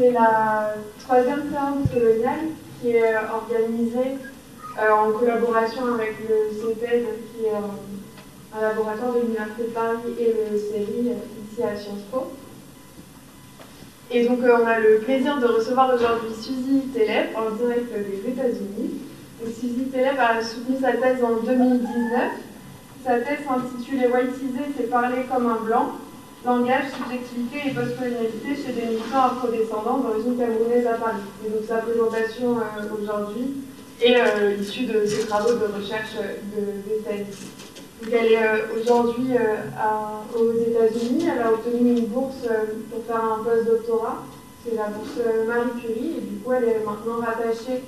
c'est la troisième séance coloniale qui est organisée en collaboration avec le CEPED, qui est un laboratoire de l'Université de Paris et le CERI, ici à Sciences Po. Et donc, on a le plaisir de recevoir aujourd'hui Suzy Telep en direct des États-Unis. Suzy Telep a soutenu sa thèse en 2019. Sa thèse s'intitule Whiteiser, c'est parler comme un blanc, langage, subjectivité et postcolonialité chez des militants afrodescendants d'origine camerounaise à Paris. Et donc sa présentation euh, aujourd'hui est euh, issue de ses travaux de recherche de, de Donc elle est euh, aujourd'hui aux États-Unis, elle a obtenu une bourse pour faire un post-doctorat, c'est la bourse Marie Curie, et du coup elle est maintenant rattachée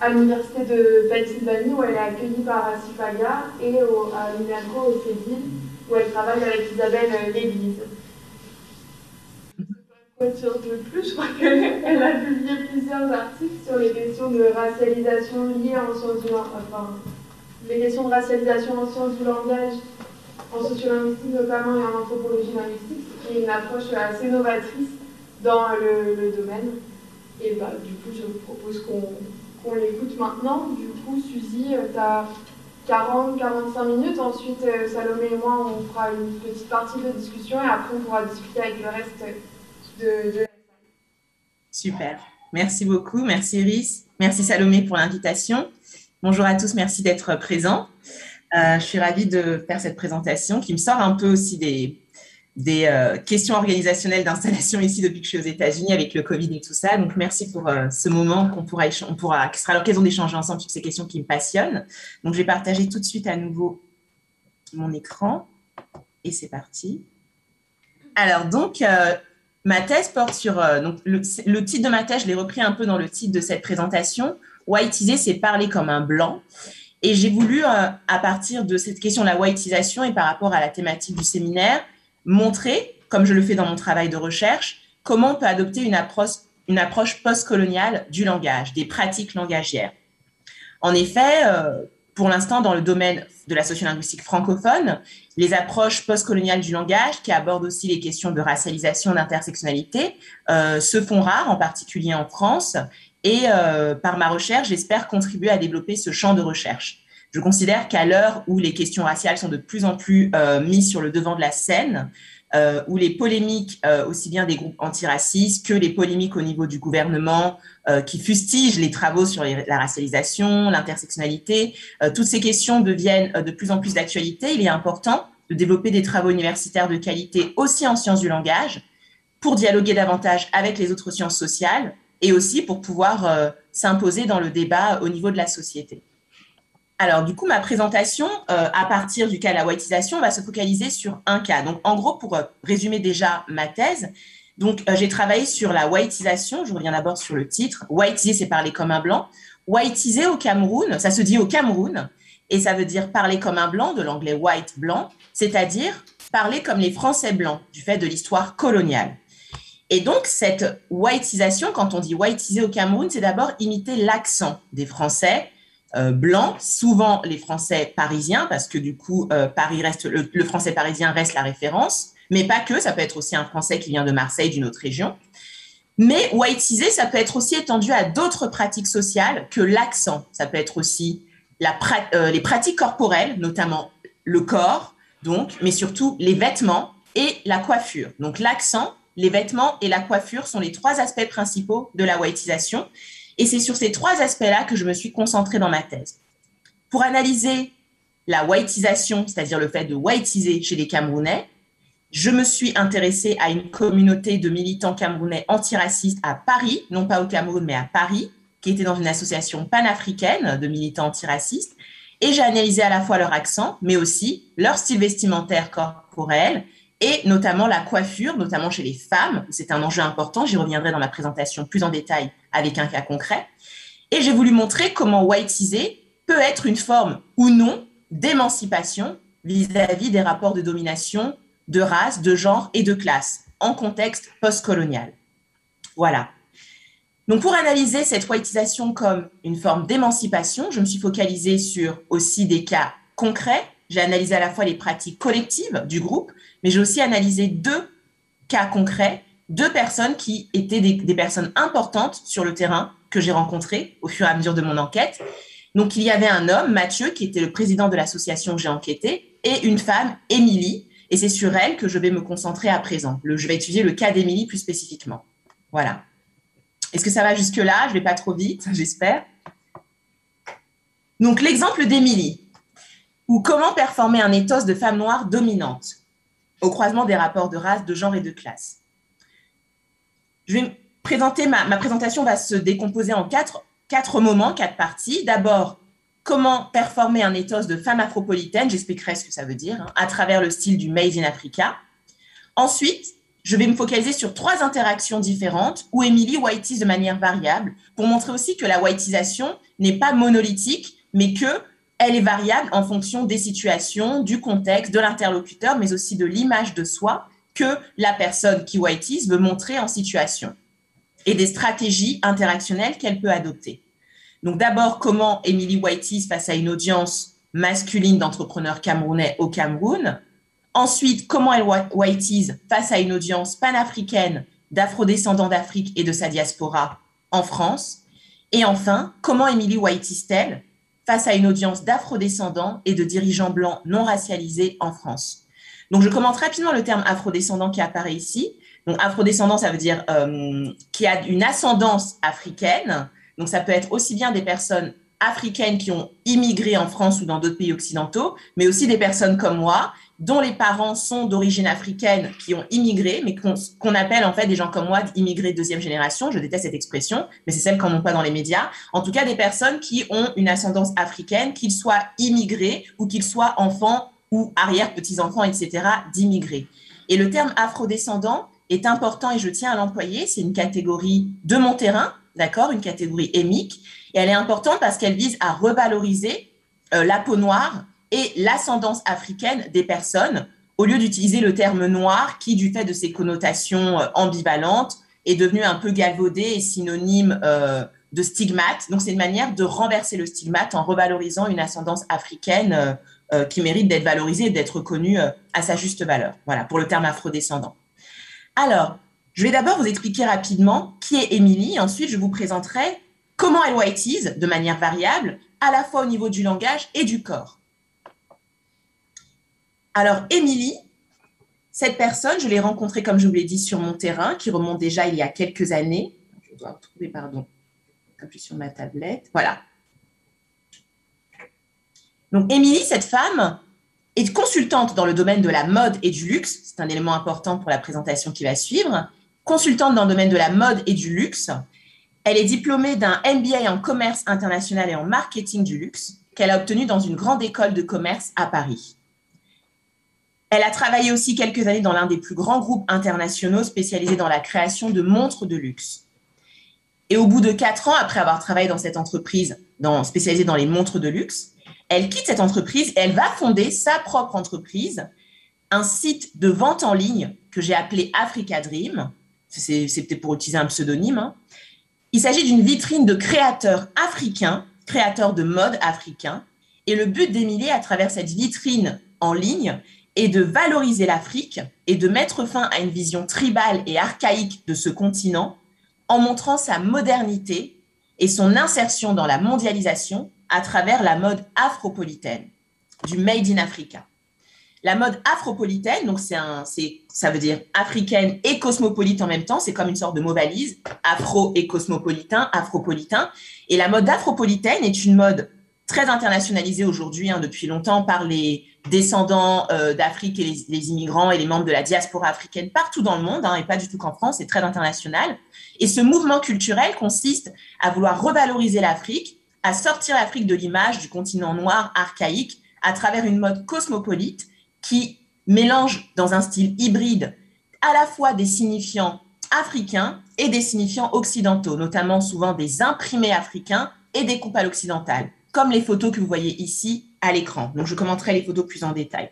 à l'université de Pennsylvanie où elle est accueillie par Asifaga et au, à l'UNACO au Cédille où elle travaille avec Isabelle Léglise. Sur de plus, je crois qu'elle a publié plusieurs articles sur les questions de racialisation liées en sciences du enfin, les questions de racialisation en sciences du langage, en sociolinguistique notamment et en anthropologie linguistique, qui est une approche assez novatrice dans le, domaine. Et bah, du coup, je vous propose qu'on l'écoute maintenant. Du coup, Suzy, tu as 40-45 minutes. Ensuite, euh, Salomé et moi, on fera une petite partie de discussion et après, on pourra discuter avec le reste de. Super. Merci beaucoup. Merci Iris. Merci Salomé pour l'invitation. Bonjour à tous. Merci d'être présents. Euh, je suis ravie de faire cette présentation qui me sort un peu aussi des, des euh, questions organisationnelles d'installation ici depuis que je suis aux États-Unis avec le Covid et tout ça. Donc, merci pour euh, ce moment qu'on pourra, on pourra, qui sera l'occasion d'échanger ensemble sur ces questions qui me passionnent. Donc, je vais partager tout de suite à nouveau mon écran et c'est parti. Alors, donc, euh, ma thèse porte sur, donc, le, titre de ma thèse, je l'ai repris un peu dans le titre de cette présentation. Whiteiser, c'est parler comme un blanc. Et j'ai voulu, à partir de cette question de la whiteisation et par rapport à la thématique du séminaire, montrer, comme je le fais dans mon travail de recherche, comment on peut adopter une approche, postcoloniale du langage, des pratiques langagières. En effet, euh, pour l'instant, dans le domaine de la sociolinguistique francophone, les approches postcoloniales du langage, qui abordent aussi les questions de racialisation, d'intersectionnalité, euh, se font rares, en particulier en France. Et euh, par ma recherche, j'espère contribuer à développer ce champ de recherche. Je considère qu'à l'heure où les questions raciales sont de plus en plus euh, mises sur le devant de la scène, euh, où les polémiques, euh, aussi bien des groupes antiracistes que les polémiques au niveau du gouvernement qui fustigent les travaux sur la racialisation, l'intersectionnalité, toutes ces questions deviennent de plus en plus d'actualité. Il est important de développer des travaux universitaires de qualité aussi en sciences du langage pour dialoguer davantage avec les autres sciences sociales et aussi pour pouvoir s'imposer dans le débat au niveau de la société. Alors, du coup, ma présentation, euh, à partir du cas de la whiteisation, va se focaliser sur un cas. Donc, en gros, pour euh, résumer déjà ma thèse, donc euh, j'ai travaillé sur la whiteisation. Je reviens d'abord sur le titre. Whiteiser, c'est parler comme un blanc. Whiteiser au Cameroun, ça se dit au Cameroun, et ça veut dire parler comme un blanc, de l'anglais white, blanc, c'est-à-dire parler comme les Français blancs, du fait de l'histoire coloniale. Et donc, cette whiteisation, quand on dit whiteiser au Cameroun, c'est d'abord imiter l'accent des Français euh, blancs, souvent les Français parisiens, parce que du coup, euh, Paris reste, le, français parisien reste la référence, mais pas que, ça peut être aussi un français qui vient de Marseille, d'une autre région. Mais whiteisé, ça peut être aussi étendu à d'autres pratiques sociales que l'accent. Ça peut être aussi euh, les pratiques corporelles, notamment le corps, donc, mais surtout les vêtements et la coiffure. Donc l'accent, les vêtements et la coiffure sont les trois aspects principaux de la whiteisation. Et c'est sur ces trois aspects-là que je me suis concentrée dans ma thèse. Pour analyser la whiteisation, c'est-à-dire le fait de whiteiser chez les Camerounais, je me suis intéressée à une communauté de militants camerounais antiracistes à Paris, non pas au Cameroun, mais à Paris, qui était dans une association panafricaine de militants antiracistes. Et j'ai analysé à la fois leur accent, mais aussi leur style vestimentaire corporel et notamment la coiffure, notamment chez les femmes. C'est un enjeu important. J'y reviendrai dans ma présentation plus en détail avec un cas concret. Et j'ai voulu montrer comment whiteiser peut être une forme ou non d'émancipation vis-à-vis des rapports de domination, de race, de genre et de classe en contexte postcolonial. Voilà. Donc pour analyser cette whiteisation comme une forme d'émancipation, je me suis focalisée sur aussi des cas concrets. J'ai analysé à la fois les pratiques collectives du groupe, mais j'ai aussi analysé deux cas concrets deux personnes qui étaient des, personnes importantes sur le terrain que j'ai rencontrées au fur et à mesure de mon enquête. Donc, il y avait un homme, Mathieu, qui était le président de l'association que j'ai enquêté, et une femme, Émilie. Et c'est sur elle que je vais me concentrer à présent. je vais étudier le cas d'Émilie plus spécifiquement. Voilà. Est-ce que ça va jusque-là? Je ne vais pas trop vite, j'espère. Donc, l'exemple d'Émilie, ou comment performer un éthos de femme noire dominante au croisement des rapports de race, de genre et de classe. Je vais présenter, ma, présentation va se décomposer en quatre, quatre moments, quatre parties. D'abord, comment performer un éthos de femme afropolitaine, j'expliquerai ce que ça veut dire, hein, à travers le style du Made in Africa. Ensuite, je vais me focaliser sur trois interactions différentes où Emily whiteise de manière variable pour montrer aussi que la whiteisation n'est pas monolithique, mais que elle est variable en fonction des situations, du contexte, de l'interlocuteur, mais aussi de l'image de soi que la personne qui whiteise veut montrer en situation et des stratégies interactionnelles qu'elle peut adopter. Donc d'abord, comment Emily whiteise face à une audience masculine d'entrepreneurs camerounais au Cameroun. Ensuite, comment elle whiteise face à une audience panafricaine d'afrodescendants d'Afrique et de sa diaspora en France. Et enfin, comment Emily whiteise-t-elle face à une audience d'afrodescendants et de dirigeants blancs non racialisés en France? Donc, je commente rapidement le terme afrodescendant qui apparaît ici. Donc, afrodescendant, ça veut dire euh, qui a une ascendance africaine. Donc, ça peut être aussi bien des personnes africaines qui ont immigré en France ou dans d'autres pays occidentaux, mais aussi des personnes comme moi dont les parents sont d'origine africaine, qui ont immigré, mais qu'on appelle en fait des gens comme moi immigrés deuxième génération. Je déteste cette expression, mais c'est celle qu'on n'a pas dans les médias. En tout cas, des personnes qui ont une ascendance africaine, qu'ils soient immigrés ou qu'ils soient enfants ou arrière-petits-enfants, etc., d'immigrés. Et le terme afrodescendant est important et je tiens à l'employer. C'est une catégorie de mon terrain, d'accord, une catégorie émique. Et elle est importante parce qu'elle vise à revaloriser euh, la peau noire et l'ascendance africaine des personnes, au lieu d'utiliser le terme noir qui, du fait de ses connotations euh, ambivalentes, est devenu un peu galvaudé et synonyme euh, de stigmate. Donc, c'est une manière de renverser le stigmate en revalorisant une ascendance africaine euh, qui mérite d'être valorisée et d'être connue à sa juste valeur. Voilà, pour le terme afrodescendant. Alors, je vais d'abord vous expliquer rapidement qui est Émilie. Ensuite, je vous présenterai comment elle whiteise de manière variable, à la fois au niveau du langage et du corps. Alors, Émilie, cette personne, je l'ai rencontrée, comme je vous l'ai dit, sur mon terrain, qui remonte déjà il y a quelques années. Je dois retrouver, pardon, appuyer sur ma tablette. Voilà. Donc, Émilie, cette femme, est consultante dans le domaine de la mode et du luxe. C'est un élément important pour la présentation qui va suivre. Consultante dans le domaine de la mode et du luxe. Elle est diplômée d'un MBA en commerce international et en marketing du luxe qu'elle a obtenu dans une grande école de commerce à Paris. Elle a travaillé aussi quelques années dans l'un des plus grands groupes internationaux spécialisés dans la création de montres de luxe. Et au bout de quatre ans, après avoir travaillé dans cette entreprise dans, spécialisée dans les montres de luxe, elle quitte cette entreprise et elle va fonder sa propre entreprise, un site de vente en ligne que j'ai appelé Africa Dream. C'est peut-être pour utiliser un pseudonyme. Hein. Il s'agit d'une vitrine de créateurs africains, créateurs de mode africains. Et le but d'Emilie, à travers cette vitrine en ligne, et de valoriser l'Afrique et de mettre fin à une vision tribale et archaïque de ce continent en montrant sa modernité et son insertion dans la mondialisation à travers la mode afropolitaine, du Made in Africa. La mode afropolitaine, donc c'est un, ça veut dire africaine et cosmopolite en même temps, c'est comme une sorte de mot valise, afro et cosmopolitain, afropolitain. Et la mode afropolitaine est une mode très internationalisée aujourd'hui, hein, depuis longtemps, par les, descendants euh, d'Afrique et les, immigrants et les membres de la diaspora africaine partout dans le monde, hein, et pas du tout qu'en France, c'est très international. Et ce mouvement culturel consiste à vouloir revaloriser l'Afrique, à sortir l'Afrique de l'image du continent noir archaïque à travers une mode cosmopolite qui mélange dans un style hybride à la fois des signifiants africains et des signifiants occidentaux, notamment souvent des imprimés africains et des coupales occidentales, comme les photos que vous voyez ici à l'écran. Donc, je commenterai les photos plus en détail.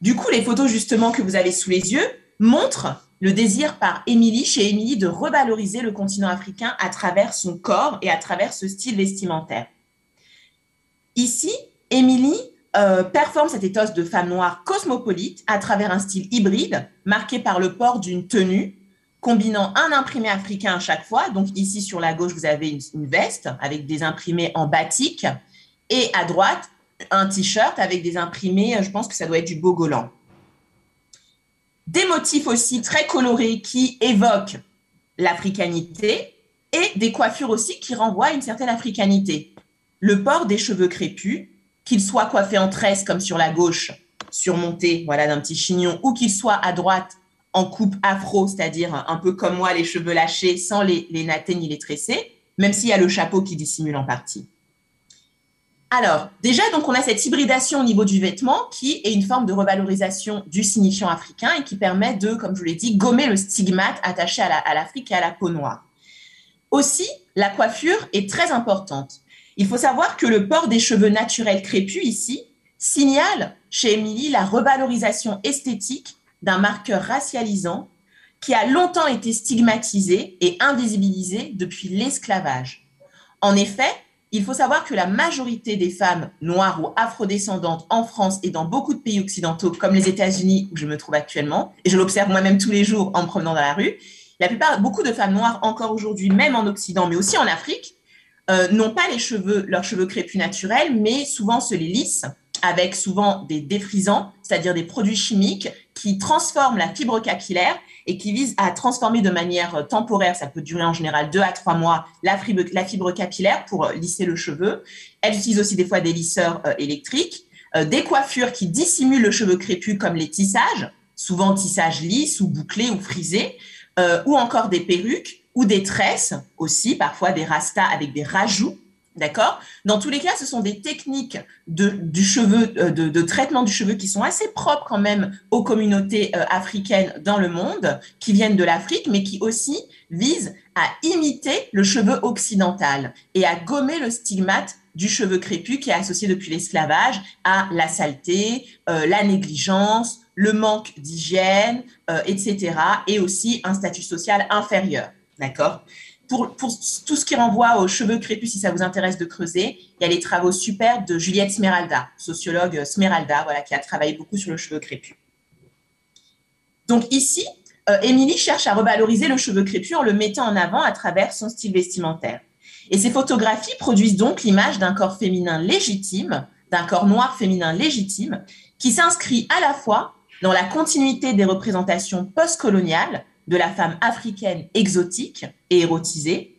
Du coup, les photos justement que vous avez sous les yeux montrent le désir par Émilie, chez Émilie, de revaloriser le continent africain à travers son corps et à travers ce style vestimentaire. Ici, Émilie euh, performe cet ethos de femme noire cosmopolite à travers un style hybride marqué par le port d'une tenue combinant un imprimé africain à chaque fois. Donc ici sur la gauche, vous avez une, veste avec des imprimés en batik et à droite, un t-shirt avec des imprimés, je pense que ça doit être du bogolan. Des motifs aussi très colorés qui évoquent l'africanité et des coiffures aussi qui renvoient à une certaine africanité. Le port des cheveux crépus, qu'il soit coiffé en tresse comme sur la gauche, surmonté voilà, d'un petit chignon, ou qu'il soit à droite en coupe afro, c'est-à-dire un peu comme moi, les cheveux lâchés, sans les, les ni les tresser, même s'il y a le chapeau qui dissimule en partie. Alors, déjà, donc, on a cette hybridation au niveau du vêtement qui est une forme de revalorisation du signifiant africain et qui permet de, comme je vous l'ai dit, gommer le stigmate attaché à l'Afrique et à la peau noire. Aussi, la coiffure est très importante. Il faut savoir que le port des cheveux naturels crépus ici signale chez Émilie la revalorisation esthétique d'un marqueur racialisant qui a longtemps été stigmatisé et invisibilisé depuis l'esclavage. En effet, il faut savoir que la majorité des femmes noires ou afrodescendantes en France et dans beaucoup de pays occidentaux, comme les États-Unis où je me trouve actuellement, et je l'observe moi-même tous les jours en me promenant dans la rue, la plupart, beaucoup de femmes noires encore aujourd'hui, même en Occident, mais aussi en Afrique, euh, n'ont pas les cheveux, leurs cheveux crépus naturels, mais souvent se les lissent avec souvent des défrisants, c'est-à-dire des produits chimiques qui transforment la fibre capillaire et qui visent à transformer de manière temporaire, ça peut durer en général deux à trois mois, la fibre, la fibre capillaire pour lisser le cheveu. Elles utilisent aussi des fois des lisseurs euh, électriques, euh, des coiffures qui dissimulent le cheveu crépus comme les tissages, souvent tissages lisses ou bouclés ou frisés, ou encore des perruques ou des tresses aussi, parfois des rastas avec des rajouts. D'accord? Dans tous les cas, ce sont des techniques de, du cheveu, euh, de, traitement du cheveu qui sont assez propres quand même aux communautés euh, africaines dans le monde, qui viennent de l'Afrique, mais qui aussi visent à imiter le cheveu occidental et à gommer le stigmate du cheveu crépus qui est associé depuis l'esclavage à la saleté, euh, la négligence, le manque d'hygiène, etc. Et aussi un statut social inférieur. D'accord? Pour, tout ce qui renvoie aux cheveux crépus, si ça vous intéresse de creuser, il y a les travaux super de Juliette Smeralda, sociologue Smeralda, voilà, qui a travaillé beaucoup sur le cheveu crépus. Donc ici, euh, Émilie cherche à revaloriser le cheveu crépus en le mettant en avant à travers son style vestimentaire. Et ces photographies produisent donc l'image d'un corps féminin légitime, d'un corps noir féminin légitime, qui s'inscrit à la fois dans la continuité des représentations postcoloniales de la femme africaine exotique et érotisée,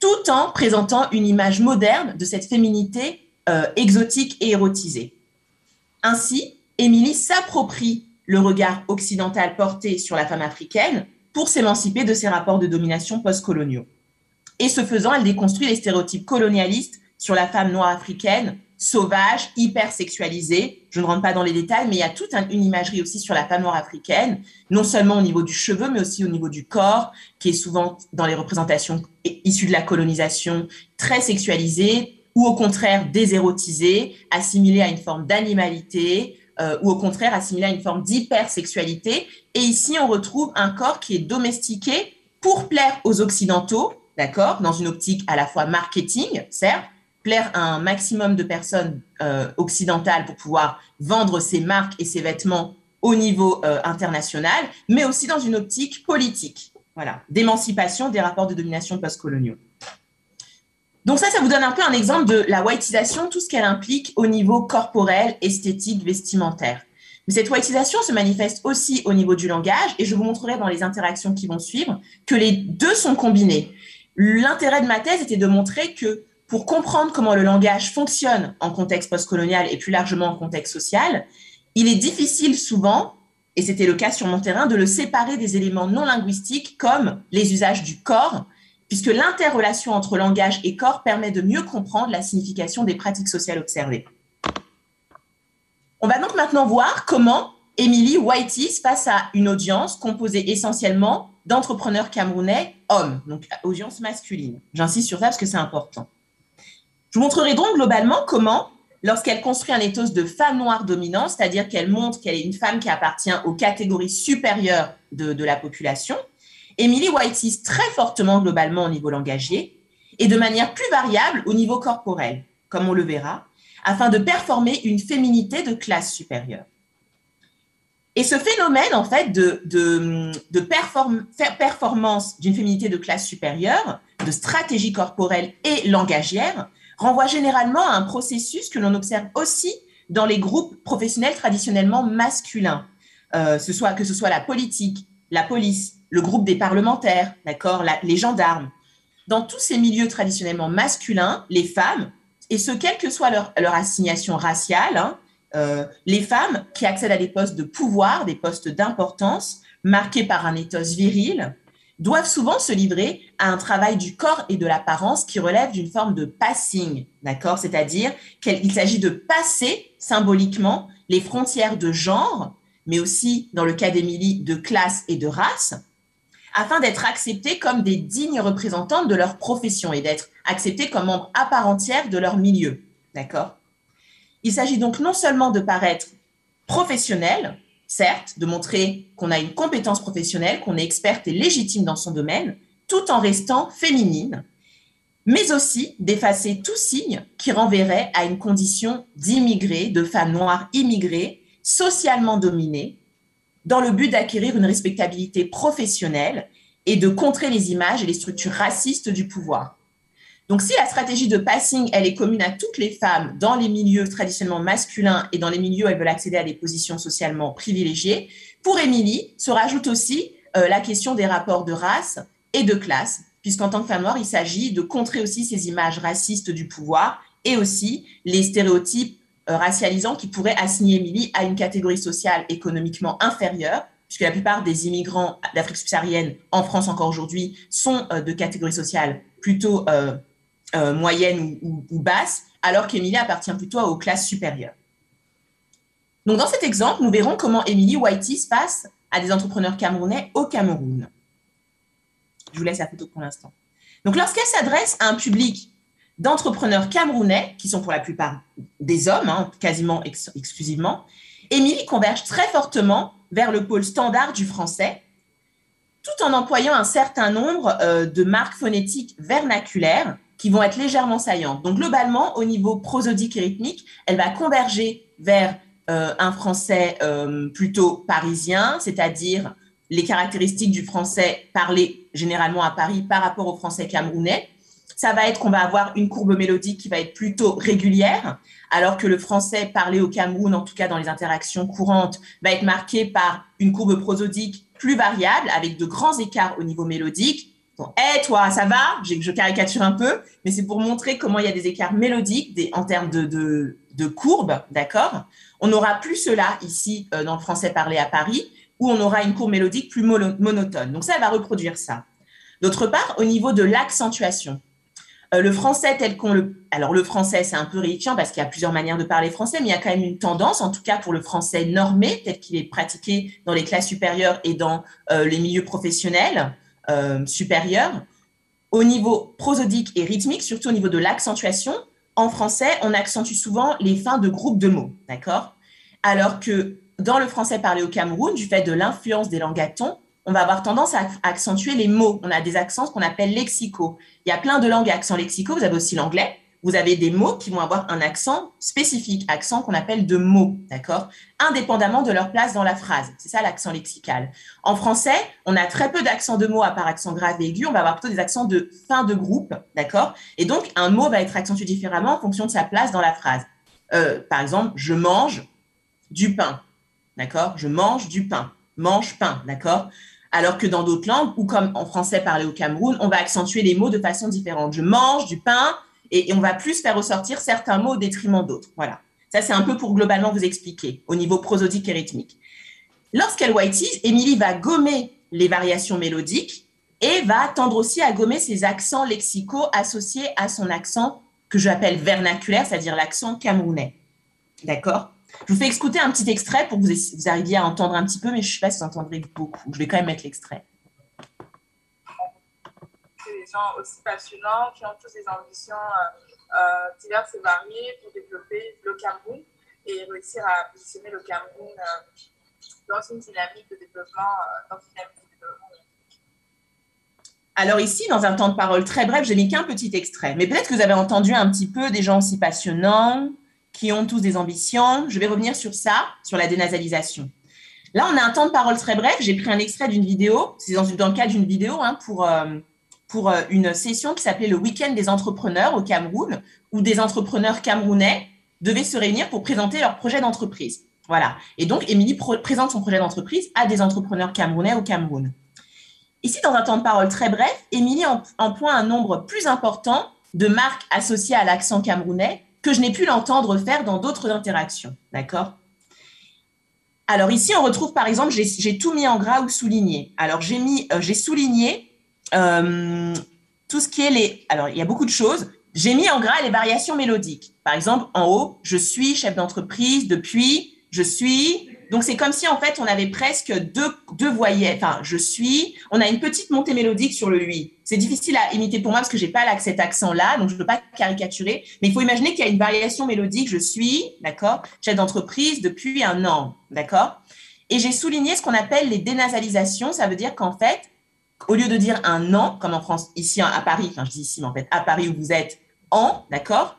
tout en présentant une image moderne de cette féminité euh, exotique et érotisée. Ainsi, Émilie s'approprie le regard occidental porté sur la femme africaine pour s'émanciper de ses rapports de domination postcoloniaux. Et ce faisant, elle déconstruit les stéréotypes colonialistes sur la femme noire africaine sauvage, hyper sexualisée. Je ne rentre pas dans les détails, mais il y a toute une imagerie aussi sur la femme noire africaine, non seulement au niveau du cheveu, mais aussi au niveau du corps, qui est souvent dans les représentations issues de la colonisation très sexualisée, ou au contraire désérotisée, assimilée à une forme d'animalité, euh, ou au contraire assimilée à une forme d'hypersexualité. Et ici, on retrouve un corps qui est domestiqué pour plaire aux Occidentaux, d'accord, dans une optique à la fois marketing, certes, plaire un maximum de personnes euh, occidentales pour pouvoir vendre ses marques et ses vêtements au niveau euh, international, mais aussi dans une optique politique, voilà, d'émancipation des rapports de domination postcoloniaux. Donc ça, ça vous donne un peu un exemple de la whiteisation, tout ce qu'elle implique au niveau corporel, esthétique, vestimentaire. Mais cette whiteisation se manifeste aussi au niveau du langage, et je vous montrerai dans les interactions qui vont suivre que les deux sont combinés. L'intérêt de ma thèse était de montrer que pour comprendre comment le langage fonctionne en contexte postcolonial et plus largement en contexte social, il est difficile souvent, et c'était le cas sur mon terrain, de le séparer des éléments non linguistiques comme les usages du corps, puisque l'interrelation entre langage et corps permet de mieux comprendre la signification des pratiques sociales observées. On va donc maintenant voir comment Emily Whiteys face à une audience composée essentiellement d'entrepreneurs camerounais hommes, donc audience masculine. J'insiste sur ça parce que c'est important. Je vous montrerai donc globalement comment, lorsqu'elle construit un ethos de femme noire dominante, c'est-à-dire qu'elle montre qu'elle est une femme qui appartient aux catégories supérieures de, la population, Emily Whiteys très fortement globalement au niveau langagier et de manière plus variable au niveau corporel, comme on le verra, afin de performer une féminité de classe supérieure. Et ce phénomène, en fait, de, de, performance d'une féminité de classe supérieure, de stratégie corporelle et langagière, renvoie généralement à un processus que l'on observe aussi dans les groupes professionnels traditionnellement masculins, euh, que ce soit la politique, la police, le groupe des parlementaires, d'accord, les gendarmes. Dans tous ces milieux traditionnellement masculins, les femmes, et ce, quelle que soit leur, assignation raciale, hein, euh, les femmes qui accèdent à des postes de pouvoir, des postes d'importance, marqués par un ethos viril, doivent souvent se livrer à un travail du corps et de l'apparence qui relève d'une forme de passing, d'accord? C'est-à-dire qu'il s'agit de passer symboliquement les frontières de genre, mais aussi, dans le cas d'Émilie, de classe et de race, afin d'être acceptées comme des dignes représentantes de leur profession et d'être acceptées comme membres à part entière de leur milieu, d'accord? Il s'agit donc non seulement de paraître professionnel, certes, de montrer qu'on a une compétence professionnelle, qu'on est experte et légitime dans son domaine, tout en restant féminine, mais aussi d'effacer tout signe qui renverrait à une condition d'immigrée, de femme noire immigrée, socialement dominée, dans le but d'acquérir une respectabilité professionnelle et de contrer les images et les structures racistes du pouvoir. Donc, si la stratégie de passing, elle est commune à toutes les femmes dans les milieux traditionnellement masculins et dans les milieux où elles veulent accéder à des positions socialement privilégiées, pour Émilie se rajoute aussi euh, la question des rapports de race et de classe, puisqu'en tant que femme noire, il s'agit de contrer aussi ces images racistes du pouvoir et aussi les stéréotypes euh, racialisants qui pourraient assigner Émilie à une catégorie sociale économiquement inférieure, puisque la plupart des immigrants d'Afrique subsaharienne en France encore aujourd'hui sont euh, de catégorie sociale plutôt euh, moyenne ou, basse, alors qu'Emilie appartient plutôt aux classes supérieures. Donc, dans cet exemple, nous verrons comment Emily Whitey se passe à des entrepreneurs camerounais au Cameroun. Je vous laisse la photo pour l'instant. Donc, lorsqu'elle s'adresse à un public d'entrepreneurs camerounais, qui sont pour la plupart des hommes, hein, quasiment exclusivement, Émilie converge très fortement vers le pôle standard du français, tout en employant un certain nombre euh, de marques phonétiques vernaculaires qui vont être légèrement saillantes. Donc, globalement, au niveau prosodique et rythmique, elle va converger vers euh, un français euh, plutôt parisien, c'est-à-dire les caractéristiques du français parlé généralement à Paris par rapport au français camerounais. Ça va être qu'on va avoir une courbe mélodique qui va être plutôt régulière, alors que le français parlé au Cameroun, en tout cas dans les interactions courantes, va être marqué par une courbe prosodique plus variable, avec de grands écarts au niveau mélodique, hé toi, ça va? Je caricature un peu, mais c'est pour montrer comment il y a des écarts mélodiques en termes de, courbes, d'accord? On n'aura plus cela ici euh, dans le français parlé à Paris, où on aura une courbe mélodique plus monotone. Donc ça, elle va reproduire ça. D'autre part, au niveau de l'accentuation, euh, le français tel qu'on le... Alors le français, c'est un peu réifiant parce qu'il y a plusieurs manières de parler français, mais il y a quand même une tendance, en tout cas pour le français normé, tel qu'il est pratiqué dans les classes supérieures et dans euh, les milieux professionnels, euh, supérieure. Au niveau prosodique et rythmique, surtout au niveau de l'accentuation, en français, on accentue souvent les fins de groupes de mots, d'accord? Alors que dans le français parlé au Cameroun, du fait de l'influence des langues on va avoir tendance à accentuer les mots. On a des accents qu'on appelle lexicaux. Il y a plein de langues à accent lexicaux. Vous avez aussi l'anglais vous avez des mots qui vont avoir un accent spécifique, accent qu'on appelle de mots, d'accord? Indépendamment de leur place dans la phrase. C'est ça l'accent lexical. En français, on a très peu d'accents de mots à part accent grave et aigu. On va avoir plutôt des accents de fin de groupe, d'accord? Et donc, un mot va être accentué différemment en fonction de sa place dans la phrase. Euh, par exemple, je mange du pain, d'accord? Je mange du pain. Mange pain, d'accord? Alors que dans d'autres langues, ou comme en français parlé au Cameroun, on va accentuer les mots de façon différente. Je mange du pain, et, on va plus faire ressortir certains mots au détriment d'autres. Voilà. Ça, c'est un peu pour globalement vous expliquer au niveau prosodique et rythmique. Lorsqu'elle whiteise, Émilie va gommer les variations mélodiques et va tendre aussi à gommer ses accents lexicaux associés à son accent que j'appelle vernaculaire, c'est-à-dire l'accent camerounais. D'accord? Je vous fais écouter un petit extrait pour que vous, vous arriviez à entendre un petit peu, mais je ne sais pas si vous entendrez beaucoup. Je vais quand même mettre l'extrait aussi passionnants, qui ont tous des ambitions euh, euh, diverses et variées pour développer le Cameroun et réussir à positionner le Cameroun euh, dans une dynamique de développement. Alors ici, dans un temps de parole très bref, j'ai mis qu'un petit extrait, mais peut-être que vous avez entendu un petit peu des gens aussi passionnants qui ont tous des ambitions. Je vais revenir sur ça, sur la dénasalisation. Là, on a un temps de parole très bref. J'ai pris un extrait d'une vidéo. C'est dans, le cadre d'une vidéo hein, pour, pour euh, une session qui s'appelait le Week-end des entrepreneurs au Cameroun, où des entrepreneurs camerounais devaient se réunir pour présenter leur projet d'entreprise. Voilà. Et donc, Émilie présente son projet d'entreprise à des entrepreneurs camerounais au Cameroun. Ici, dans un temps de parole très bref, Émilie emploie un nombre plus important de marques associées à l'accent camerounais que je n'ai pu l'entendre faire dans d'autres interactions. D'accord? Alors ici, on retrouve par exemple, j'ai tout mis en gras ou souligné. Alors j'ai mis, euh, j'ai souligné euh, tout ce qui est les. Alors il y a beaucoup de choses. J'ai mis en gras les variations mélodiques. Par exemple, en haut, je suis chef d'entreprise depuis, je suis, donc, c'est comme si, en fait, on avait presque deux, deux voyelles. Enfin, je suis. On a une petite montée mélodique sur le lui. C'est difficile à imiter pour moi parce que j'ai pas cet accent-là, donc je ne peux pas caricaturer. Mais il faut imaginer qu'il y a une variation mélodique. Je suis, d'accord, chef d'entreprise depuis un an, d'accord. Et j'ai souligné ce qu'on appelle les dénasalisations. Ça veut dire qu'en fait, au lieu de dire un an, comme en France, ici à Paris, enfin, je dis ici, mais en fait, à Paris où vous êtes, en, d'accord?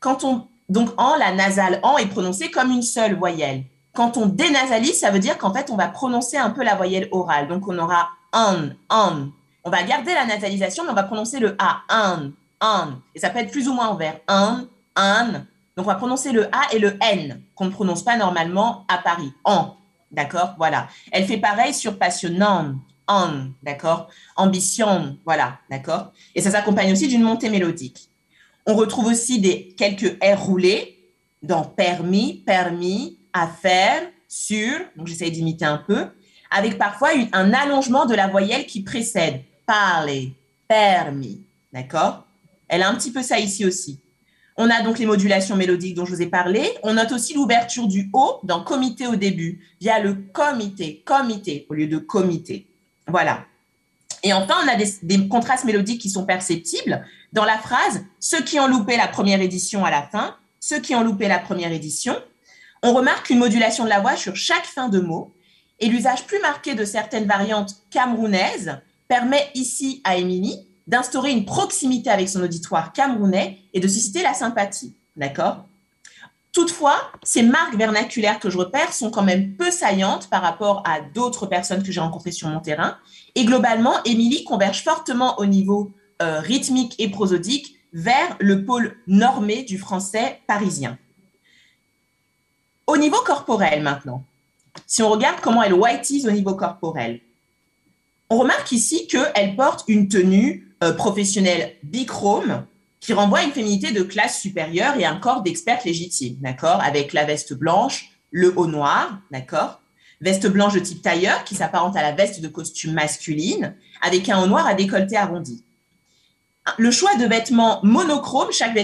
Quand on donc en, la nasale en est prononcée comme une seule voyelle. Quand on dénasalise, ça veut dire qu'en fait, on va prononcer un peu la voyelle orale. Donc, on aura on, on. On va garder la nasalisation, mais on va prononcer le A, on, on. Et ça peut être plus ou moins ouvert. On, on. Donc, on va prononcer le A et le N, qu'on ne prononce pas normalement à Paris. En. D'accord? Voilà. Elle fait pareil sur passionnant. On. D'accord? Ambition. Voilà. D'accord? Et ça s'accompagne aussi d'une montée mélodique. On retrouve aussi des quelques R roulés dans permis, permis, à faire sur, donc j'essaie d'imiter un peu, avec parfois un allongement de la voyelle qui précède. Parler, permis, d'accord? Elle a un petit peu ça ici aussi. On a donc les modulations mélodiques dont je vous ai parlé. On note aussi l'ouverture du haut dans comité au début, via le comité, comité, au lieu de comité. Voilà. Et enfin, on a des, contrastes mélodiques qui sont perceptibles dans la phrase ceux qui ont loupé la première édition à la fin, ceux qui ont loupé la première édition, on remarque une modulation de la voix sur chaque fin de mot et l'usage plus marqué de certaines variantes camerounaises permet ici à Émilie d'instaurer une proximité avec son auditoire camerounais et de susciter la sympathie. D'accord? Toutefois, ces marques vernaculaires que je repère sont quand même peu saillantes par rapport à d'autres personnes que j'ai rencontrées sur mon terrain. Et globalement, Émilie converge fortement au niveau euh, rythmique et prosodique vers le pôle normé du français parisien. Au niveau corporel maintenant, si on regarde comment elle whiteise au niveau corporel, on remarque ici qu'elle porte une tenue euh, professionnelle bichrome qui renvoie à une féminité de classe supérieure et un corps d'experte légitime, d'accord? Avec la veste blanche, le haut noir, d'accord? Veste blanche de type tailleur qui s'apparente à la veste de costume masculine, avec un haut noir à décolleté arrondi le choix de vêtements monochromes, chaque,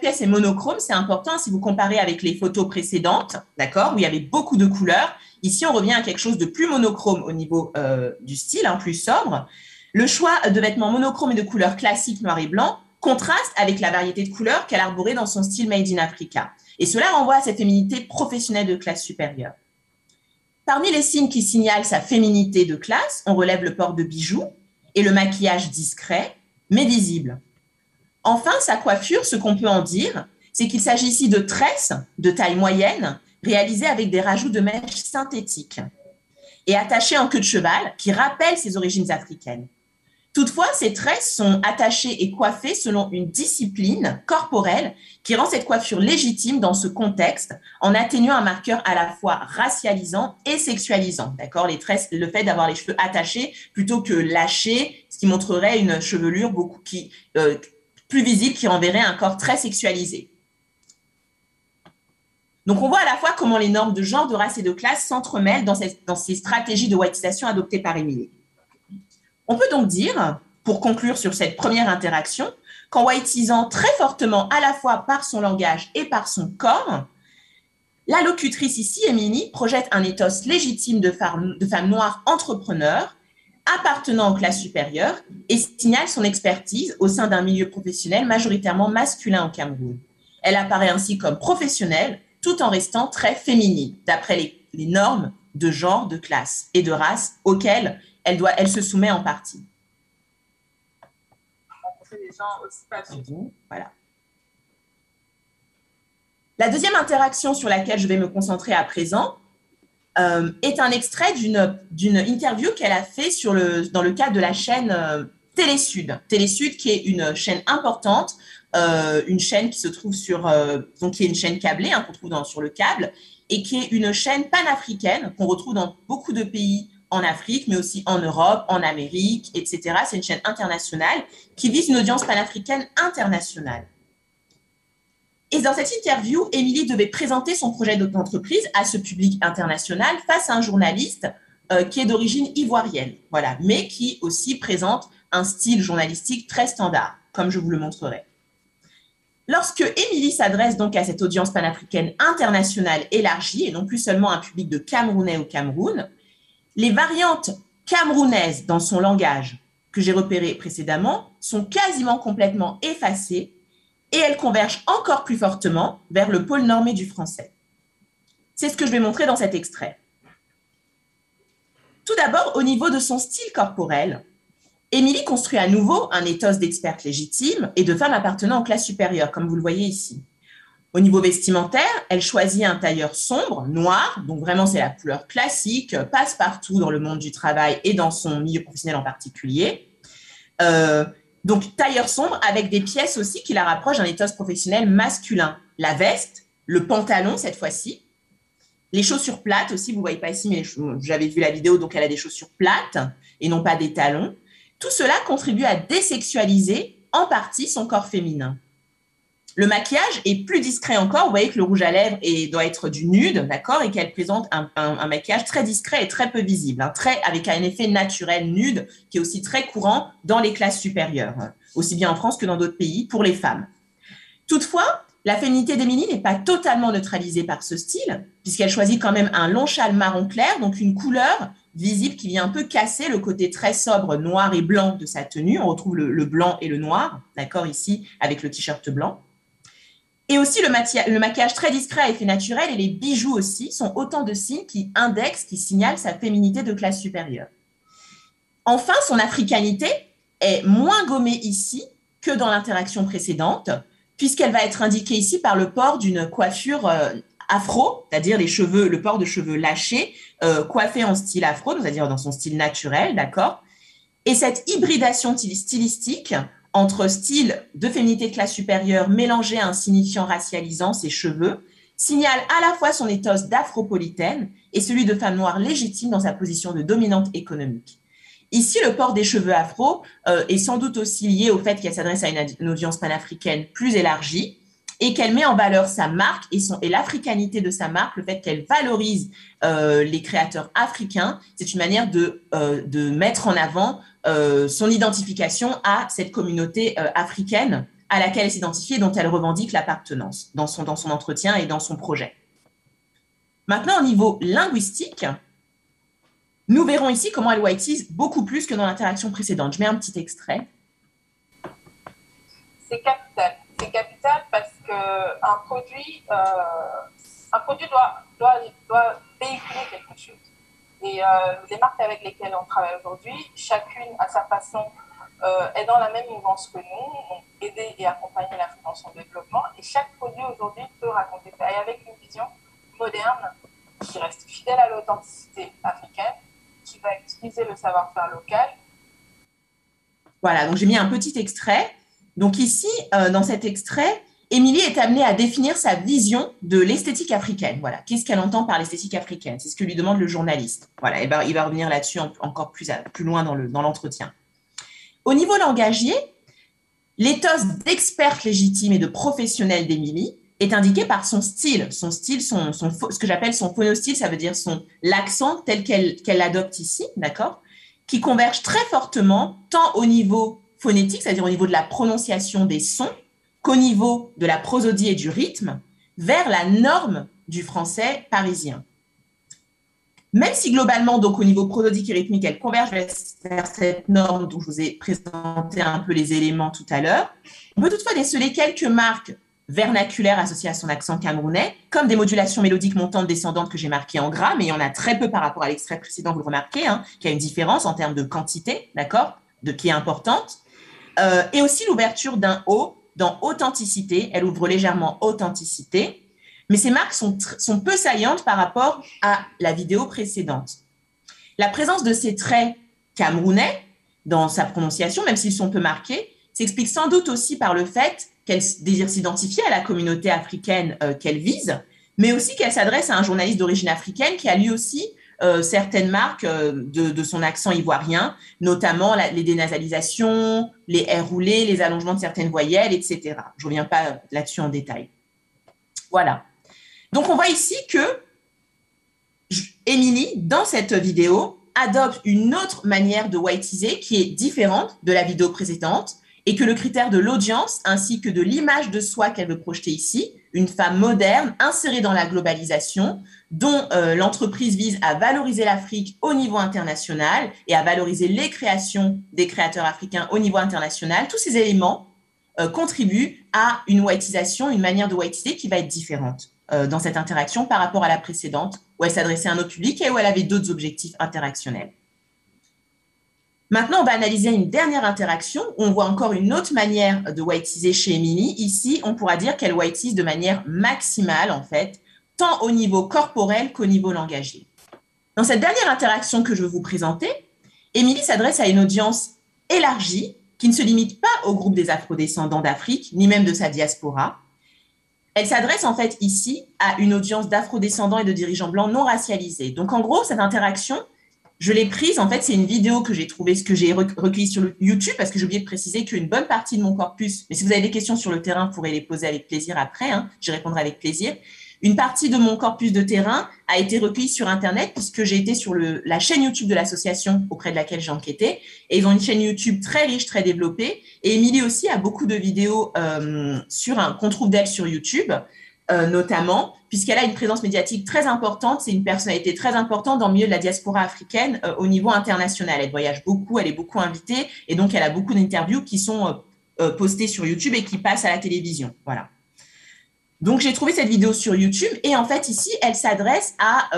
pièce est monochrome, c'est important si vous comparez avec les photos précédentes, d'accord, où il y avait beaucoup de couleurs. Ici, on revient à quelque chose de plus monochrome au niveau euh, du style, hein, plus sobre. Le choix de vêtements monochromes et de couleurs classiques noir et blanc contraste avec la variété de couleurs qu'elle arborait dans son style Made in Africa. Et cela renvoie à cette féminité professionnelle de classe supérieure. Parmi les signes qui signalent sa féminité de classe, on relève le port de bijoux et le maquillage discret, mais visible. Enfin, sa coiffure, ce qu'on peut en dire, c'est qu'il s'agit ici de tresses de taille moyenne réalisées avec des rajouts de mèches synthétiques et attachées en queue de cheval qui rappellent ses origines africaines. Toutefois, ces tresses sont attachées et coiffées selon une discipline corporelle qui rend cette coiffure légitime dans ce contexte en atténuant un marqueur à la fois racialisant et sexualisant. D'accord? Les tresses, le fait d'avoir les cheveux attachés plutôt que lâchés, ce qui montrerait une chevelure beaucoup euh, plus visible qui renverrait un corps très sexualisé. Donc, on voit à la fois comment les normes de genre, de race et de classe s'entremêlent dans, dans ces, stratégies de whiteisation adoptées par Émilie. On peut donc dire, pour conclure sur cette première interaction, qu'en whiteisant très fortement à la fois par son langage et par son corps, la locutrice ici, Émilie, projette un ethos légitime de femme, noire entrepreneur appartenant aux classes supérieures et signale son expertise au sein d'un milieu professionnel majoritairement masculin au Cameroun. Elle apparaît ainsi comme professionnelle tout en restant très féminine, d'après les, les normes de genre, de classe et de race auxquelles elle, doit, elle se soumet en partie. Rencontrer des gens aussi passionnés. Voilà. La deuxième interaction sur laquelle je vais me concentrer à présent euh, est un extrait d'une interview qu'elle a fait sur le, dans le cadre de la chaîne euh, Télésud. Télésud qui est une chaîne importante, euh, une chaîne qui se trouve sur, donc qui est une chaîne câblée hein, qu'on trouve dans, sur le câble, et qui est une chaîne panafricaine qu'on retrouve dans beaucoup de pays en Afrique, mais aussi en Europe, en Amérique, etc. C'est une chaîne internationale qui vise une audience panafricaine internationale. Et dans cette interview, Émilie devait présenter son projet d'entreprise à ce public international face à un journaliste euh, qui est d'origine ivoirienne, voilà, mais qui aussi présente un style journalistique très standard, comme je vous le montrerai. Lorsque Émilie s'adresse donc à cette audience panafricaine internationale élargie, et non plus seulement un public de Camerounais au Cameroun, les variantes camerounaises dans son langage que j'ai repérées précédemment sont quasiment complètement effacées et elles convergent encore plus fortement vers le pôle normé du français. C'est ce que je vais montrer dans cet extrait. Tout d'abord, au niveau de son style corporel, Émilie construit à nouveau un éthos d'experte légitime et de femme appartenant aux classes supérieures, comme vous le voyez ici. Au niveau vestimentaire, elle choisit un tailleur sombre, noir, donc vraiment c'est la couleur classique, passe partout dans le monde du travail et dans son milieu professionnel en particulier. Euh, donc, tailleur sombre avec des pièces aussi qui la rapprochent d'un ethos professionnel masculin. La veste, le pantalon cette fois-ci, les chaussures plates aussi, vous ne voyez pas ici, mais j'avais vu la vidéo, donc elle a des chaussures plates et non pas des talons. Tout cela contribue à désexualiser en partie son corps féminin. Le maquillage est plus discret encore. Vous voyez que le rouge à lèvres doit être du nude, d'accord, et qu'elle présente un, maquillage très discret et très peu visible, très avec un effet naturel nude qui est aussi très courant dans les classes supérieures, aussi bien en France que dans d'autres pays pour les femmes. Toutefois, la féminité d'Émilie n'est pas totalement neutralisée par ce style, puisqu'elle choisit quand même un long châle marron clair, donc une couleur visible qui vient un peu casser le côté très sobre noir et blanc de sa tenue. On retrouve le blanc et le noir, d'accord, ici, avec le t-shirt blanc. Et aussi, le, maquillage très discret à effet naturel et les bijoux aussi sont autant de signes qui indexent, qui signalent sa féminité de classe supérieure. Enfin, son africanité est moins gommée ici que dans l'interaction précédente, puisqu'elle va être indiquée ici par le port d'une coiffure euh, afro, c'est-à-dire les cheveux, le port de cheveux lâchés, euh, coiffés en style afro, c'est-à-dire dans son style naturel, d'accord? Et cette hybridation stylistique entre style de féminité de classe supérieure mélangé à un signifiant racialisant, ses cheveux, signale à la fois son éthos d'afropolitaine et celui de femme noire légitime dans sa position de dominante économique. Ici, le port des cheveux afro euh, est sans doute aussi lié au fait qu'elle s'adresse à une, audience panafricaine plus élargie et qu'elle met en valeur sa marque et, l'africanité de sa marque, le fait qu'elle valorise euh, les créateurs africains. C'est une manière de, euh, mettre en avant son identification à cette communauté euh, africaine à laquelle elle s'identifie et dont elle revendique l'appartenance dans son, dans son entretien et dans son projet. Maintenant, au niveau linguistique, nous verrons ici comment elle whiteise beaucoup plus que dans l'interaction précédente. Je mets un petit extrait. C'est capital. C'est capital parce qu'un produit, euh, un produit doit, doit, doit véhiculer quelque chose. Et euh, les marques avec lesquelles on travaille aujourd'hui, chacune à sa façon euh, est dans la même mouvance que nous, aider et accompagner l'Afrique dans son développement. Et chaque produit aujourd'hui peut raconter ça. Et avec une vision moderne qui reste fidèle à l'authenticité africaine, qui va utiliser le savoir-faire local. Voilà, donc j'ai mis un petit extrait. Donc ici, euh, dans cet extrait, Émilie est amenée à définir sa vision de l'esthétique africaine. Voilà, qu'est-ce qu'elle entend par l'esthétique africaine? C'est ce que lui demande le journaliste. Voilà, il va revenir là-dessus encore plus, plus loin dans l'entretien. Au niveau langagier, l'éthos d'experte légitime et de professionnelle d'Émilie est indiqué par son style, son style, son, ce que j'appelle son phonostyle, ça veut dire son l'accent tel qu'elle adopte ici, d'accord, qui converge très fortement tant au niveau phonétique, c'est-à-dire au niveau de la prononciation des sons, qu'au niveau de la prosodie et du rythme, vers la norme du français parisien. Même si globalement, donc au niveau prosodique et rythmique, elle converge vers cette norme dont je vous ai présenté un peu les éléments tout à l'heure, on peut toutefois déceler quelques marques vernaculaires associées à son accent camerounais, comme des modulations mélodiques montantes descendantes que j'ai marquées en gras, mais il y en a très peu par rapport à l'extrait précédent, vous le remarquez, hein, qui a une différence en termes de quantité, d'accord, de qui est importante, euh, et aussi l'ouverture d'un haut dans authenticité, elle ouvre légèrement authenticité, mais ces marques sont, sont peu saillantes par rapport à la vidéo précédente. La présence de ces traits camerounais dans sa prononciation, même s'ils sont peu marqués, s'explique sans doute aussi par le fait qu'elle désire s'identifier à la communauté africaine euh, qu'elle vise, mais aussi qu'elle s'adresse à un journaliste d'origine africaine qui a lui aussi euh, certaines marques euh, de, son accent ivoirien, notamment les dénasalisations, les airs roulés, les allongements de certaines voyelles, etc. Je ne reviens pas là-dessus en détail. Voilà. Donc on voit ici que Émilie, dans cette vidéo, adopte une autre manière de whiteiser qui est différente de la vidéo précédente et que le critère de l'audience ainsi que de l'image de soi qu'elle veut projeter ici, une femme moderne insérée dans la globalisation, dont euh, l'entreprise vise à valoriser l'Afrique au niveau international et à valoriser les créations des créateurs africains au niveau international, tous ces éléments euh, contribuent à une whiteisation, une manière de whiteiser qui va être différente euh, dans cette interaction par rapport à la précédente, où elle s'adressait à un autre public et où elle avait d'autres objectifs interactionnels. Maintenant, on va analyser une dernière interaction où on voit encore une autre manière de whiteiser chez Emily. Ici, on pourra dire qu'elle whiteise de manière maximale, en fait, tant au niveau corporel qu'au niveau langagier. Dans cette dernière interaction que je veux vous présenter, Émilie s'adresse à une audience élargie qui ne se limite pas au groupe des afrodescendants d'Afrique, ni même de sa diaspora. Elle s'adresse en fait ici à une audience d'afrodescendants et de dirigeants blancs non racialisés. Donc en gros, cette interaction, je l'ai prise, en fait, c'est une vidéo que j'ai trouvée, ce que j'ai recueilli sur YouTube, parce que j'ai oublié de préciser qu'une bonne partie de mon corpus, mais si vous avez des questions sur le terrain, vous pourrez les poser avec plaisir après, hein, j'y répondrai avec plaisir. Une partie de mon corpus de terrain a été recueillie sur Internet puisque j'ai été sur la chaîne YouTube de l'association auprès de laquelle j'ai enquêté. Et ils ont une chaîne YouTube très riche, très développée. Et Émilie aussi a beaucoup de vidéos euh, sur un qu'on trouve d'elle sur YouTube. Euh, notamment, puisqu'elle a une présence médiatique très importante. C'est une personnalité très importante dans le milieu de la diaspora africaine euh, au niveau international. Elle voyage beaucoup, elle est beaucoup invitée, et donc elle a beaucoup d'interviews qui sont euh, postées sur YouTube et qui passent à la télévision. Voilà. Donc j'ai trouvé cette vidéo sur YouTube, et en fait ici, elle s'adresse à,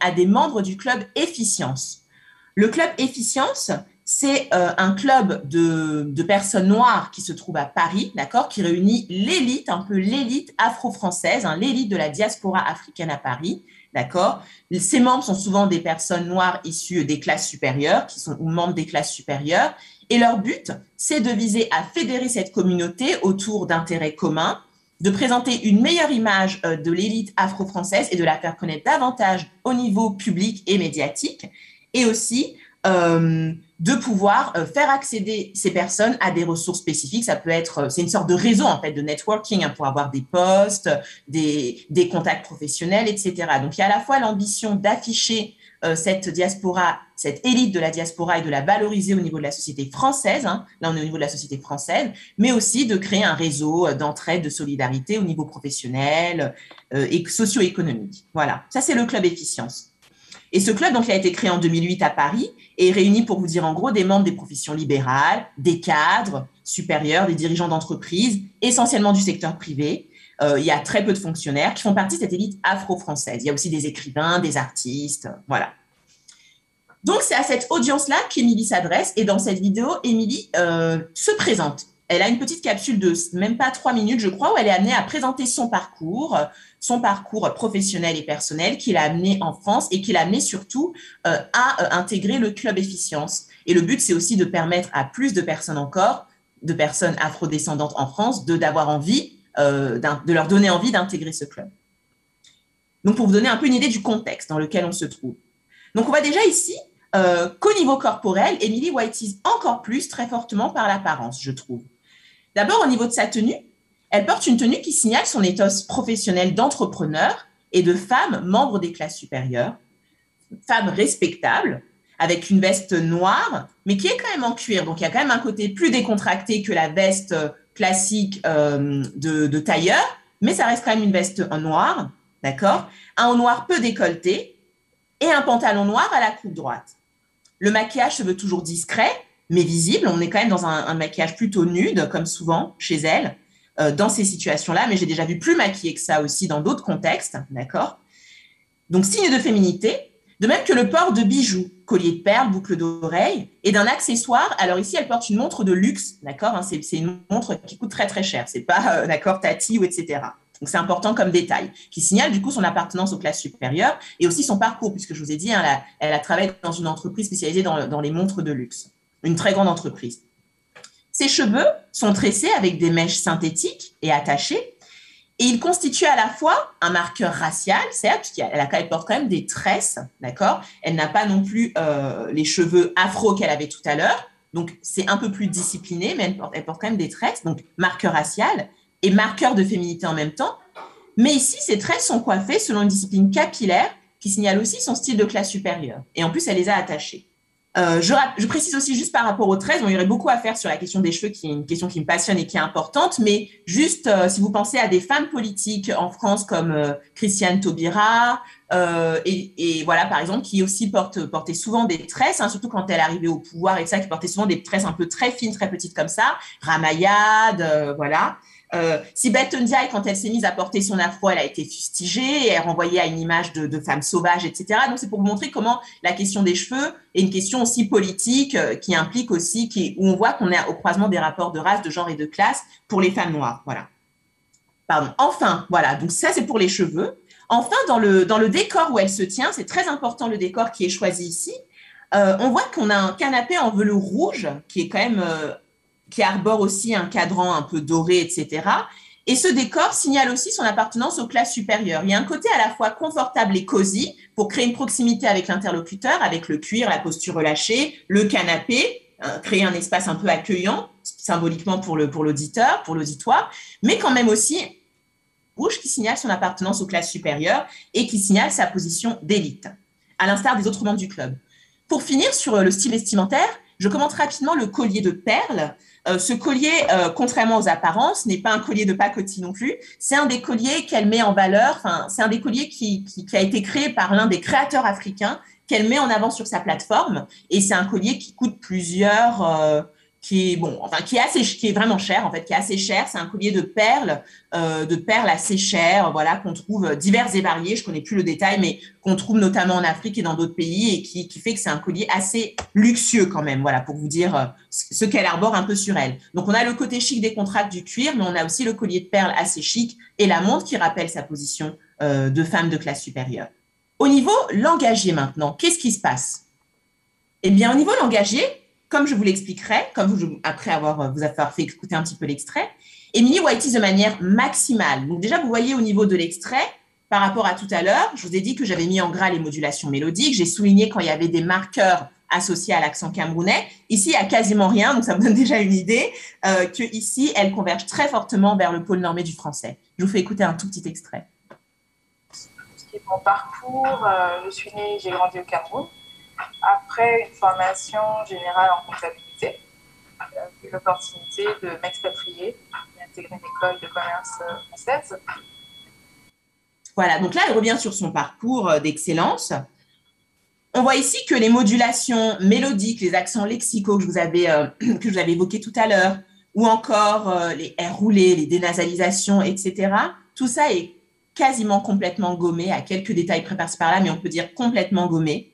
à des membres du club Efficience. Le club Efficience, c'est euh, un club de, personnes noires qui se trouve à Paris, d'accord, qui réunit l'élite, un peu l'élite afro-française, hein, l'élite de la diaspora africaine à Paris, d'accord. Ces membres sont souvent des personnes noires issues des classes supérieures, qui sont ou membres des classes supérieures, et leur but, c'est de viser à fédérer cette communauté autour d'intérêts communs, de présenter une meilleure image euh, de l'élite afro-française et de la faire connaître davantage au niveau public et médiatique, et aussi euh, de pouvoir euh, faire accéder ces personnes à des ressources spécifiques. Ça peut être, euh, c'est une sorte de réseau en fait de networking hein, pour avoir des postes, des, contacts professionnels, etc. Donc il y a à la fois l'ambition d'afficher cette diaspora, cette élite de la diaspora et de la valoriser au niveau de la société française. Hein. là, on est au niveau de la société française, mais aussi de créer un réseau d'entraide, de solidarité au niveau professionnel et socio-économique. Voilà, ça c'est le club efficience. Et ce club, donc, il a été créé en 2008 à Paris et réunit, pour vous dire en gros, des membres des professions libérales, des cadres supérieurs, des dirigeants d'entreprises, essentiellement du secteur privé. Euh, il y a très peu de fonctionnaires qui font partie de cette élite afro-française. Il y a aussi des écrivains, des artistes, voilà. Donc, c'est à cette audience-là qu'Émilie s'adresse. Et dans cette vidéo, Émilie euh, se présente. Elle a une petite capsule de même pas trois minutes, je crois, où elle est amenée à présenter son parcours, son parcours professionnel et personnel qu'il a amené en France et qu'il a amené surtout euh, à euh, intégrer le club efficience. Et le but, c'est aussi de permettre à plus de personnes encore, de personnes afrodescendantes en France, de d'avoir envie, euh, de leur donner envie d'intégrer ce club. Donc, pour vous donner un peu une idée du contexte dans lequel on se trouve. Donc, on voit déjà ici qu'au niveau corporel, Emily whiteise encore plus très fortement par l'apparence, je trouve. D'abord, au niveau de sa tenue, elle porte une tenue qui signale son ethos professionnel d'entrepreneur et de femme membre des classes supérieures, femme respectable, avec une veste noire, mais qui est quand même en cuir. Donc, il y a quand même un côté plus décontracté que la veste classique euh, de, tailleur, mais ça reste quand même une veste en noir, d'accord? Un noir peu décolleté et un pantalon noir à la coupe droite. Le maquillage se veut toujours discret, mais visible. On est quand même dans un, maquillage plutôt nude, comme souvent chez elle, euh, dans ces situations-là. Mais j'ai déjà vu plus maquillée que ça aussi dans d'autres contextes, d'accord? Donc, signe de féminité, de même que le port de bijoux, collier de perles, boucle d'oreilles, et d'un accessoire. Alors ici, elle porte une montre de luxe, d'accord hein, C'est une montre qui coûte très très cher. C'est pas, euh, d'accord, Tati ou etc. Donc, c'est important comme détail, qui signale du coup son appartenance aux classes supérieures et aussi son parcours, puisque je vous ai dit, hein, elle, a, travaillé dans une entreprise spécialisée dans les montres de luxe, une très grande entreprise. Ses cheveux sont tressés avec des mèches synthétiques et attachées, et il constitue à la fois un marqueur racial, certes, puisqu'elle elle porte quand même des tresses, d'accord? Elle n'a pas non plus euh, les cheveux afro qu'elle avait tout à l'heure, donc c'est un peu plus discipliné, mais elle porte, elle porte, quand même des tresses, donc marqueur racial et marqueur de féminité en même temps. Mais ici, ces tresses sont coiffées selon une discipline capillaire qui signale aussi son style de classe supérieure. Et en plus, elle les a attachées. Euh, je, précise aussi juste par rapport aux 13, il y aurait beaucoup à faire sur la question des cheveux, qui est une question qui me passionne et qui est importante, mais juste euh, si vous pensez à des femmes politiques en France comme euh, Christiane Taubira, et, voilà par exemple, qui aussi porte, portait souvent des tresses, hein, surtout quand elle arrivait au pouvoir et ça, qui portait souvent des tresses un peu très fines, très petites comme ça, Ramayad, voilà. Euh, si Ndiaye, quand elle s'est mise à porter son afro, elle a été fustigée et elle renvoyée à une image de, femme sauvage, etc. Donc, c'est pour vous montrer comment la question des cheveux est une question aussi politique euh, qui implique aussi, où on voit qu'on est au croisement des rapports de race, de genre et de classe pour les femmes noires. Voilà. Pardon. Enfin, voilà. Donc, ça, c'est pour les cheveux. Enfin, dans le, décor où elle se tient, c'est très important le décor qui est choisi ici. Euh, on voit qu'on a un canapé en velours rouge qui est quand même qui arbore aussi un cadran un peu doré, etc. Et ce décor signale aussi son appartenance aux classes supérieures. Il y a un côté à la fois confortable et cosy pour créer une proximité avec l'interlocuteur, avec le cuir, la posture relâchée, le canapé, hein, créer un espace un peu accueillant, symboliquement pour le pour l'auditeur, pour l'auditoire, mais quand même aussi rouge qui signale son appartenance aux classes supérieures et qui signale sa position d'élite, à l'instar des autres membres du club. Pour finir sur le style vestimentaire, je commente rapidement le collier de perles euh, ce collier, euh, contrairement aux apparences, n'est pas un collier de pacotille non plus. C'est un des colliers qu'elle met en valeur. Enfin, c'est un des colliers qui, a été créé par l'un des créateurs africains qu'elle met en avant sur sa plateforme. Et c'est un collier qui coûte plusieurs, euh, qui est bon, enfin qui est assez, qui est vraiment cher en fait, qui est assez cher. C'est un collier de perles, euh, de perles assez chères, voilà, qu'on trouve divers et variés. Je connais plus le détail, mais qu'on trouve notamment en Afrique et dans d'autres pays, et qui, qui fait que c'est un collier assez luxueux quand même, voilà, pour vous dire euh, ce qu'elle arbore un peu sur elle. Donc on a le côté chic des contracts du cuir, mais on a aussi le collier de perles assez chic et la montre qui rappelle sa position euh, de femme de classe supérieure. Au niveau langagier maintenant, qu'est-ce qui se passe? Eh bien, au niveau langagier, comme je vous l'expliquerai, après avoir vous avoir fait écouter un petit peu l'extrait, Emily Whitey de manière maximale. Donc déjà, vous voyez au niveau de l'extrait, par rapport à tout à l'heure, je vous ai dit que j'avais mis en gras les modulations mélodiques. J'ai souligné quand il y avait des marqueurs associés à l'accent camerounais. Ici, il n'y a quasiment rien, donc ça me donne déjà une idée euh, que ici, elle converge très fortement vers le pôle normé du français. Je vous fais écouter un tout petit extrait. Mon parcours, euh, je suis née, j'ai grandi au Cameroun. Après une formation générale en comptabilité, j'ai eu l'opportunité de m'expatrier et intégrer une école de commerce euh, française. Voilà, donc là, elle revient sur son parcours euh, d'excellence. On voit ici que les modulations mélodiques, les accents lexicaux que je vous avais, euh, que je évoqués tout à l'heure, ou encore les R roulés, les dénasalisations, etc., tout ça est quasiment complètement gommé, à quelques détails près par-là, mais on peut dire complètement gommé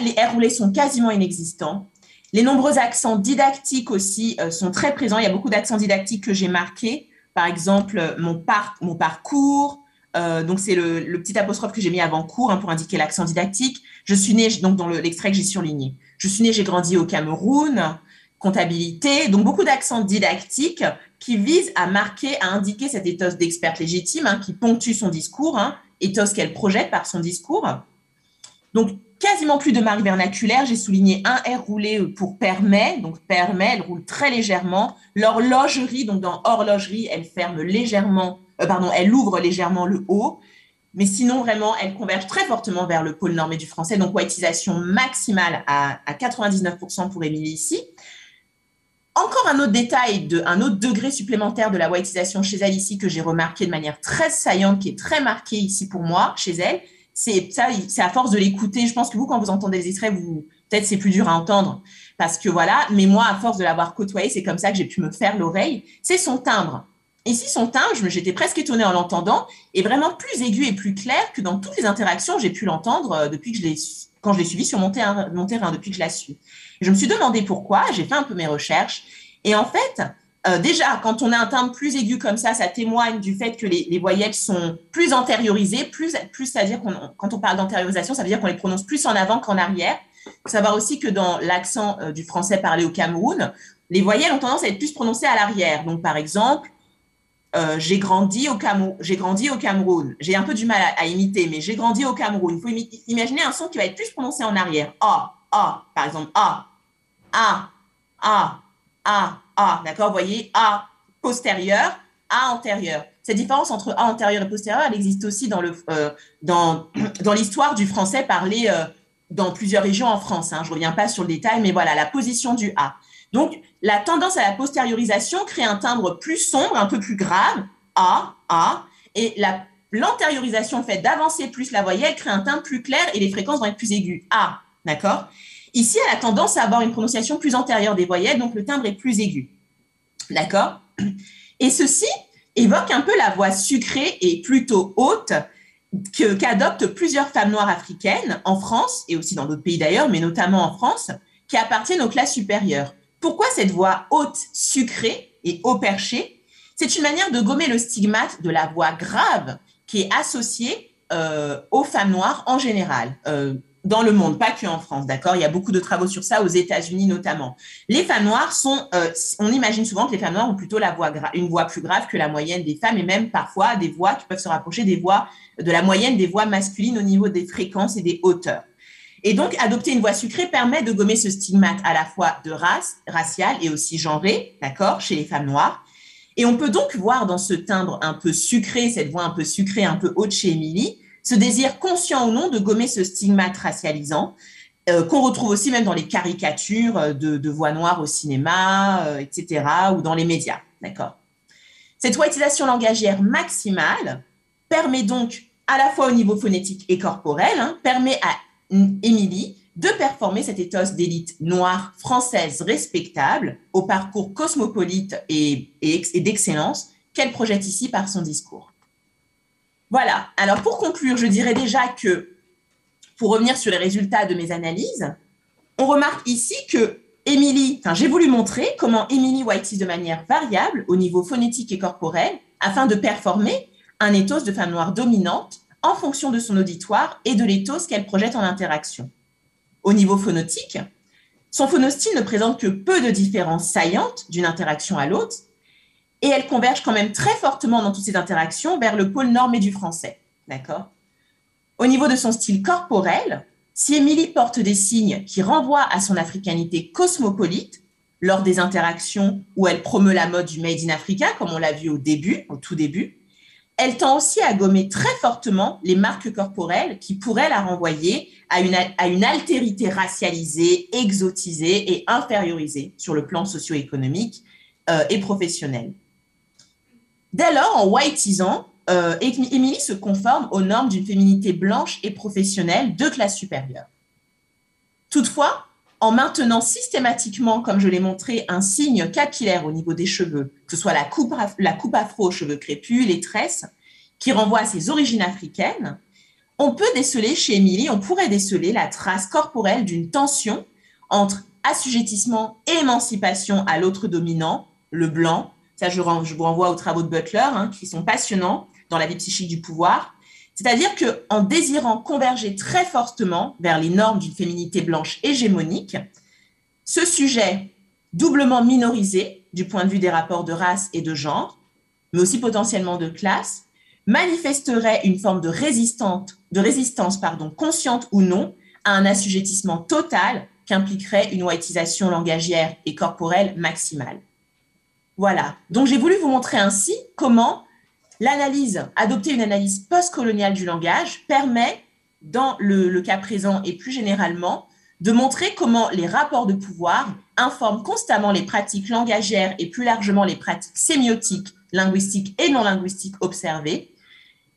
les R roulés sont quasiment inexistants. Les nombreux accents didactiques aussi euh, sont très présents. Il y a beaucoup d'accents didactiques que j'ai marqués. Par exemple, mon, mon parcours. Euh, donc, c'est le, petit apostrophe que j'ai mis avant cours hein, pour indiquer l'accent didactique. Je suis née, donc dans l'extrait que j'ai surligné. Je suis née, j'ai grandi au Cameroun. Comptabilité. Donc, beaucoup d'accents didactiques qui visent à marquer, à indiquer cette éthos d'experte légitime hein, qui ponctue son discours, hein, éthos qu'elle projette par son discours. Donc, quasiment plus de marques vernaculaires. J'ai souligné un R roulé pour permet. Donc, permet, elle roule très légèrement. L'horlogerie, donc dans horlogerie, elle ferme légèrement, euh, pardon, elle ouvre légèrement le haut. Mais sinon, vraiment, elle converge très fortement vers le pôle normé du français. Donc, whiteisation maximale à, 99% pour Émilie ici. Encore un autre détail, de, un autre degré supplémentaire de la whiteisation chez elle ici que j'ai remarqué de manière très saillante, qui est très marquée ici pour moi, chez elle, c'est ça, c'est à force de l'écouter. Je pense que vous, quand vous entendez les extraits, vous peut-être c'est plus dur à entendre parce que voilà. Mais moi, à force de l'avoir côtoyé, c'est comme ça que j'ai pu me faire l'oreille. C'est son timbre. Ici, son timbre, j'étais presque étonnée en l'entendant, est vraiment plus aigu et plus clair que dans toutes les interactions j'ai pu l'entendre euh, depuis que je l'ai, quand je l'ai suivi sur mon terrain, mon terrain, depuis que je la suis. Je me suis demandé pourquoi. J'ai fait un peu mes recherches et en fait, euh, déjà, quand on a un timbre plus aigu comme ça, ça témoigne du fait que les, voyelles sont plus antériorisées, plus, c'est-à-dire qu'on, quand on parle d'antériorisation, ça veut dire qu'on les prononce plus en avant qu'en arrière. Il faut savoir aussi que dans l'accent euh, du français parlé au Cameroun, les voyelles ont tendance à être plus prononcées à l'arrière. Donc, par exemple, euh, j'ai grandi au Cameroun. J'ai grandi au Cameroun. J'ai un peu du mal à, imiter, mais j'ai grandi au Cameroun. Il faut imaginer un son qui va être plus prononcé en arrière. A, A, par exemple, A, A, A, A, A. D'accord? Vous voyez, A postérieur, A antérieur. Cette différence entre A antérieur et postérieur, elle existe aussi dans, le, euh, dans, dans l'histoire du français parlé euh, dans plusieurs régions en France. Hein. Je ne reviens pas sur le détail, mais voilà, la position du A. Donc, la tendance à la postériorisation crée un timbre plus sombre, un peu plus grave, A, A, et l'antériorisation, fait d'avancer plus la voyelle, crée un timbre plus clair et les fréquences vont être plus aiguës. A, d'accord? Ici, elle a tendance à avoir une prononciation plus antérieure des voyelles, donc le timbre est plus aigu. D'accord? Et ceci évoque un peu la voix sucrée et plutôt haute qu'adoptent plusieurs femmes noires africaines en France et aussi dans d'autres pays d'ailleurs, mais notamment en France, qui appartiennent aux classes supérieures. Pourquoi cette voix haute, sucrée et haut perché C'est une manière de gommer le stigmate de la voix grave qui est associée euh, aux femmes noires en général. Euh, dans le monde, pas que en France, d'accord? Il y a beaucoup de travaux sur ça, aux États-Unis notamment. Les femmes noires sont, euh, on imagine souvent que les femmes noires ont plutôt la voix une voix plus grave que la moyenne des femmes et même parfois des voix qui peuvent se rapprocher des voix de la moyenne des voix masculines au niveau des fréquences et des hauteurs. Et donc, adopter une voix sucrée permet de gommer ce stigmate à la fois de race, racial et aussi genré, d'accord, chez les femmes noires. Et on peut donc voir dans ce timbre un peu sucré, cette voix un peu sucrée, un peu haute chez Émilie, ce désir conscient ou non de gommer ce stigmate racialisant, euh, qu'on retrouve aussi même dans les caricatures euh, de, voix noire au cinéma, euh, etc., ou dans les médias, d'accord? Cette whiteisation langagière maximale permet donc, à la fois au niveau phonétique et corporel, hein, permet à Émilie de performer cet éthos d'élite noire française respectable au parcours cosmopolite et, et d'excellence qu'elle projette ici par son discours. Voilà. Alors, pour conclure, je dirais déjà que, pour revenir sur les résultats de mes analyses, on remarque ici que Émilie, j'ai voulu montrer comment Émilie Whitey de manière variable au niveau phonétique et corporel afin de performer un ethos de femme noire dominante en fonction de son auditoire et de l'éthos qu'elle projette en interaction. Au niveau phonotique, son phonostyle ne présente que peu de différences saillantes d'une interaction à l'autre et elle converge quand même très fortement dans toutes ces interactions vers le pôle normé du français. D'accord? Au niveau de son style corporel, si Émilie porte des signes qui renvoient à son africanité cosmopolite, lors des interactions où elle promeut la mode du Made in Africa, comme on l'a vu au début, au tout début, elle tend aussi à gommer très fortement les marques corporelles qui pourraient la renvoyer à une, à une altérité racialisée, exotisée et infériorisée sur le plan socio-économique euh, et professionnel. Dès lors, en whiteisant, euh, Émilie se conforme aux normes d'une féminité blanche et professionnelle de classe supérieure. Toutefois, en maintenant systématiquement, comme je l'ai montré, un signe capillaire au niveau des cheveux, que ce soit la coupe, afro aux cheveux crépus, les tresses, qui renvoient à ses origines africaines, on peut déceler chez Émilie, on pourrait déceler la trace corporelle d'une tension entre assujettissement et émancipation à l'autre dominant, le blanc. Ça, je, vous renvoie aux travaux de Butler, hein, qui sont passionnants dans la vie psychique du pouvoir. C'est-à-dire qu'en désirant converger très fortement vers les normes d'une féminité blanche hégémonique, ce sujet doublement minorisé du point de vue des rapports de race et de genre, mais aussi potentiellement de classe, manifesterait une forme de, de résistance consciente ou non à un assujettissement total qu'impliquerait une whiteisation langagière et corporelle maximale. Voilà, donc j'ai voulu vous montrer ainsi comment L'analyse, adopter une analyse postcoloniale du langage permet, dans le, cas présent et plus généralement, de montrer comment les rapports de pouvoir informent constamment les pratiques langagières et plus largement les pratiques sémiotiques, linguistiques et non linguistiques observées,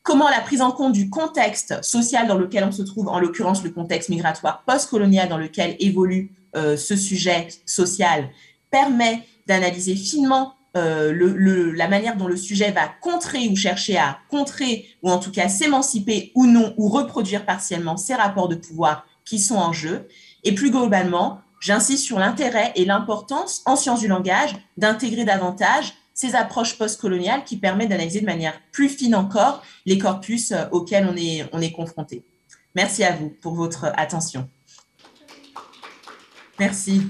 comment la prise en compte du contexte social dans lequel on se trouve, en l'occurrence le contexte migratoire postcolonial dans lequel évolue euh, ce sujet social, permet d'analyser finement euh, la manière dont le sujet va contrer ou chercher à contrer, ou en tout cas s'émanciper ou non, ou reproduire partiellement ces rapports de pouvoir qui sont en jeu. Et plus globalement, j'insiste sur l'intérêt et l'importance en sciences du langage d'intégrer davantage ces approches postcoloniales qui permettent d'analyser de manière plus fine encore les corpus euh, auxquels on est confronté. Merci à vous pour votre attention. Merci.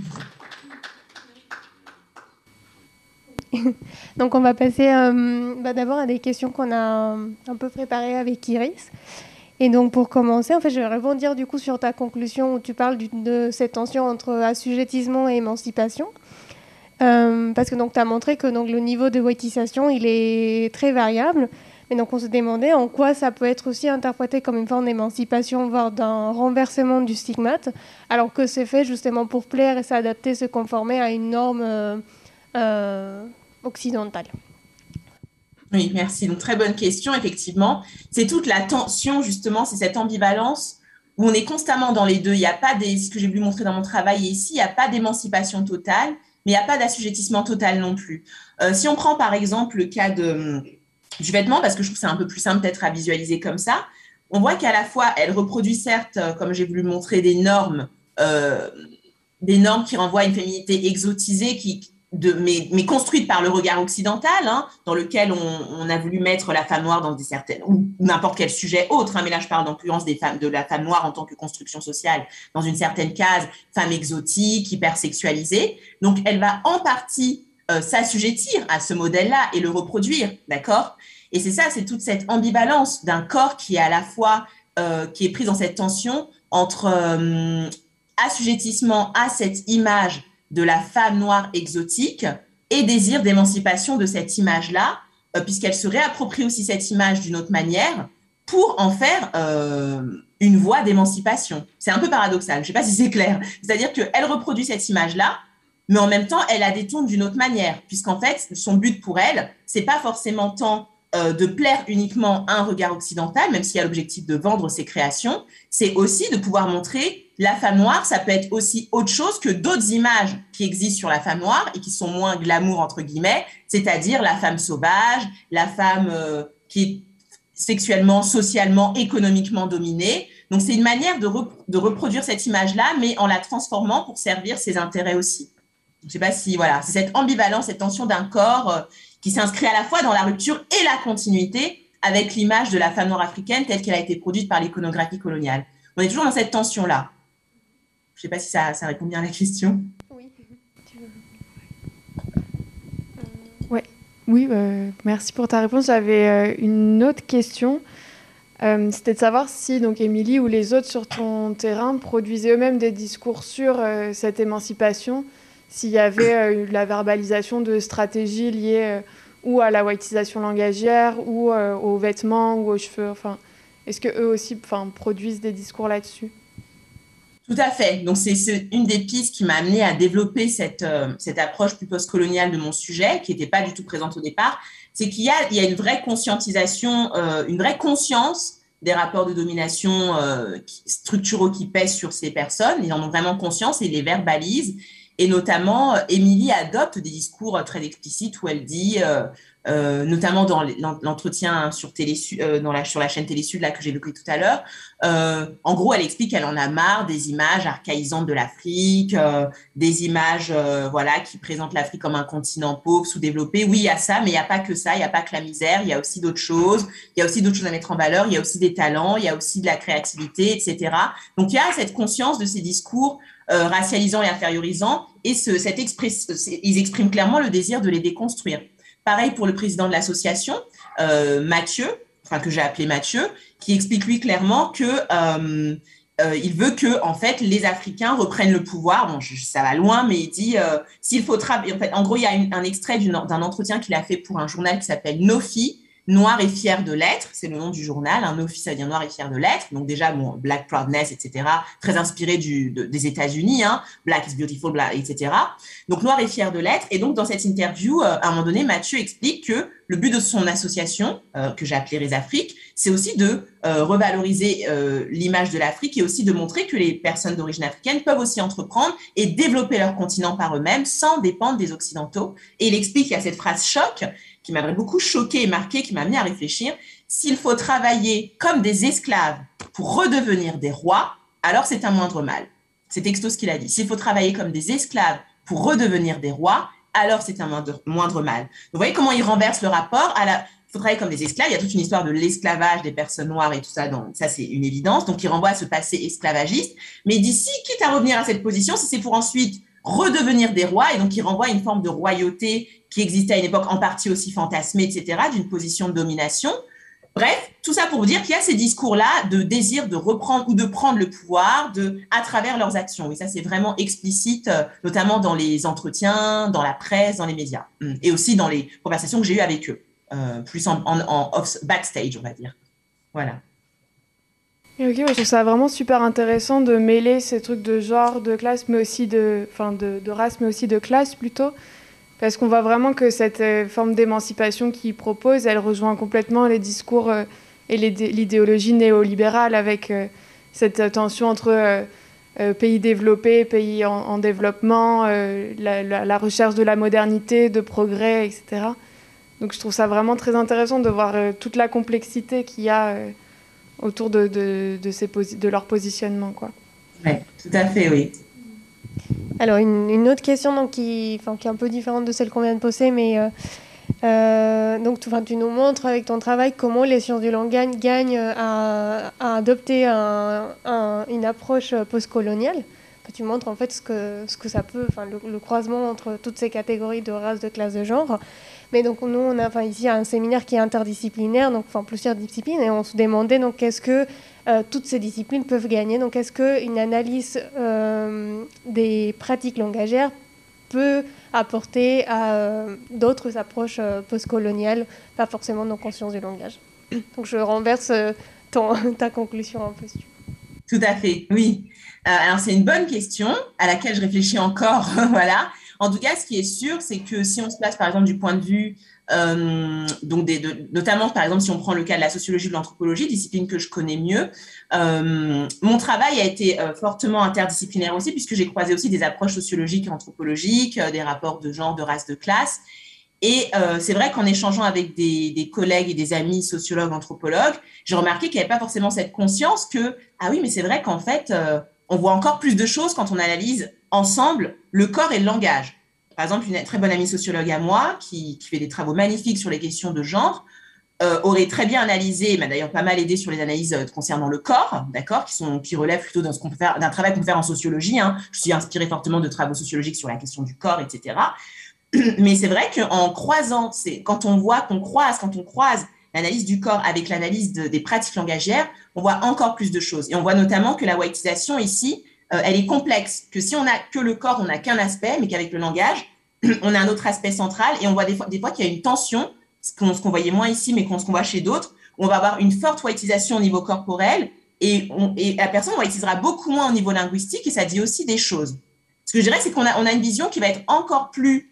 Donc on va passer euh, bah, d'abord à des questions qu'on a un peu préparées avec Iris. Et donc pour commencer, en fait, je vais rebondir du coup sur ta conclusion où tu parles de cette tension entre assujettissement et émancipation. Euh, parce que tu as montré que donc, le niveau de wettisation, il est très variable. Mais donc on se demandait en quoi ça peut être aussi interprété comme une forme d'émancipation, voire d'un renversement du stigmate, alors que c'est fait justement pour plaire et s'adapter, se conformer à une norme euh, euh, occidentale. Oui, merci. Donc, très bonne question, effectivement. C'est toute la tension, justement, c'est cette ambivalence où on est constamment dans les deux. Il n'y a pas des, ce que j'ai voulu montrer dans mon travail ici, il n'y a pas d'émancipation totale, mais il n'y a pas d'assujettissement total non plus. Euh, si on prend par exemple le cas de, du vêtement, parce que je trouve que c'est un peu plus simple peut-être à visualiser comme ça, on voit qu'à la fois, elle reproduit certes, euh, comme j'ai voulu montrer, des normes, euh, des normes qui renvoient à une féminité exotisée, qui, mais, construite par le regard occidental, hein, dans lequel on, a voulu mettre la femme noire dans des certaines, ou n'importe quel sujet autre, hein, mais là je parle femmes, de la femme noire en tant que construction sociale, dans une certaine case, femme exotique, hypersexualisée. Donc elle va en partie euh, s'assujettir à ce modèle-là et le reproduire, d'accord? Et c'est ça, c'est toute cette ambivalence d'un corps qui est à la fois, euh, qui est pris dans cette tension entre euh, assujettissement à cette image de la femme noire exotique et désir d'émancipation de cette image-là, euh, puisqu'elle se réapproprie aussi cette image d'une autre manière pour en faire euh, une voie d'émancipation. C'est un peu paradoxal, je ne sais pas si c'est clair. C'est-à-dire qu'elle reproduit cette image-là, mais en même temps, elle la détourne d'une autre manière, puisqu'en fait, son but pour elle, c'est pas forcément tant euh, de plaire uniquement à un regard occidental, même s'il y a l'objectif de vendre ses créations, c'est aussi de pouvoir montrer la femme noire, ça peut être aussi autre chose que d'autres images qui existent sur la femme noire et qui sont moins glamour, entre guillemets, c'est-à-dire la femme sauvage, la femme euh, qui est sexuellement, socialement, économiquement dominée. Donc c'est une manière de, de reproduire cette image-là, mais en la transformant pour servir ses intérêts aussi. Je ne sais pas si, voilà, c'est cette ambivalence, cette tension d'un corps euh, qui s'inscrit à la fois dans la rupture et la continuité avec l'image de la femme noire africaine telle qu'elle a été produite par l'iconographie coloniale. On est toujours dans cette tension-là. Je ne sais pas si ça, ça, répond bien à la question. Oui. Ouais. Oui, euh, merci pour ta réponse. J'avais euh, une autre question. Euh, c'était de savoir si donc Émilie ou les autres sur ton terrain produisaient eux-mêmes des discours sur cette émancipation s'il y avait euh, la verbalisation de stratégies liées euh, ou à la whiteisation langagière ou euh, aux vêtements ou aux cheveux. Enfin, est-ce que eux aussi enfin, produisent des discours là-dessus? Tout à fait. Donc, c'est une des pistes qui m'a amené à développer cette, cette approche plus postcoloniale de mon sujet, qui n'était pas du tout présente au départ. C'est qu'il y y a une vraie conscientisation, une vraie conscience des rapports de domination structuraux qui pèsent sur ces personnes. Ils en ont vraiment conscience et les verbalisent. Et notamment, Émilie adopte des discours très explicites où elle dit, euh, euh, notamment dans l'entretien sur, télé, euh, dans la, sur la chaîne Télésud là, que évoqué tout à l'heure, en gros, elle explique qu'elle en a marre des images archaïsantes de l'Afrique, des images voilà, qui présentent l'Afrique comme un continent pauvre, sous-développé. Oui, il y a ça, mais il n'y a pas que ça, il n'y a pas que la misère, il y a aussi d'autres choses, il y a aussi d'autres choses à mettre en valeur, il y a aussi des talents, il y a aussi de la créativité, etc. Donc, il y a cette conscience de ces discours euh, racialisant et infériorisant, et ce, cette ils expriment clairement le désir de les déconstruire. Pareil pour le président de l'association, euh, Mathieu, enfin que j'ai appelé Mathieu, qui explique lui clairement que euh, euh, il veut que en fait les Africains reprennent le pouvoir. Bon, ça va loin, mais il dit s'il faut travailler. En fait, en gros, il y a un extrait d'un entretien qu'il a fait pour un journal qui s'appelle Nofi, Noir et fier de l'être, c'est le nom du journal. Un office, ça vient Noir et fier de l'être. Donc déjà, bon, Black Proudness, etc. Très inspiré du, des États-Unis, hein. Black is beautiful, etc. Donc Noir et fier de l'être. Et donc dans cette interview, euh, à un moment donné, Mathieu explique que le but de son association, euh, que j'ai appelée Les Afriques, c'est aussi de euh, revaloriser l'image de l'Afrique et aussi de montrer que les personnes d'origine africaine peuvent aussi entreprendre et développer leur continent par eux-mêmes sans dépendre des Occidentaux. Et il explique, il y a cette phrase choc, qui m'avait beaucoup choqué et marqué, qui m'a amené à réfléchir. S'il faut travailler comme des esclaves pour redevenir des rois, alors c'est un moindre mal. c'est texto ce qu'il a dit. S'il faut travailler comme des esclaves pour redevenir des rois, alors c'est un moindre, mal. vous voyez comment il renverse le rapport à la, faut travailler comme des esclaves. Il y a toute une histoire de l'esclavage des personnes noires et tout ça. Donc, ça, c'est une évidence. Donc, il renvoie à ce passé esclavagiste. Mais d'ici, quitte à revenir à cette position, si c'est pour ensuite redevenir des rois, et donc il renvoie à une forme de royauté qui existait à une époque en partie aussi fantasmée, etc., d'une position de domination. Bref, tout ça pour vous dire qu'il y a ces discours-là de désir de reprendre ou de prendre le pouvoir de, à travers leurs actions. Et ça, c'est vraiment explicite, euh, notamment dans les entretiens, dans la presse, dans les médias, et aussi dans les conversations que j'ai eues avec eux. Euh, plus en, backstage, on va dire. Voilà. Ok, je trouve ça vraiment super intéressant de mêler ces trucs de genre, de classe, mais aussi de, enfin de, race, mais aussi de classe plutôt. Parce qu'on voit vraiment que cette euh, forme d'émancipation qu'il propose, elle rejoint complètement les discours euh, et l'idéologie néolibérale avec cette tension entre pays développés, pays en, développement, la, recherche de la modernité, de progrès, etc. Donc je trouve ça vraiment très intéressant de voir euh, toute la complexité qu'il y a euh, autour de, de, ces de leur positionnement. Quoi. Oui, tout à fait, oui. Alors une, une autre question donc, qui, qui est un peu différente de celle qu'on vient de poser, mais euh, donc tu, tu nous montres avec ton travail comment les sciences du langage gagnent à, à adopter un, une approche postcoloniale. Tu montres en fait ce que, ce que ça peut, enfin, le, le, croisement entre toutes ces catégories de races, de classes, de genre. Mais donc nous, on a ici un séminaire qui est interdisciplinaire, donc enfin plusieurs disciplines, et on se demandait donc qu'est-ce que euh, toutes ces disciplines peuvent gagner? Donc est-ce qu'une analyse euh, des pratiques langagères peut apporter à euh, d'autres approches postcoloniales, pas forcément dans conscience du langage? Donc je renverse ton, ta conclusion un peu. Tout à fait, oui. alors c'est une bonne question à laquelle je réfléchis encore, voilà. En tout cas, ce qui est sûr, c'est que si on se place, par exemple, du point de vue, euh, donc des, notamment, par exemple, si on prend le cas de la sociologie de l'anthropologie, discipline que je connais mieux, euh, mon travail a été euh, fortement interdisciplinaire aussi, puisque j'ai croisé aussi des approches sociologiques et anthropologiques, des rapports de genre, de race, de classe. Et c'est vrai qu'en échangeant avec des, des, collègues et des amis sociologues, anthropologues, j'ai remarqué qu'il n'y avait pas forcément cette conscience que, ah oui, mais c'est vrai qu'en fait, on voit encore plus de choses quand on analyse ensemble le corps et le langage. Par exemple, une très bonne amie sociologue à moi, qui, fait des travaux magnifiques sur les questions de genre, euh, aurait très bien analysé, m'a d'ailleurs pas mal aidé sur les analyses euh, concernant le corps, d'accord, qui, sont, qui relèvent plutôt d'un travail qu'on peut faire en sociologie. Hein. Je suis inspirée fortement de travaux sociologiques sur la question du corps, etc. Mais c'est vrai qu'en croisant, quand on voit qu'on croise, quand on croise l'analyse du corps avec l'analyse des pratiques langagières, on voit encore plus de choses. Et on voit notamment que la whiteisation ici, euh, elle est complexe, que si on n'a que le corps, on n'a qu'un aspect, mais qu'avec le langage, on a un autre aspect central et on voit des fois, qu'il y a une tension, ce qu'on voyait moins ici, mais qu'on voit chez d'autres, on va avoir une forte whiteisation au niveau corporel et, la personne whiteisera beaucoup moins au niveau linguistique et ça dit aussi des choses. Ce que je dirais, c'est qu'on a, une vision qui va être encore plus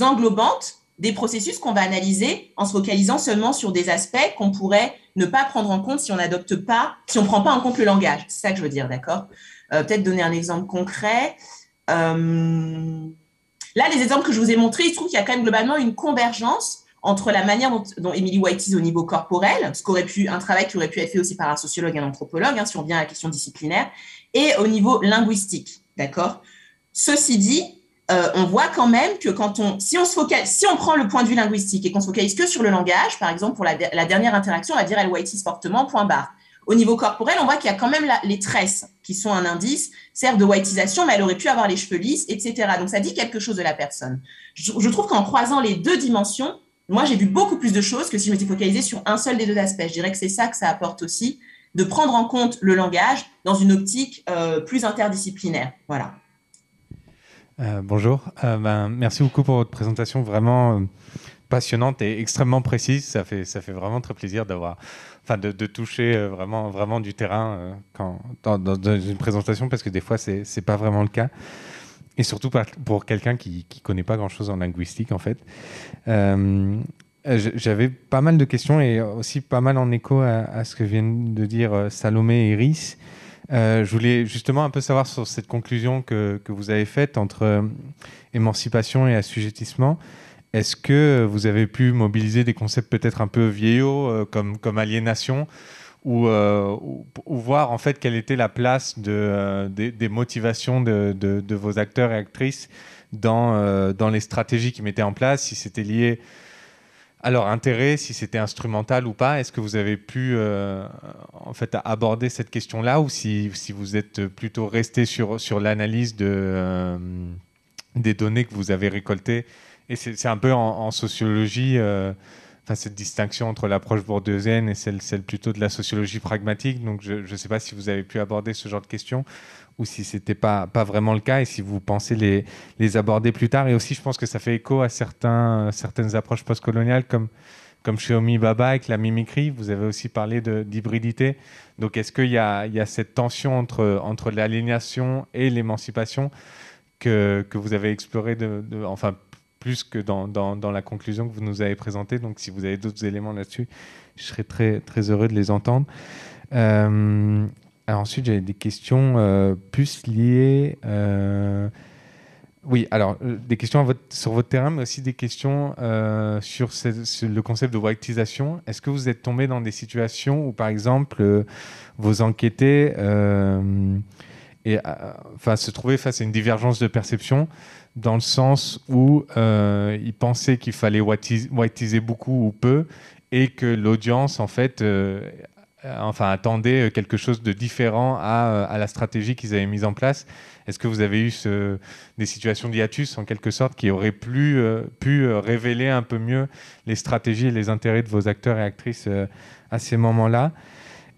englobante des processus qu'on va analyser en se focalisant seulement sur des aspects qu'on pourrait ne pas prendre en compte si on n'adopte pas, si on prend pas en compte le langage. C'est ça que je veux dire, d'accord? Peut-être donner un exemple concret. Euh, là, les exemples que je vous ai montrés, je trouve qu'il y a quand même globalement une convergence entre la manière dont, dont Emily White au niveau corporel, ce qu'aurait pu, un travail qui aurait pu être fait aussi par un sociologue et un anthropologue, hein, si on vient à la question disciplinaire, et au niveau linguistique, d'accord? Ceci dit, euh, on voit quand même que quand on, si on se focalise, si on prend le point de vue linguistique et qu'on se focalise que sur le langage, par exemple pour la, dernière interaction, on va dire elle whiteise fortement, point barre. Au niveau corporel, on voit qu'il y a quand même les tresses qui sont un indice, servent de whiteisation, mais elle aurait pu avoir les cheveux lisses, etc. Donc ça dit quelque chose de la personne. Je, trouve qu'en croisant les deux dimensions, moi j'ai vu beaucoup plus de choses que si je m'étais focalisée sur un seul des deux aspects. Je dirais que c'est ça que ça apporte aussi, de prendre en compte le langage dans une optique euh, plus interdisciplinaire. Voilà. Euh, bonjour, euh, ben, merci beaucoup pour votre présentation vraiment passionnante et extrêmement précise. Ça fait, ça fait vraiment très plaisir d'avoir enfin de, toucher euh, vraiment, vraiment du terrain euh, dans, une présentation, parce que des fois, c'est n'est pas vraiment le cas. Et surtout pour quelqu'un qui ne connaît pas grand-chose en linguistique, en fait. Euh, j'avais pas mal de questions et aussi pas mal en écho à, ce que viennent de dire Salomé et Iris. je voulais justement un peu savoir sur cette conclusion que, que vous avez faite entre émancipation et assujettissement. Est-ce que vous avez pu mobiliser des concepts peut-être un peu vieillots, euh, comme, comme aliénation, ou, voir en fait quelle était la place de, des, motivations de, vos acteurs et actrices dans, dans les stratégies qu'ils mettaient en place, si c'était lié alors, intérêt, si c'était instrumental ou pas, est-ce que vous avez pu euh, en fait aborder cette question-là ou si, vous êtes plutôt resté sur, sur l'analyse de, euh, des données que vous avez récoltées Et c'est un peu en, sociologie, euh, cette distinction entre l'approche bourdieusienne et celle, celle plutôt de la sociologie pragmatique. Donc, je ne sais pas si vous avez pu aborder ce genre de questions ou si ce n'était pas, pas vraiment le cas et si vous pensez les, les aborder plus tard. Et aussi, je pense que ça fait écho à certaines approches postcoloniales comme, comme chez Omi Baba avec la mimicry. Vous avez aussi parlé d'hybridité. Donc, est-ce qu'il y a, cette tension entre, entre l'aliénation et l'émancipation que, que vous avez exploré, de, enfin, plus que dans, dans, dans, la conclusion que vous nous avez présentée. Donc, si vous avez d'autres éléments là-dessus, je serais très, très heureux de les entendre. Euh, ensuite, j'avais des questions euh, plus liées. Euh, oui, alors des questions sur votre terrain, mais aussi des questions sur, le concept de whiteisation. Est-ce que vous êtes tombé dans des situations où, par exemple, vos enquêtés et, enfin, se trouvaient face à une divergence de perception dans le sens où ils pensaient qu'il fallait whiteiser beaucoup ou peu et que l'audience, en fait, euh, enfin, attendaient euh, quelque chose de différent à, euh, à la stratégie qu'ils avaient mise en place. Est-ce que vous avez eu des situations d'hiatus, en quelque sorte, qui auraient pu révéler un peu mieux les stratégies et les intérêts de vos acteurs et actrices à ces moments-là?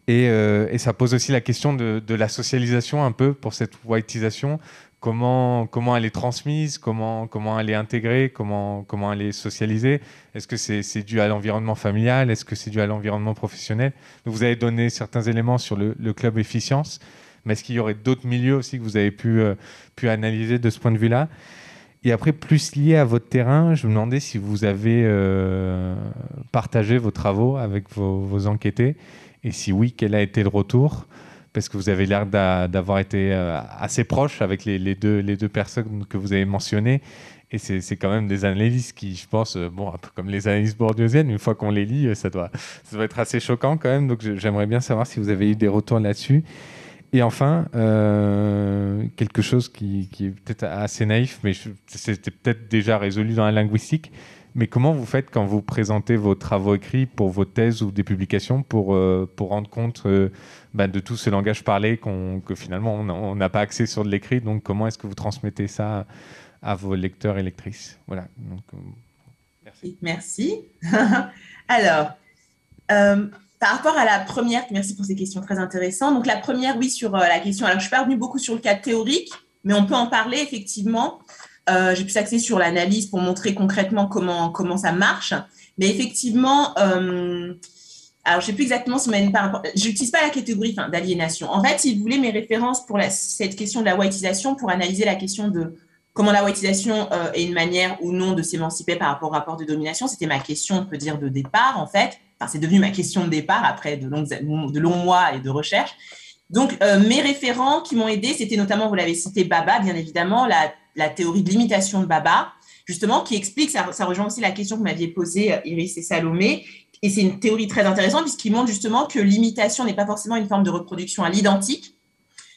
Et, et, ça pose aussi la question de, de, la socialisation un peu pour cette whiteisation comment, comment elle est transmise, comment, comment elle est intégrée, comment, comment elle est socialisée. Est-ce que c'est dû à l'environnement familial? Est-ce que c'est dû à l'environnement professionnel? Vous avez donné certains éléments sur le, club efficience, mais est-ce qu'il y aurait d'autres milieux aussi que vous avez pu, euh, pu analyser de ce point de vue-là? Et après, plus lié à votre terrain, je me demandais si vous avez euh, partagé vos travaux avec vos, vos enquêtés, et si oui, quel a été le retour? Parce que vous avez l'air d'avoir été euh, assez proche avec les, deux, personnes que vous avez mentionnées. Et c'est quand même des analyses qui, je pense, euh, bon, un peu comme les analyses bourdieusiennes, une fois qu'on les lit, ça doit, ça doit être assez choquant quand même. Donc j'aimerais bien savoir si vous avez eu des retours là-dessus. Et enfin, euh, quelque chose qui, est peut-être assez naïf, mais c'était peut-être déjà résolu dans la linguistique. Mais comment vous faites quand vous présentez vos travaux écrits pour vos thèses ou des publications pour rendre compte bah, de tout ce langage parlé que finalement on n'a pas accès sur de l'écrit. Donc comment est-ce que vous transmettez ça à vos lecteurs et lectrices? Voilà. Euh, merci. Merci. Alors, euh, par rapport à la première, merci pour ces questions très intéressantes. Donc la première, oui, sur euh, la question. Alors je suis pas revenue beaucoup sur le cas théorique, mais on peut en parler effectivement. J'ai pu s'axer sur l'analyse pour montrer concrètement comment, comment ça marche. Mais effectivement, alors je ne sais plus exactement si rapport. Je n'utilise pas la catégorie d'aliénation. En fait, si vous mes références pour cette question de la whiteisation, pour analyser la question de comment la whiteisation euh, est une manière ou non de s'émanciper par rapport au rapport de domination, c'était ma question, on peut dire, de départ, en fait. Enfin, c'est devenu ma question de départ après de, longs mois et de recherche. Donc, euh, mes référents qui m'ont aidé, c'était notamment, vous l'avez cité, Baba, bien évidemment, la, théorie de limitation de Baba, justement, qui explique, ça, ça rejoint aussi la question que m'aviez posée euh, Iris et Salomé, et c'est une théorie très intéressante puisqu'il montre justement que l'imitation n'est pas forcément une forme de reproduction à l'identique,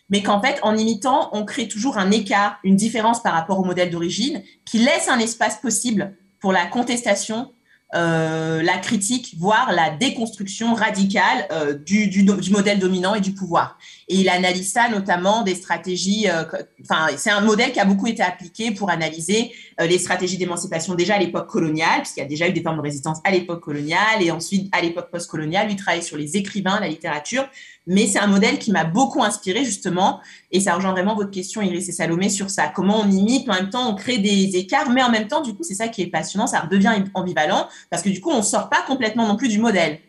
mais qu'en fait, en imitant, on crée toujours un écart, une différence par rapport au modèle d'origine qui laisse un espace possible pour la contestation, euh, la critique, voire la déconstruction radicale euh, du, du, du, modèle dominant et du pouvoir. Et il analyse ça notamment des stratégies, euh, enfin c'est un modèle qui a beaucoup été appliqué pour analyser les stratégies d'émancipation déjà à l'époque coloniale, puisqu'il y a déjà eu des formes de résistance à l'époque coloniale, et ensuite à l'époque postcoloniale, lui travaille sur les écrivains, la littérature, mais c'est un modèle qui m'a beaucoup inspiré justement, et ça rejoint vraiment votre question, Iris et Salomé, sur ça. Comment on imite, en même temps, on crée des écarts, mais en même temps, du coup, c'est ça qui est passionnant, ça redevient ambivalent, parce que du coup, on ne sort pas complètement non plus du modèle.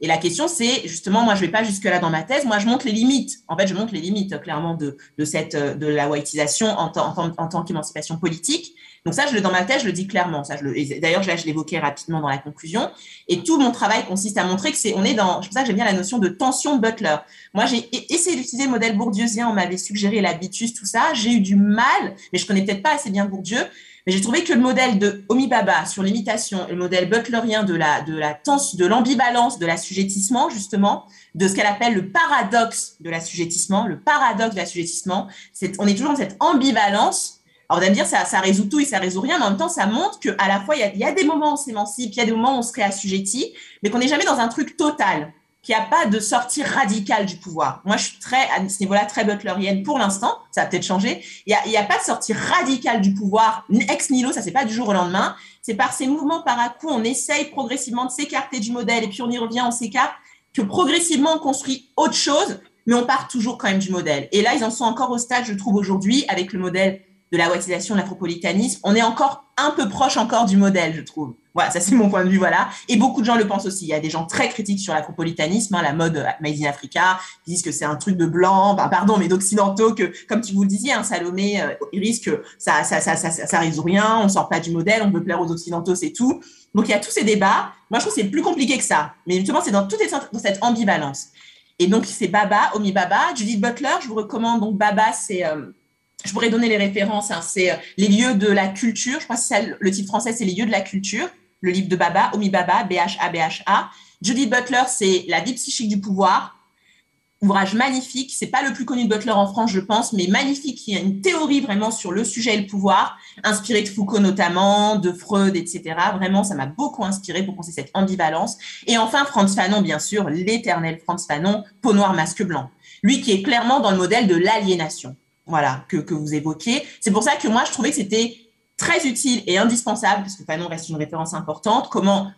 Et la question, c'est justement, moi, je ne vais pas jusque-là dans ma thèse, moi, je montre les limites. En fait, je montre les limites, clairement, de, de cette, de la whiteisation en, en, en tant qu'émancipation politique. Donc ça, je le dans ma tête, je le dis clairement. Ça, d'ailleurs, je, l'évoquais rapidement dans la conclusion. Et tout mon travail consiste à montrer que c'est, on est dans, c'est pour ça que j'aime bien la notion de tension Butler. Moi, j'ai essayé d'utiliser le modèle bourdieusien. On m'avait suggéré l'habitus, tout ça. J'ai eu du mal, mais je connais peut-être pas assez bien Bourdieu Mais j'ai trouvé que le modèle de Omi Baba sur l'imitation et le modèle butlerien de la, de la de l'ambivalence de l'assujettissement, justement, de ce qu'elle appelle le paradoxe de l'assujettissement, le paradoxe de l'assujettissement, c'est, on est toujours dans cette ambivalence. Alors, vous allez me dire, ça, ça résout tout et ça résout rien, mais en même temps, ça montre qu'à la fois, il y, a, il y a des moments où on s'émancipe, il y a des moments où on se réassujettit, mais qu'on n'est jamais dans un truc total qu'il n'y a pas de sortie radicale du pouvoir. Moi, je suis très, à ce niveau-là, très butlerienne pour l'instant. Ça va peut-être changer. Il n'y a, a, pas de sortie radicale du pouvoir ex nihilo. Ça, c'est pas du jour au lendemain. C'est par ces mouvements par à coup, on essaye progressivement de s'écarter du modèle et puis on y revient, on s'écarte, que progressivement, on construit autre chose, mais on part toujours quand même du modèle. Et là, ils en sont encore au stade, je trouve, aujourd'hui, avec le modèle de la ouatisation, de l'afropolitanisme. On est encore un peu proche encore du modèle, je trouve. Voilà, ça c'est mon point de vue, voilà. Et beaucoup de gens le pensent aussi. Il y a des gens très critiques sur l'afropolitanisme, hein, la mode euh, Made in Africa, qui disent que c'est un truc de blanc, bah, pardon, mais d'occidentaux, que, comme tu vous le disiez, hein, Salomé, euh, il risque que ça, ça, ça, ça, ça, résout rien, on sort pas du modèle, on veut plaire aux occidentaux, c'est tout. Donc il y a tous ces débats. Moi, je trouve que c'est plus compliqué que ça. Mais justement, c'est dans toute cette ambivalence. Et donc, c'est Baba, Omi Baba. Judith Butler, je vous recommande. Donc, Baba, c'est... Euh, je pourrais donner les références. Hein, c'est les lieux de la culture. Je crois que ça, le titre français, c'est les lieux de la culture le livre de Baba, Omi Baba, B-H-A-B-H-A. Judith Butler, c'est La vie psychique du pouvoir. Ouvrage magnifique. C'est pas le plus connu de Butler en France, je pense, mais magnifique. Il y a une théorie vraiment sur le sujet et le pouvoir, inspiré de Foucault notamment, de Freud, etc. Vraiment, ça m'a beaucoup inspiré pour penser cette ambivalence. Et enfin, Franz Fanon, bien sûr, l'éternel Franz Fanon, peau noire, masque blanc. Lui qui est clairement dans le modèle de l'aliénation. Voilà, que, que vous évoquez. C'est pour ça que moi, je trouvais que c'était très utile et indispensable, parce que Fanon reste une référence importante, comment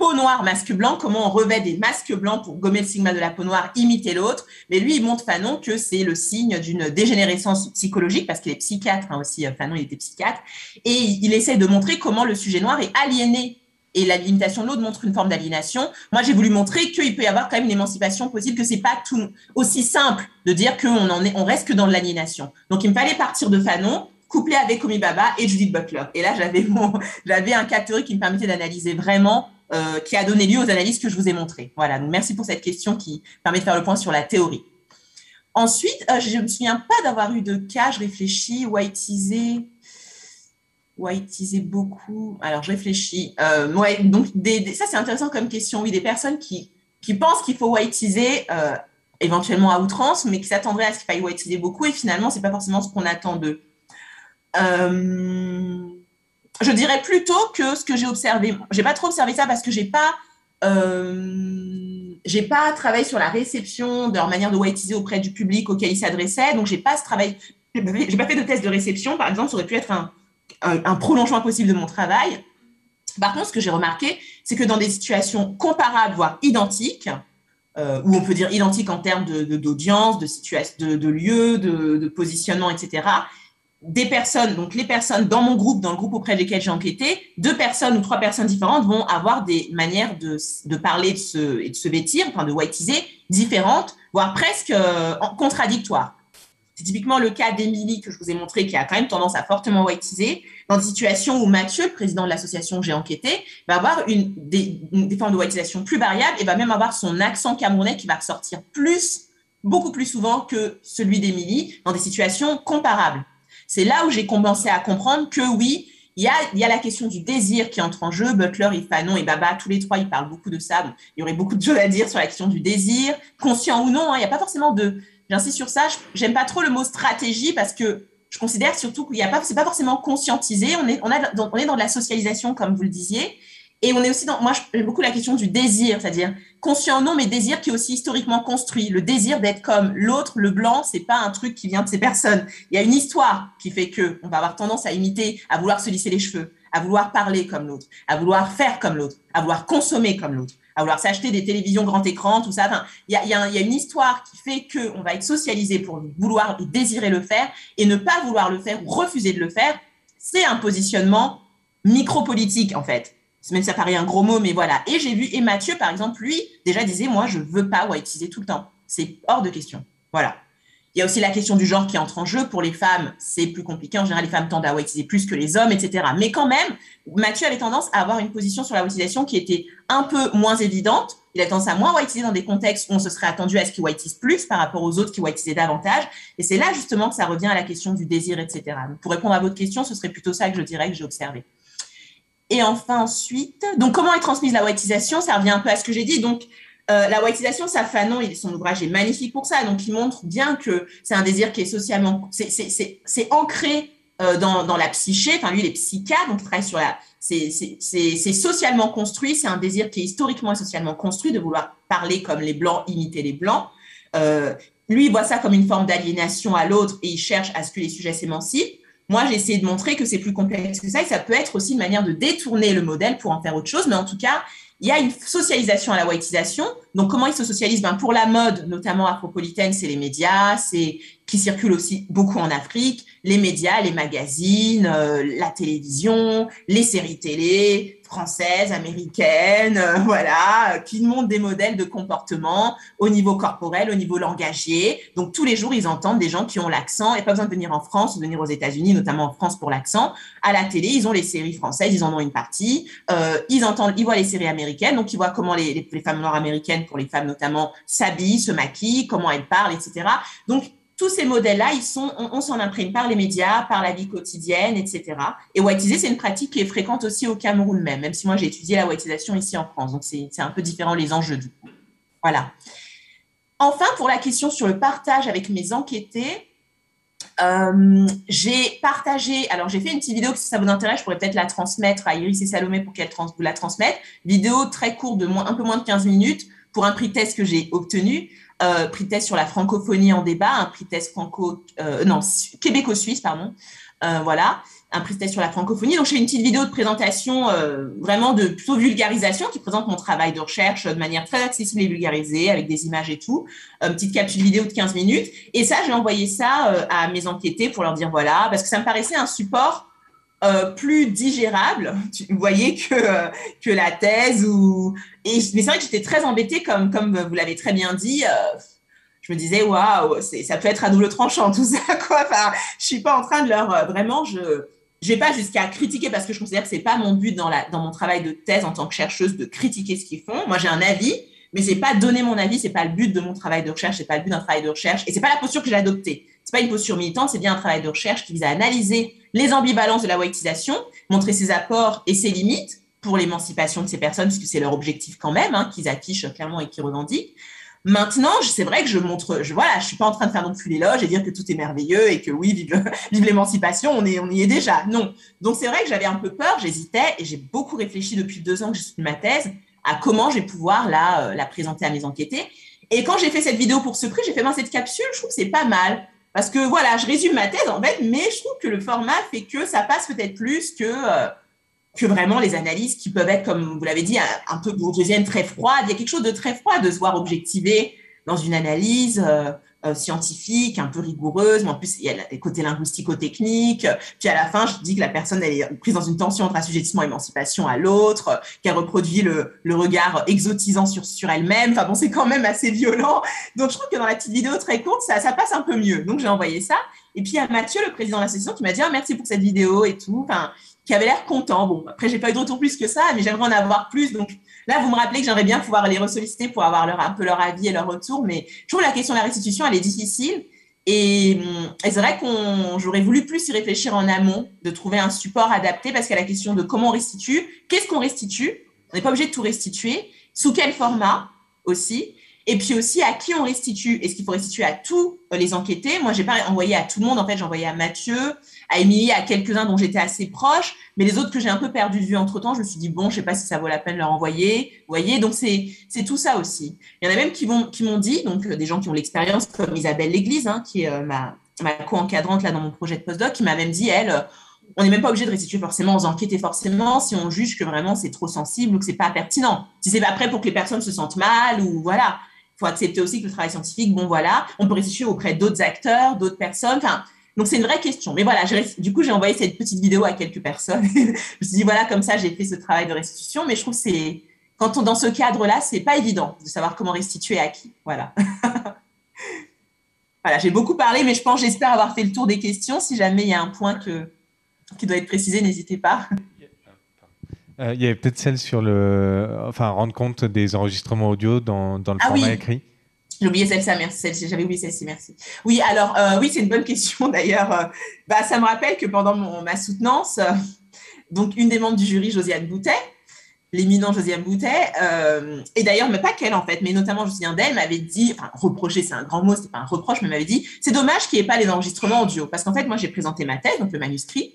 peau noire, masque blanc, comment on revêt des masques blancs pour gommer le sigma de la peau noire, imiter l'autre. Mais lui, il montre Fanon que c'est le signe d'une dégénérescence psychologique, parce qu'il est psychiatre hein, aussi, euh, Fanon, il était psychiatre, et il, essaie de montrer comment le sujet noir est aliéné et la limitation de l'autre montre une forme d'aliénation. Moi, j'ai voulu montrer qu'il peut y avoir quand même une émancipation possible, que c'est pas tout aussi simple de dire qu'on en est, reste que dans l'aliénation. Donc, il me fallait partir de Fanon couplé avec Omi Baba et Judith Butler. Et là, j'avais mon, j'avais un cas théorique qui me permettait d'analyser vraiment, euh, qui a donné lieu aux analyses que je vous ai montrées. Voilà. Merci pour cette question qui permet de faire le point sur la théorie. Ensuite, euh, je ne me souviens pas d'avoir eu de cas, je réfléchis, whiteisé, whiteisé beaucoup. Alors, je réfléchis. Euh, ouais, donc, ça, c'est intéressant comme question. Oui, des personnes qui, qui pensent qu'il faut whiteiser euh, éventuellement à outrance, mais qui s'attendraient à ce qu'il faille whiteiser beaucoup. Et finalement, c'est pas forcément ce qu'on attend d'eux. Euh, je dirais plutôt que ce que j'ai observé, j'ai pas trop observé ça parce que j'ai pas, euh, j'ai pas travaillé sur la réception de leur manière de whiteiser auprès du public auquel ils s'adressaient, donc j'ai pas ce travail, j'ai pas fait de test de réception, par exemple, ça aurait pu être un, un, prolongement possible de mon travail. Par contre, ce que j'ai remarqué, c'est que dans des situations comparables, voire identiques, euh, où on peut dire identiques en termes d'audience, de, de, de, de, lieu, de, positionnement, etc., des personnes, donc les personnes dans mon groupe, dans le groupe auprès desquels j'ai enquêté, deux personnes ou trois personnes différentes vont avoir des manières de, de parler et de se vêtir, enfin de whiteiser, différentes, voire presque euh, contradictoires. C'est typiquement le cas d'Emilie que je vous ai montré, qui a quand même tendance à fortement whiteiser, dans des situations où Mathieu, le président de l'association j'ai enquêté, va avoir une, des, formes de whiteisation plus variables et va même avoir son accent camerounais qui va ressortir plus, beaucoup plus souvent que celui d'Emilie, dans des situations comparables. C'est là où j'ai commencé à comprendre que oui, il y, a, il y a la question du désir qui entre en jeu. Butler et Fanon et Baba, tous les trois, ils parlent beaucoup de ça. il y aurait beaucoup de choses à dire sur la question du désir, conscient ou non. Hein. Il n'y a pas forcément de. J'insiste sur ça. J'aime pas trop le mot stratégie parce que je considère surtout qu'il n'y a pas, c'est pas forcément conscientisé. On est, on, a, on est dans de la socialisation, comme vous le disiez. Et on est aussi dans, moi, j'aime beaucoup la question du désir, c'est-à-dire conscient non, mais désir qui est aussi historiquement construit. Le désir d'être comme l'autre, le blanc, c'est pas un truc qui vient de ces personnes. Il y a une histoire qui fait que on va avoir tendance à imiter, à vouloir se lisser les cheveux, à vouloir parler comme l'autre, à vouloir faire comme l'autre, à vouloir consommer comme l'autre, vouloir s'acheter des télévisions grand écran, tout ça. Il y a, une histoire qui fait que on va être socialisé pour vouloir et désirer le faire et ne pas vouloir le faire ou refuser de le faire. C'est un positionnement micropolitique en fait même ça paraît un gros mot, mais voilà. Et j'ai vu, et Mathieu, par exemple, lui, déjà disait, moi, je veux pas whiteiser tout le temps. C'est hors de question. Voilà. Il y a aussi la question du genre qui entre en jeu. Pour les femmes, c'est plus compliqué. En général, les femmes tendent à whiteiser plus que les hommes, etc. Mais quand même, Mathieu avait tendance à avoir une position sur la whiteisation qui était un peu moins évidente. Il a tendance à moins whiteiser dans des contextes où on se serait attendu à ce qu'il whiteise plus par rapport aux autres qui whiteisaient davantage. Et c'est là justement que ça revient à la question du désir, etc. pour répondre à votre question, ce serait plutôt ça que je dirais que j'ai observé. Et enfin, ensuite, donc comment est transmise la whiteisation? Ça revient un peu à ce que j'ai dit. Donc, euh, la whiteisation, ça, Fanon, son ouvrage est magnifique pour ça. Donc, il montre bien que c'est un désir qui est socialement, c'est ancré euh, dans, dans, la psyché. Enfin, lui, il est psychiatre, donc il travaille sur la. C'est socialement construit. C'est un désir qui est historiquement et socialement construit de vouloir parler comme les blancs, imiter les blancs. Euh, lui, il voit ça comme une forme d'aliénation à l'autre et il cherche à ce que les sujets s'émancipent. Moi, j'ai essayé de montrer que c'est plus complexe que ça et ça peut être aussi une manière de détourner le modèle pour en faire autre chose. Mais en tout cas, il y a une socialisation à la whiteisation. Donc, comment ils se socialisent? Ben, Pour la mode, notamment afropolitaine, c'est les médias, c'est qui circulent aussi beaucoup en Afrique, les médias, les magazines, euh, la télévision, les séries télé, françaises, américaines, euh, voilà, qui montrent des modèles de comportement au niveau corporel, au niveau langagier. Donc tous les jours, ils entendent des gens qui ont l'accent, et pas besoin de venir en France ou de venir aux États-Unis, notamment en France pour l'accent. À la télé, ils ont les séries françaises, ils en ont une partie. Euh, ils entendent, ils voient les séries américaines, donc ils voient comment les, les femmes noires américaines, pour les femmes notamment, s'habillent, se maquillent, comment elles parlent, etc. Donc tous ces modèles-là, ils sont, on, s'en imprime par les médias, par la vie quotidienne, etc. Et whiteiser, c'est une pratique qui est fréquente aussi au Cameroun même, même si moi j'ai étudié la whiteisation ici en France. Donc c'est un peu différent les enjeux du coup. Voilà. Enfin, pour la question sur le partage avec mes enquêtés, euh, j'ai partagé, alors j'ai fait une petite vidéo, si ça vous intéresse, je pourrais peut-être la transmettre à Iris et Salomé pour qu'elles vous la transmettent. Vidéo très courte de moins, un peu moins de 15 minutes pour un prix test que j'ai obtenu euh, prix test sur la francophonie en débat, un prix test franco, euh, non, québéco-suisse, pardon. Euh, voilà, un prix test sur la francophonie. Donc, je fais une petite vidéo de présentation, euh, vraiment de plutôt vulgarisation, qui présente mon travail de recherche de manière très accessible et vulgarisée, avec des images et tout. Une petite capsule vidéo de 15 minutes. Et ça, j'ai envoyé ça à mes enquêtés pour leur dire voilà, parce que ça me paraissait un support euh, plus digérable, vous voyez, que, euh, que la thèse. Ou... Et, mais c'est vrai que j'étais très embêtée, comme, comme vous l'avez très bien dit. Euh, je me disais, waouh, ça peut être à double tranchant tout ça, quoi. Enfin, je suis pas en train de leur. vraiment, je je vais pas jusqu'à critiquer parce que je considère que c'est pas mon but dans, la, dans mon travail de thèse en tant que chercheuse de critiquer ce qu'ils font. Moi, j'ai un avis, mais c'est pas donner mon avis, c'est pas le but de mon travail de recherche, c'est pas le but d'un travail de recherche, et c'est pas la posture que j'ai adoptée. C'est pas une posture militante, c'est bien un travail de recherche qui vise à analyser les ambivalences de la whiteisation, montrer ses apports et ses limites pour l'émancipation de ces personnes, puisque c'est leur objectif quand même, hein, qu'ils affichent clairement et qu'ils revendiquent. Maintenant, c'est vrai que je montre, je voilà, je suis pas en train de faire non plus l'éloge et dire que tout est merveilleux et que oui, vive, l'émancipation, on, on y est déjà. Non. Donc c'est vrai que j'avais un peu peur, j'hésitais et j'ai beaucoup réfléchi depuis deux ans que j'ai soutenu ma thèse à comment je vais pouvoir la, euh, la présenter à mes enquêtés. Et quand j'ai fait cette vidéo pour ce prix, j'ai fait ben, cette capsule, je trouve que c'est pas mal. Parce que voilà, je résume ma thèse en fait, mais je trouve que le format fait que ça passe peut-être plus que, euh, vraiment les analyses qui peuvent être, comme vous l'avez dit, un, peu bourgeoisienne, très froide. Il y a quelque chose de très froid de se voir objectiver dans une analyse. Euh, euh, scientifique, un peu rigoureuse, mais en plus, il y a les côtés linguistico-techniques. Puis à la fin, je dis que la personne elle est prise dans une tension entre assujettissement et émancipation à l'autre, qu'elle reproduit le, le, regard exotisant sur, sur elle-même. Enfin bon, c'est quand même assez violent. Donc je trouve que dans la petite vidéo très courte, ça, ça passe un peu mieux. Donc j'ai envoyé ça. Et puis a Mathieu, le président de l'association, qui m'a dit ah, merci pour cette vidéo et tout. Enfin, qui avait l'air content. Bon, après, j'ai pas eu de retour plus que ça, mais j'aimerais en avoir plus. Donc, Là, vous me rappelez que j'aimerais bien pouvoir les ressolliciter pour avoir un peu leur avis et leur retour, mais je trouve la question de la restitution, elle est difficile. Et, c'est vrai qu'on j'aurais voulu plus y réfléchir en amont, de trouver un support adapté, parce a la question de comment on restitue, qu'est-ce qu'on restitue, on n'est pas obligé de tout restituer, sous quel format aussi, et puis aussi à qui on restitue? Est-ce qu'il faut restituer à tous les enquêtés? Moi, j'ai pas envoyé à tout le monde, en fait, j'ai envoyé à Mathieu, à Émilie, à quelques-uns dont j'étais assez proche, mais les autres que j'ai un peu perdu de vue entre-temps, je me suis dit, bon, je sais pas si ça vaut la peine de leur envoyer. Vous voyez, donc c'est tout ça aussi. Il y en a même qui m'ont dit, donc euh, des gens qui ont l'expérience, comme Isabelle Léglise, hein, qui est euh, ma, co-encadrante là dans mon projet de postdoc, qui m'a même dit, elle, euh, on n'est même pas obligé de restituer forcément aux enquêtés forcément si on juge que vraiment c'est trop sensible ou que c'est pas pertinent. Si c'est pas prêt pour que les personnes se sentent mal ou voilà. Faut accepter aussi que le travail scientifique, bon voilà, on peut restituer auprès d'autres acteurs, d'autres personnes. Enfin, donc, c'est une vraie question. Mais voilà, du coup, j'ai envoyé cette petite vidéo à quelques personnes. je me suis dit, voilà, comme ça, j'ai fait ce travail de restitution. Mais je trouve que c'est, quand on, dans ce cadre-là, c'est pas évident de savoir comment restituer à qui. Voilà. voilà, j'ai beaucoup parlé, mais je pense, j'espère avoir fait le tour des questions. Si jamais il y a un point que, qui doit être précisé, n'hésitez pas. Euh, il y avait peut-être celle sur le, enfin, rendre compte des enregistrements audio dans, dans le Ah format oui. écrit. J'ai oublié celle-ci, merci. J'avais oublié celle-ci, merci. Oui, alors, euh, oui, c'est une bonne question d'ailleurs. Euh, bah, ça me rappelle que pendant mon- ma soutenance, euh, donc une des membres du jury, Josiane Boutet, l'éminent Josiane Boutet, euh, et d'ailleurs, mais pas qu'elle en fait, mais notamment souviens d'elle, m'avait dit, enfin, reprocher, c'est un grand mot, c'est pas un reproche, mais m'avait dit, c'est dommage qu'il n'y ait pas les enregistrements audio. Parce qu'en fait, moi, j'ai présenté ma thèse, donc le manuscrit,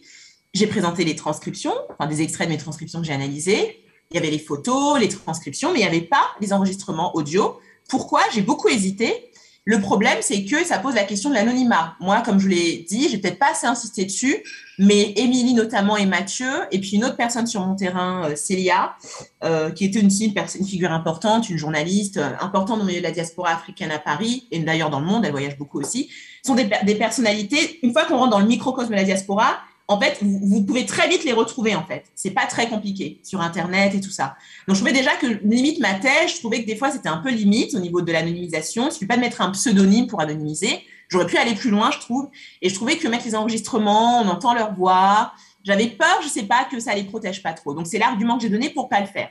j'ai présenté les transcriptions, enfin, des extraits de mes transcriptions que j'ai analysées. Il y avait les photos, les transcriptions, mais il n'y avait pas les enregistrements audio. Pourquoi? J'ai beaucoup hésité. Le problème, c'est que ça pose la question de l'anonymat. Moi, comme je l'ai dit, j'ai peut-être pas assez insisté dessus, mais Émilie notamment et Mathieu, et puis une autre personne sur mon terrain, euh, Célia, euh, qui était une, figure importante, une journaliste euh, importante au milieu de la diaspora africaine à Paris, et d'ailleurs dans le monde, elle voyage beaucoup aussi, sont des personnalités, une fois qu'on rentre dans le microcosme de la diaspora, en fait, vous, pouvez très vite les retrouver, en fait. C'est pas très compliqué sur Internet et tout ça. Donc, je trouvais déjà que, limite, ma thèse, je trouvais que des fois, c'était un peu limite au niveau de l'anonymisation. Il suffit pas de mettre un pseudonyme pour anonymiser. J'aurais pu aller plus loin, je trouve. Et je trouvais que mettre les enregistrements, on entend leur voix. J'avais peur, je sais pas, que ça les protège pas trop. Donc, c'est l'argument que j'ai donné pour pas le faire.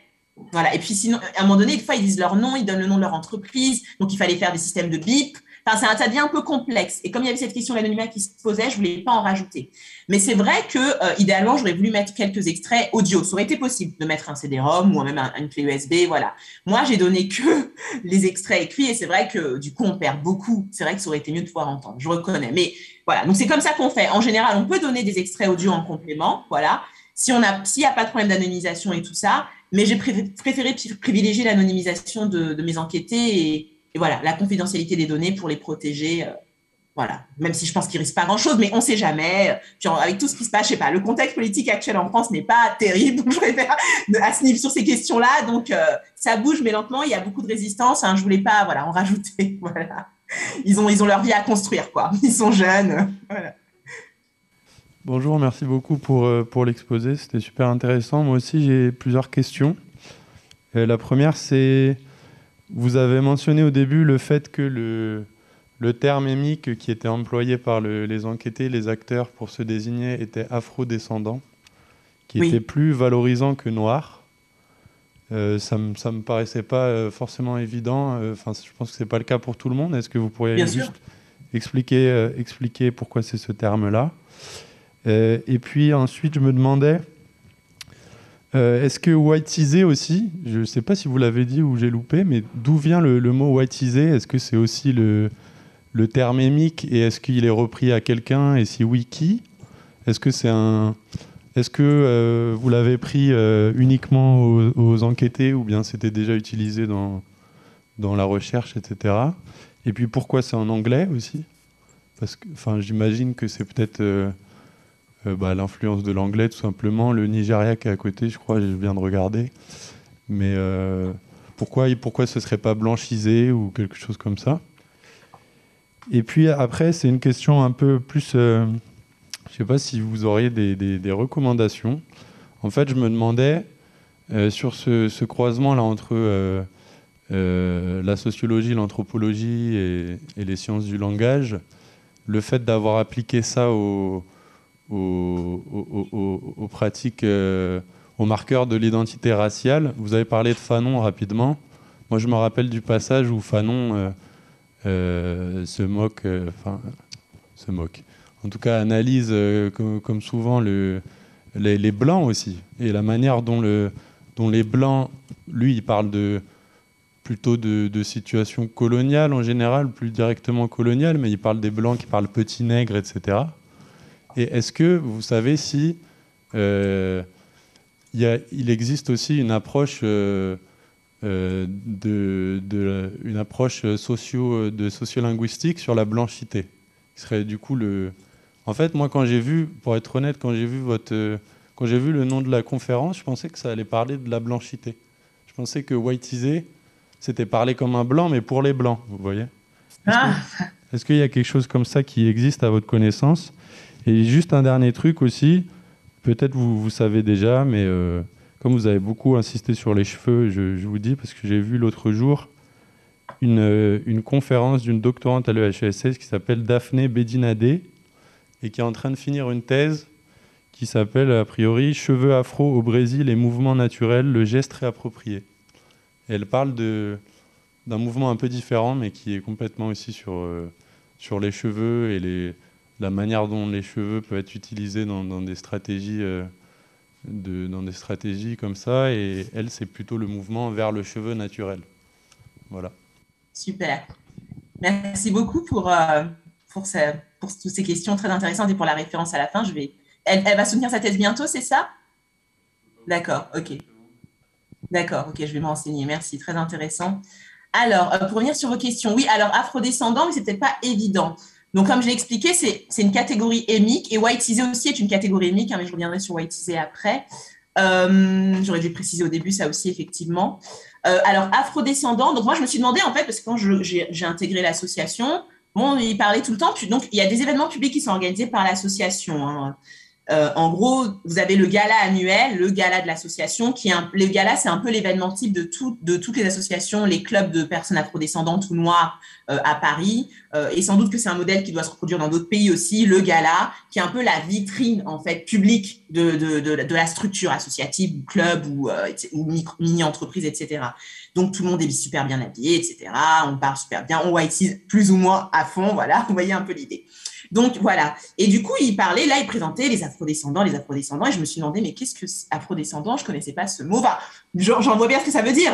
Voilà. Et puis, sinon, à un moment donné, des fois, ils disent leur nom, ils donnent le nom de leur entreprise. Donc, il fallait faire des systèmes de bip. Enfin, ça devient un peu complexe. Et comme il y avait cette question de l'anonymat qui se posait, je voulais pas en rajouter. Mais c'est vrai que, euh, idéalement, j'aurais voulu mettre quelques extraits audio. Ça aurait été possible de mettre un CD-ROM ou même un, une clé USB, voilà. Moi, j'ai donné que les extraits écrits et c'est vrai que, du coup, on perd beaucoup. C'est vrai que ça aurait été mieux de pouvoir entendre. Je reconnais. Mais voilà. Donc, c'est comme ça qu'on fait. En général, on peut donner des extraits audio en complément, voilà. Si on a, s'il n'y a pas de problème d'anonymisation et tout ça. Mais j'ai préféré privilégier l'anonymisation de, de mes enquêtés et, et voilà, la confidentialité des données pour les protéger. Euh, voilà, même si je pense qu'il risque pas grand-chose, mais on ne sait jamais. Puis avec tout ce qui se passe, je sais pas, le contexte politique actuel en France n'est pas terrible, donc je préfère à ce niveau sur ces questions-là. Donc euh, ça bouge, mais lentement. Il y a beaucoup de résistance. Hein, je voulais pas, voilà, en rajouter. Voilà, ils ont ils ont leur vie à construire, quoi. Ils sont jeunes. Bonjour, merci beaucoup pour euh, pour l'exposé. C'était super intéressant. Moi aussi, j'ai plusieurs questions. Euh, la première, c'est vous avez mentionné au début le fait que le, le terme émique qui était employé par le, les enquêtés, les acteurs pour se désigner était afro-descendant, qui oui. était plus valorisant que noir. Euh, ça ne me, me paraissait pas euh, forcément évident. Enfin, euh, je pense que ce n'est pas le cas pour tout le monde. Est-ce que vous pourriez Bien juste sûr. expliquer, euh, expliquer pourquoi c'est ce terme-là? Euh, Et puis ensuite, je me demandais, euh, est-ce que whiteisé aussi, je ne sais pas si vous l'avez dit ou j'ai loupé, mais d'où vient le, le mot whiteisé? Est-ce que c'est aussi le, terme émique et est-ce qu'il est repris à quelqu'un? Et si oui, qui? Est-ce que c'est un... Est-ce que euh, vous l'avez pris euh, uniquement aux, aux, enquêtés ou bien c'était déjà utilisé dans, dans la recherche, etc. Et puis pourquoi c'est en anglais aussi? Parce que, enfin, j'imagine que c'est peut-être bah, l'influence de l'anglais tout simplement. Le Nigeria qui est à côté, je crois, je viens de regarder. Mais euh, pourquoi, pourquoi ce serait pas blanchisé ou quelque chose comme ça? Et puis après, c'est une question un peu plus. Euh, je ne sais pas si vous auriez des, des, recommandations. En fait, je me demandais euh, sur ce, ce croisement là entre euh, euh, la sociologie, l'anthropologie et, et, les sciences du langage, le fait d'avoir appliqué ça aux, aux, pratiques, euh, aux marqueurs de l'identité raciale. Vous avez parlé de Fanon rapidement. Moi, je me rappelle du passage où Fanon euh, se moque, enfin, se moque en tout cas analyse euh, comme, souvent le, les, blancs aussi et la manière dont, le, dont les blancs, lui, il parle de plutôt de, de situations coloniales en général, plus directement coloniales, mais il parle des blancs qui parlent petit nègre, etc. Et est-ce que vous savez si euh, il, y a, il, existe aussi une approche euh, de, de, une approche socio, de sociolinguistique sur la blanchité, qui serait du coup le, en fait, moi, quand j'ai vu, pour être honnête, quand j'ai vu votre, euh, quand j'ai vu le nom de la conférence, je pensais que ça allait parler de la blanchité. Je pensais que whiteisé, c'était parler comme un blanc, mais pour les blancs, vous voyez. Est-ce ah. qu'il est qu y a quelque chose comme ça qui existe à votre connaissance Et juste un dernier truc aussi, peut-être vous, savez déjà, mais euh, comme vous avez beaucoup insisté sur les cheveux, je, vous dis, parce que j'ai vu l'autre jour, une, une conférence d'une doctorante à l'EHSS qui s'appelle Daphné Bedinadé et qui est en train de finir une thèse qui s'appelle a priori Cheveux afro au Brésil et mouvements naturels, le geste réapproprié. elle parle d'un mouvement un peu différent, mais qui est complètement aussi sur, euh, sur les cheveux et les, la manière dont les cheveux peuvent être utilisés dans, des stratégies. Euh, dans des stratégies comme ça, et elle, c'est plutôt le mouvement vers le cheveu naturel. Voilà. Super. Merci beaucoup pour, euh, toutes ces questions très intéressantes et pour la référence à la fin. Je vais elle, va soutenir sa thèse bientôt, c'est ça? D'accord, ok. D'accord, ok, je vais me renseigner. Merci, très intéressant. Alors, euh, pour revenir sur vos questions, oui, alors afrodescendant, mais ce n'était pas évident. Donc, comme je l'ai expliqué, c'est une catégorie émique et whiteisé aussi est une catégorie émique, hein, mais je reviendrai sur whiteisé après. Euh, j'aurais dû préciser au début ça aussi, effectivement. Euh, alors, afrodescendant, donc moi, je me suis demandé, en fait, parce que quand j'ai intégré l'association, bon, il parlait tout le temps, donc il y a des événements publics qui sont organisés par l'association. Hein. Euh, en gros, vous avez le gala annuel, le gala de l'association, qui est un, le gala, c'est un peu l'événement type de, tout, de toutes les associations, les clubs de personnes afrodescendantes ou noires euh, à Paris. Euh, et sans doute que c'est un modèle qui doit se reproduire dans d'autres pays aussi, le gala, qui est un peu la vitrine en fait publique de, de, de, la structure associative, ou club ou, ou mini-entreprise, etc. Donc tout le monde est super bien habillé, etc. On parle super bien, on white plus ou moins à fond, voilà, vous voyez un peu l'idée. Donc voilà. Et du coup, il parlait, là, il présentait les afrodescendants, les afrodescendants, et je me suis demandé, mais qu'est-ce que afrodescendant Je connaissais pas ce mot. J'en vois bien ce que ça veut dire.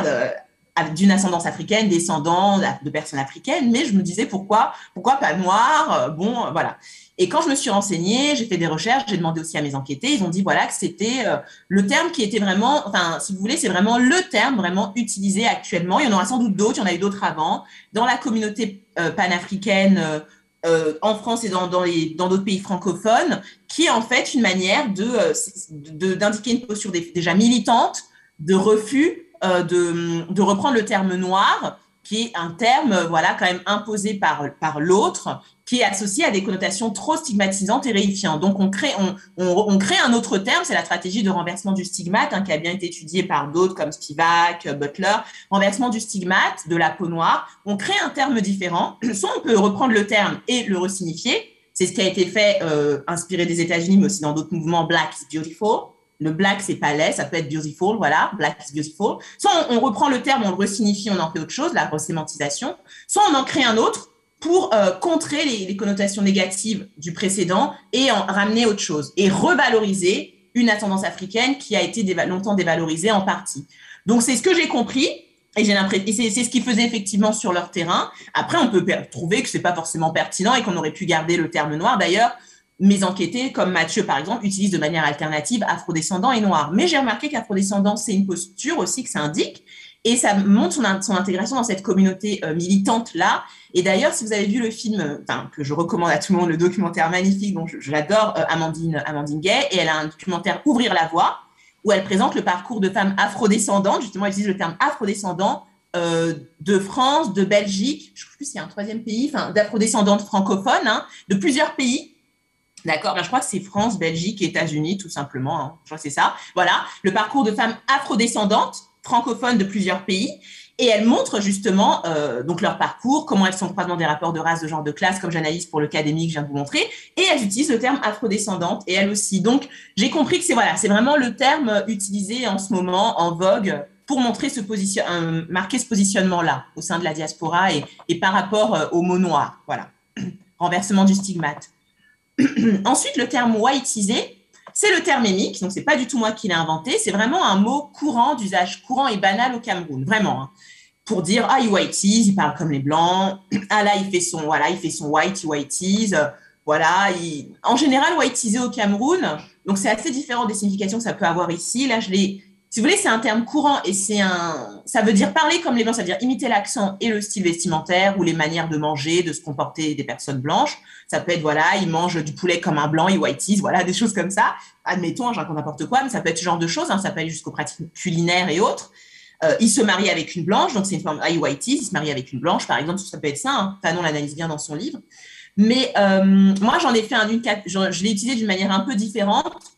d'une ascendance africaine, descendant de personnes africaines, mais je me disais pourquoi, pourquoi pas noir, euh, bon, euh, voilà. Et quand je me suis renseignée, j'ai fait des recherches, j'ai demandé aussi à mes enquêtés, ils ont dit voilà que c'était euh, le terme qui était vraiment, enfin, si vous voulez, c'est vraiment le terme vraiment utilisé actuellement. Il y en aura sans doute d'autres, il y en a eu d'autres avant. Dans la communauté panafricaine, euh, en France et dans, dans d'autres pays francophones, qui est en fait une manière de, euh, d'indiquer une posture déjà militante, de refus euh, de, de, reprendre le terme noir, qui est un terme voilà quand même imposé par, par l'autre, qui est associé à des connotations trop stigmatisantes et réifiantes. Donc, on crée, on, on, crée un autre terme, c'est la stratégie de renversement du stigmate, hein, qui a bien été étudiée par d'autres comme Spivak, Butler. Renversement du stigmate, de la peau noire. On crée un terme différent. Soit on peut reprendre le terme et le resignifier. C'est ce qui a été fait, euh, inspiré des États-Unis, mais aussi dans d'autres mouvements. Black is beautiful. Le black, c'est pas laid, ça peut être beautiful, voilà, black is beautiful. Soit on, on reprend le terme, on le resignifie, on en fait autre chose, la resémantisation. Soit on en crée un autre, pour euh, contrer les, connotations négatives du précédent et en ramener autre chose et revaloriser une tendance africaine qui a été longtemps dévalorisée en partie. Donc c'est ce que j'ai compris et j'ai l'impression c'est ce qu'ils faisaient effectivement sur leur terrain. Après on peut trouver que c'est pas forcément pertinent et qu'on aurait pu garder le terme noir. D'ailleurs, mes enquêtés, comme Mathieu par exemple, utilisent de manière alternative afrodescendant et noir. Mais j'ai remarqué qu'afrodescendant, c'est une posture aussi que ça indique et ça montre son, intégration dans cette communauté euh, militante-là. Et d'ailleurs, si vous avez vu le film, enfin, que je recommande à tout le monde, le documentaire magnifique dont j'adore, euh, Amandine, Amandine Gay, et elle a un documentaire Ouvrir la voie, où elle présente le parcours de femmes afrodescendantes, justement, elle utilise le terme afrodescendant, euh, de France, de Belgique, je ne sais plus s'il y a un troisième pays, enfin, d'afrodescendantes francophones, hein, de plusieurs pays, D'accord, ben, je crois que c'est France, Belgique, États-Unis, tout simplement. Hein. Je crois que c'est ça. Voilà, le parcours de femmes afrodescendantes francophones de plusieurs pays. Et elles montrent justement euh, donc leur parcours, comment elles sont croisement des rapports de race, de genre de classe, comme j'analyse pour le académique, je viens de vous montrer. Et elles utilisent le terme afrodescendante, et elles aussi. Donc, j'ai compris que c'est voilà, vraiment le terme utilisé en ce moment en vogue pour montrer ce position, euh, marquer ce positionnement-là au sein de la diaspora et, par rapport euh, au mot noir. Voilà, renversement du stigmate. Ensuite, le terme whiteisé, c'est le terme émique, donc c'est pas du tout moi qui l'ai inventé, c'est vraiment un mot courant, d'usage courant et banal au Cameroun, vraiment. Hein. Pour dire ah il whiteise, il parle comme les blancs, ah là il fait son voilà il fait son white, il whiteise, voilà. En général whiteisé au Cameroun, donc c'est assez différent des significations que ça peut avoir ici. Là je l'ai si vous voulez, c'est un terme courant et c'est un, ça veut dire parler comme les blancs, ça veut dire imiter l'accent et le style vestimentaire ou les manières de manger, de se comporter des personnes blanches. Ça peut être, voilà, ils mangent du poulet comme un blanc, ils whiteise, voilà, des choses comme ça. Admettons, j'en n'importe quoi, mais ça peut être ce genre de choses, hein, ça peut aller jusqu'aux pratiques culinaires et autres. Euh, il se marie avec une blanche, donc c'est une forme, ah, il whiteise, il se marie avec une blanche, par exemple, ça peut être ça, hein. Fanon l'analyse bien dans son livre. Mais euh, moi, j'en ai fait un d'une, je l'ai utilisé d'une manière un peu différente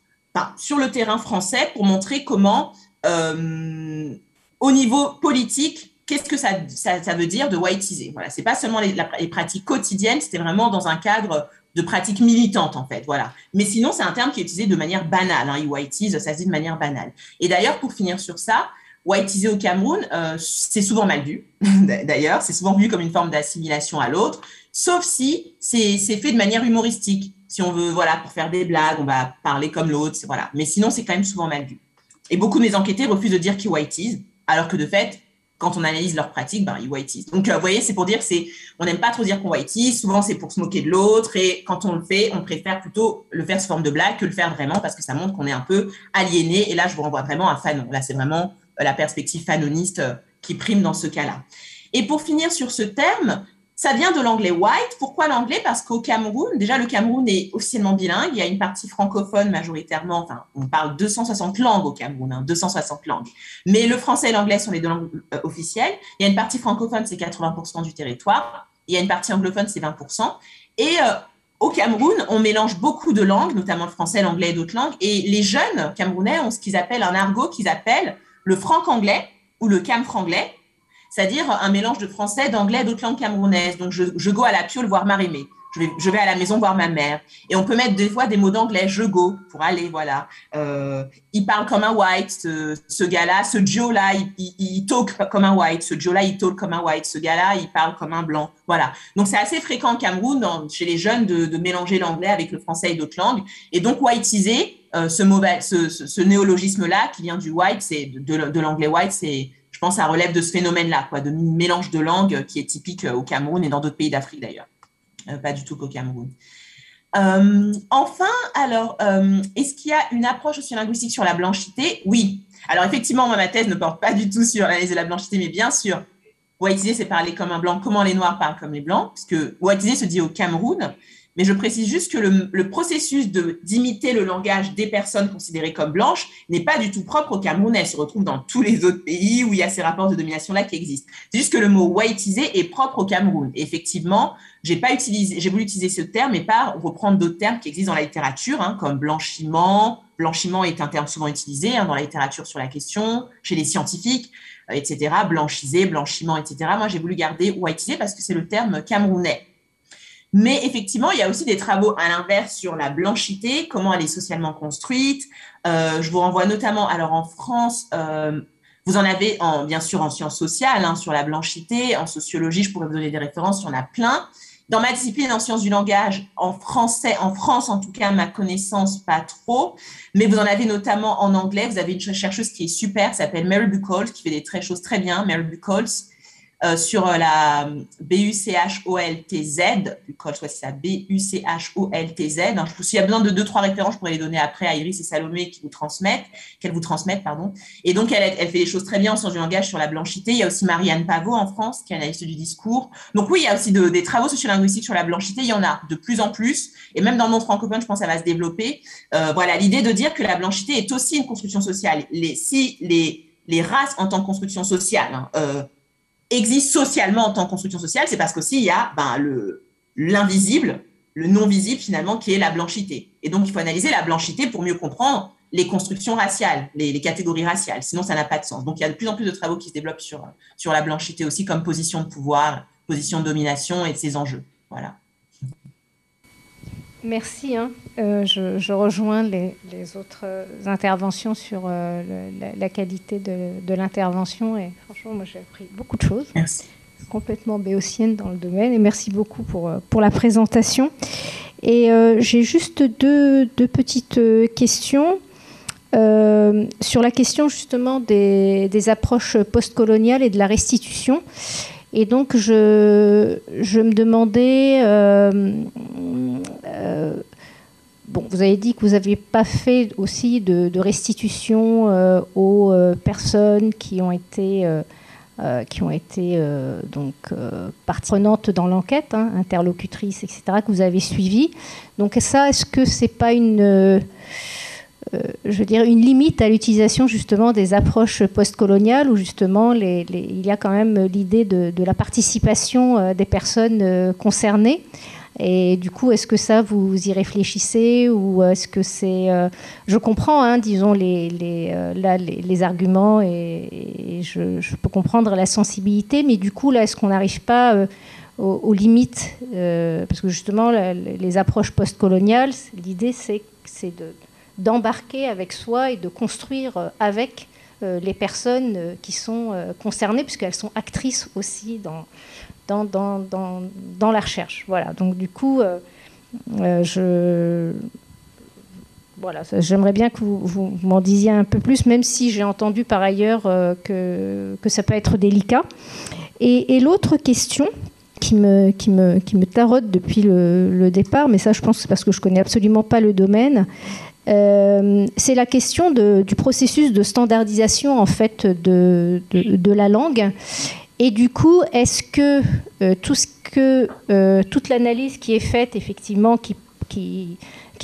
sur le terrain français pour montrer comment, euh, au niveau politique, qu'est-ce que ça, veut dire de whiteiser? Voilà, c'est pas seulement les, pratiques quotidiennes, c'était vraiment dans un cadre de pratiques militantes en fait, voilà. Mais sinon, c'est un terme qui est utilisé de manière banale. Hein, whiteise, ça se dit de manière banale. Et d'ailleurs, pour finir sur ça, whiteiser au Cameroun, euh, c'est souvent mal vu. d'ailleurs, c'est souvent vu comme une forme d'assimilation à l'autre, sauf si c'est fait de manière humoristique. Si on veut, voilà, pour faire des blagues, on va parler comme l'autre, voilà. Mais sinon, c'est quand même souvent mal vu. Et beaucoup de mes enquêtés refusent de dire qu'ils whiteisent, alors que de fait, quand on analyse leurs pratiques, ben, ils whiteisent. Donc, euh, vous voyez, c'est pour dire on n'aime pas trop dire qu'on whiteise. Souvent, c'est pour se moquer de l'autre. Et quand on le fait, on préfère plutôt le faire sous forme de blague que le faire vraiment parce que ça montre qu'on est un peu aliéné. Et là, je vous renvoie vraiment à Fanon. Là, c'est vraiment euh, la perspective fanoniste euh, qui prime dans ce cas-là. Et pour finir sur ce terme, ça vient de l'anglais white. Pourquoi l'anglais? Parce qu'au Cameroun, déjà le Cameroun est officiellement bilingue. Il y a une partie francophone majoritairement. Enfin, on parle 260 langues au Cameroun, 260 hein, langues. Mais le français et l'anglais sont les deux langues euh, officielles. Il y a une partie francophone, c'est 80% du territoire. Il y a une partie anglophone, c'est 20%. Et euh, au Cameroun, on mélange beaucoup de langues, notamment le français, l'anglais et d'autres langues. Et les jeunes camerounais ont ce qu'ils appellent un argot qu'ils appellent le franc-anglais ou le cam-franglais c'est-à-dire un mélange de français, d'anglais, d'autres langues camerounaises. Donc, je, go à la piole voir Marimé. Je vais, je vais, à la maison voir ma mère. Et on peut mettre des fois des mots d'anglais, je go, pour aller, voilà. Euh, il parle comme un white, ce, gars-là. Ce Joe-là, il, il, talk comme un white. Ce Joe-là, il talk comme un white. Ce gars-là, il parle comme un blanc. Voilà. Donc, c'est assez fréquent au Cameroun, chez les jeunes, de, mélanger l'anglais avec le français et d'autres langues. Et donc, whiteiser, euh, ce, ce, ce, néologisme-là, qui vient du white, c'est de, l'anglais white, c'est pense que ça relève de ce phénomène-là, quoi, de mélange de langues qui est typique euh, au Cameroun et dans d'autres pays d'Afrique d'ailleurs. Euh, pas du tout qu'au Cameroun. Euh, enfin, alors, est-ce qu'il y a une approche sociolinguistique sur la blanchité? Oui. Alors, effectivement, ma thèse ne porte pas du tout sur l'analyse de la blanchité, mais bien sûr, whiteiser, c'est parler comme un blanc, comment les noirs parlent comme les blancs, parce que whiteiser se dit au Cameroun, mais je précise juste que le, processus d'imiter le langage des personnes considérées comme blanches n'est pas du tout propre au Cameroun. Elle se retrouve dans tous les autres pays où il y a ces rapports de domination-là qui existent. C'est juste que le mot whiteiser est propre au Cameroun. effectivement, j'ai pas utilisé, j'ai voulu utiliser ce terme et pas reprendre d'autres termes qui existent dans la littérature, hein, comme blanchiment. Blanchiment est un terme souvent utilisé hein, dans la littérature sur la question, chez les scientifiques, euh, etc. Blanchiser, blanchiment, etc. Moi, j'ai voulu garder whiteiser parce que c'est le terme camerounais. Mais effectivement, il y a aussi des travaux à l'inverse sur la blanchité, comment elle est socialement construite. Euh, je vous renvoie notamment, alors en France, euh, vous en avez en, bien sûr en sciences sociales, hein, sur la blanchité, en sociologie, je pourrais vous donner des références, il y en a plein. Dans ma discipline en sciences du langage, en français, en France en tout cas, ma connaissance, pas trop. Mais vous en avez notamment en anglais. Vous avez une chercheuse qui est super, s'appelle Mary Buchholz, qui fait des très choses très bien. Mary Buchholz, euh, sur euh, la BUCHOLTZ, code soit ça, BUCHOLTZ. Hein, S'il y a besoin de deux, trois références, je pourrais les donner après à Iris et Salomé qui vous transmettent, qu'elles vous transmettent, pardon. Et donc, elle, fait des choses très bien en sciences du langage sur la blanchité. Il y a aussi Marianne Pavot en France, qui est analyste du discours. Donc oui, il y a aussi des travaux sociolinguistiques sur la blanchité. Il y en a de plus en plus. Et même dans le monde francophone, je pense que ça va se développer. Euh, voilà, l'idée de dire que la blanchité est aussi une construction sociale. Si les, races en tant que construction sociale, hein, existe socialement en tant que construction sociale, c'est parce qu'aussi il y a ben, le, l'invisible, le non visible finalement, qui est la blanchité. Et donc il faut analyser la blanchité pour mieux comprendre les constructions raciales, les, catégories raciales. Sinon, ça n'a pas de sens. Donc il y a de plus en plus de travaux qui se développent sur, sur la blanchité aussi comme position de pouvoir, position de domination et de ses enjeux. Voilà. Merci. Hein. Euh, je, rejoins les, autres interventions sur euh, la, qualité de, l'intervention. Et franchement, moi, j'ai appris beaucoup de choses. Merci. Complètement béotienne dans le domaine. Et merci beaucoup pour, euh, pour la présentation. Et j'ai juste deux, deux, petites questions. sur la question justement des, des approches postcoloniales et de la restitution. Et donc, je, je me demandais, euh, euh, bon, vous avez dit que vous n'aviez pas fait aussi de, restitution euh, aux personnes qui ont été, qui ont été donc dans l'enquête, hein, interlocutrices, etc., que vous avez suivies. Donc ça, est-ce que c'est pas une je veux dire, une limite à l'utilisation justement des approches postcoloniales où justement il y a quand même l'idée de, la participation euh, des personnes euh, concernées. Et du coup, est-ce que ça, vous y réfléchissez ou est-ce que c'est... je comprends, hein, disons, les, les, les, arguments et, je, peux comprendre la sensibilité, mais du coup, là, est-ce qu'on n'arrive pas aux, limites, euh, parce que justement, les approches postcoloniales, l'idée c'est, d'embarquer avec soi et de construire euh, avec euh, les personnes qui sont concernées, puisqu'elles sont actrices aussi dans, dans, dans, dans, la recherche. Voilà, donc du coup, je, voilà, j'aimerais bien que vous, m'en disiez un peu plus, même si j'ai entendu par ailleurs que, que, ça peut être délicat. Et, l'autre question, qui me, qui me, qui me taraude depuis le, départ, mais ça je pense c'est parce que je connais absolument pas le domaine. Euh, c'est la question du processus de standardisation en fait de, la langue. Et du coup, est-ce que euh, tout ce que euh, toute l'analyse qui est faite effectivement, qui,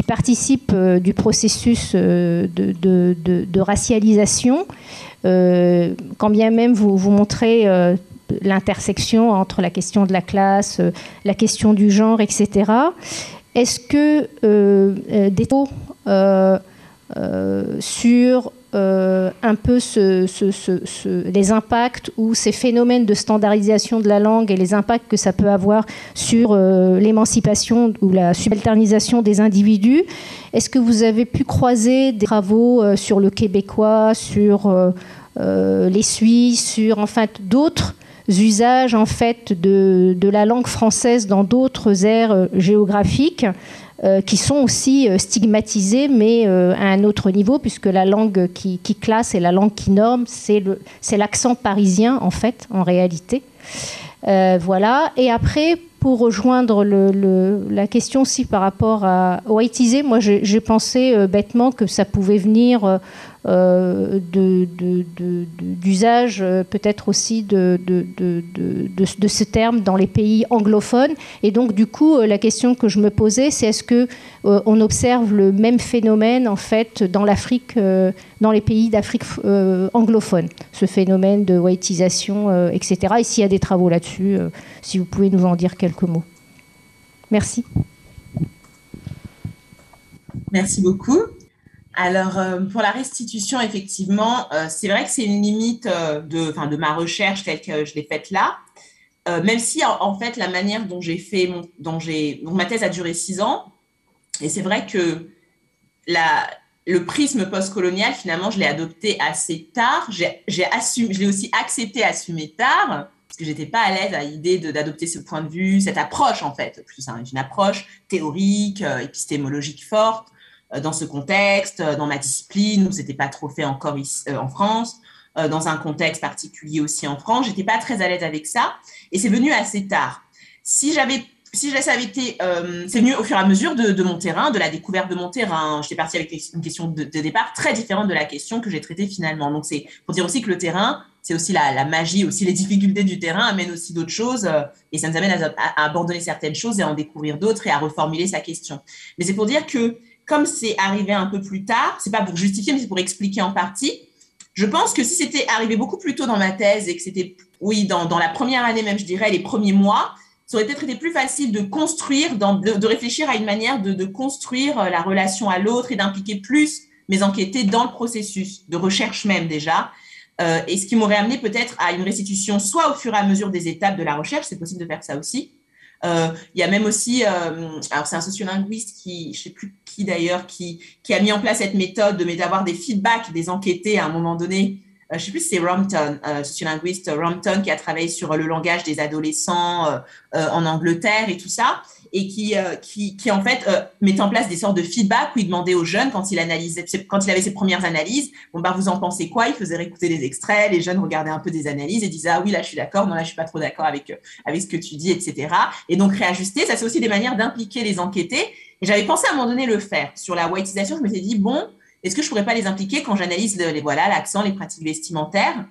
participe du processus de, racialisation, quand bien même vous, vous montrez l'intersection entre la question de la classe, la question du genre, etc. Est-ce que des mots sur un peu les impacts ou ces phénomènes de standardisation de la langue et les impacts que ça peut avoir sur l'émancipation ou la subalternisation des individus. Est-ce que vous avez pu croiser des travaux sur le québécois, sur les Suisses, sur enfin d'autres usages en fait de, de la langue française dans d'autres aires euh, géographiques? Euh, qui sont aussi euh, stigmatisées, mais à un autre niveau, puisque la langue qui, classe et la langue qui norme, c'est l'accent parisien, en fait, en réalité. voilà. Et après, pour rejoindre la question aussi par rapport à Whiteisé, moi j'ai pensé bêtement que ça pouvait venir euh, d'usage euh, peut-être aussi de, ce terme dans les pays anglophones. Et donc du coup, euh, la question que je me posais, c'est est-ce que on observe le même phénomène en fait dans l'Afrique, dans les pays d'Afrique anglophone, ce phénomène de whiteisation, etc. Et s'il y a des travaux là-dessus, si vous pouvez nous en dire quelques mots. Merci. Merci beaucoup. Alors, euh, pour la restitution, effectivement, euh, c'est vrai que c'est une limite euh, de, de ma recherche telle que je l'ai faite là. même si, en, fait, la manière dont j'ai fait, mon, dont j'ai, ma thèse a duré six ans, et c'est vrai que le prisme postcolonial, finalement, je l'ai adopté assez tard. Je l'ai aussi accepté, assumé tard, parce que j'étais pas à l'aise à l'idée d'adopter ce point de vue, cette approche, en fait. C'est une approche théorique, épistémologique forte. Euh, dans ce contexte, euh, dans ma discipline, où c'était pas trop fait encore ici, euh, en France, dans un contexte particulier aussi en France. J'étais pas très à l'aise avec ça, et c'est venu assez tard. Si j'avais si ça avait été, c'est venu au fur et à mesure de, mon terrain, de la découverte de mon terrain. J'étais partie avec une question de, départ très différente de la question que j'ai traitée finalement. Donc c'est pour dire aussi que le terrain, c'est aussi la, magie, aussi les difficultés du terrain amènent aussi d'autres choses et ça nous amène à, à, abandonner certaines choses et à en découvrir d'autres et à reformuler sa question. Mais c'est pour dire que comme c'est arrivé un peu plus tard, c'est pas pour justifier, mais c'est pour expliquer en partie. Je pense que si c'était arrivé beaucoup plus tôt dans ma thèse et que c'était, oui, dans, la première année même, je dirais, les premiers mois, ça aurait peut-être été plus facile de construire, de, réfléchir à une manière de, de construire euh, la relation à l'autre et d'impliquer plus mes enquêtés dans le processus de recherche même déjà. Euh, et ce qui m'aurait amené peut-être à une restitution, soit au fur et à mesure des étapes de la recherche, c'est possible de faire ça aussi, euh, il y a même aussi, euh, alors c'est un sociolinguiste qui, je sais plus qui d'ailleurs, qui, qui a mis en place cette méthode de d'avoir des feedbacks des enquêtés à un moment donné. Euh, je ne sais plus si c'est Rompton, sociolinguiste Rompton, qui a travaillé sur le langage des adolescents en Angleterre et tout ça et qui, euh, qui, qui, en fait euh, mettait en place des sortes de feedback où il demandait aux jeunes quand il analysait, quand il avait ses premières analyses, bon bah vous en pensez quoi? Il faisait réécouter des extraits, les jeunes regardaient un peu des analyses et disaient ah oui là je suis d'accord, non là je suis pas trop d'accord avec euh, avec ce que tu dis, etc. Et donc réajuster, ça c'est aussi des manières d'impliquer les enquêtés. Et j'avais pensé à un moment donné le faire sur la whiteisation. Je me suis dit bon, est-ce que je pourrais pas les impliquer quand j'analyse voilà l'accent, les pratiques vestimentaires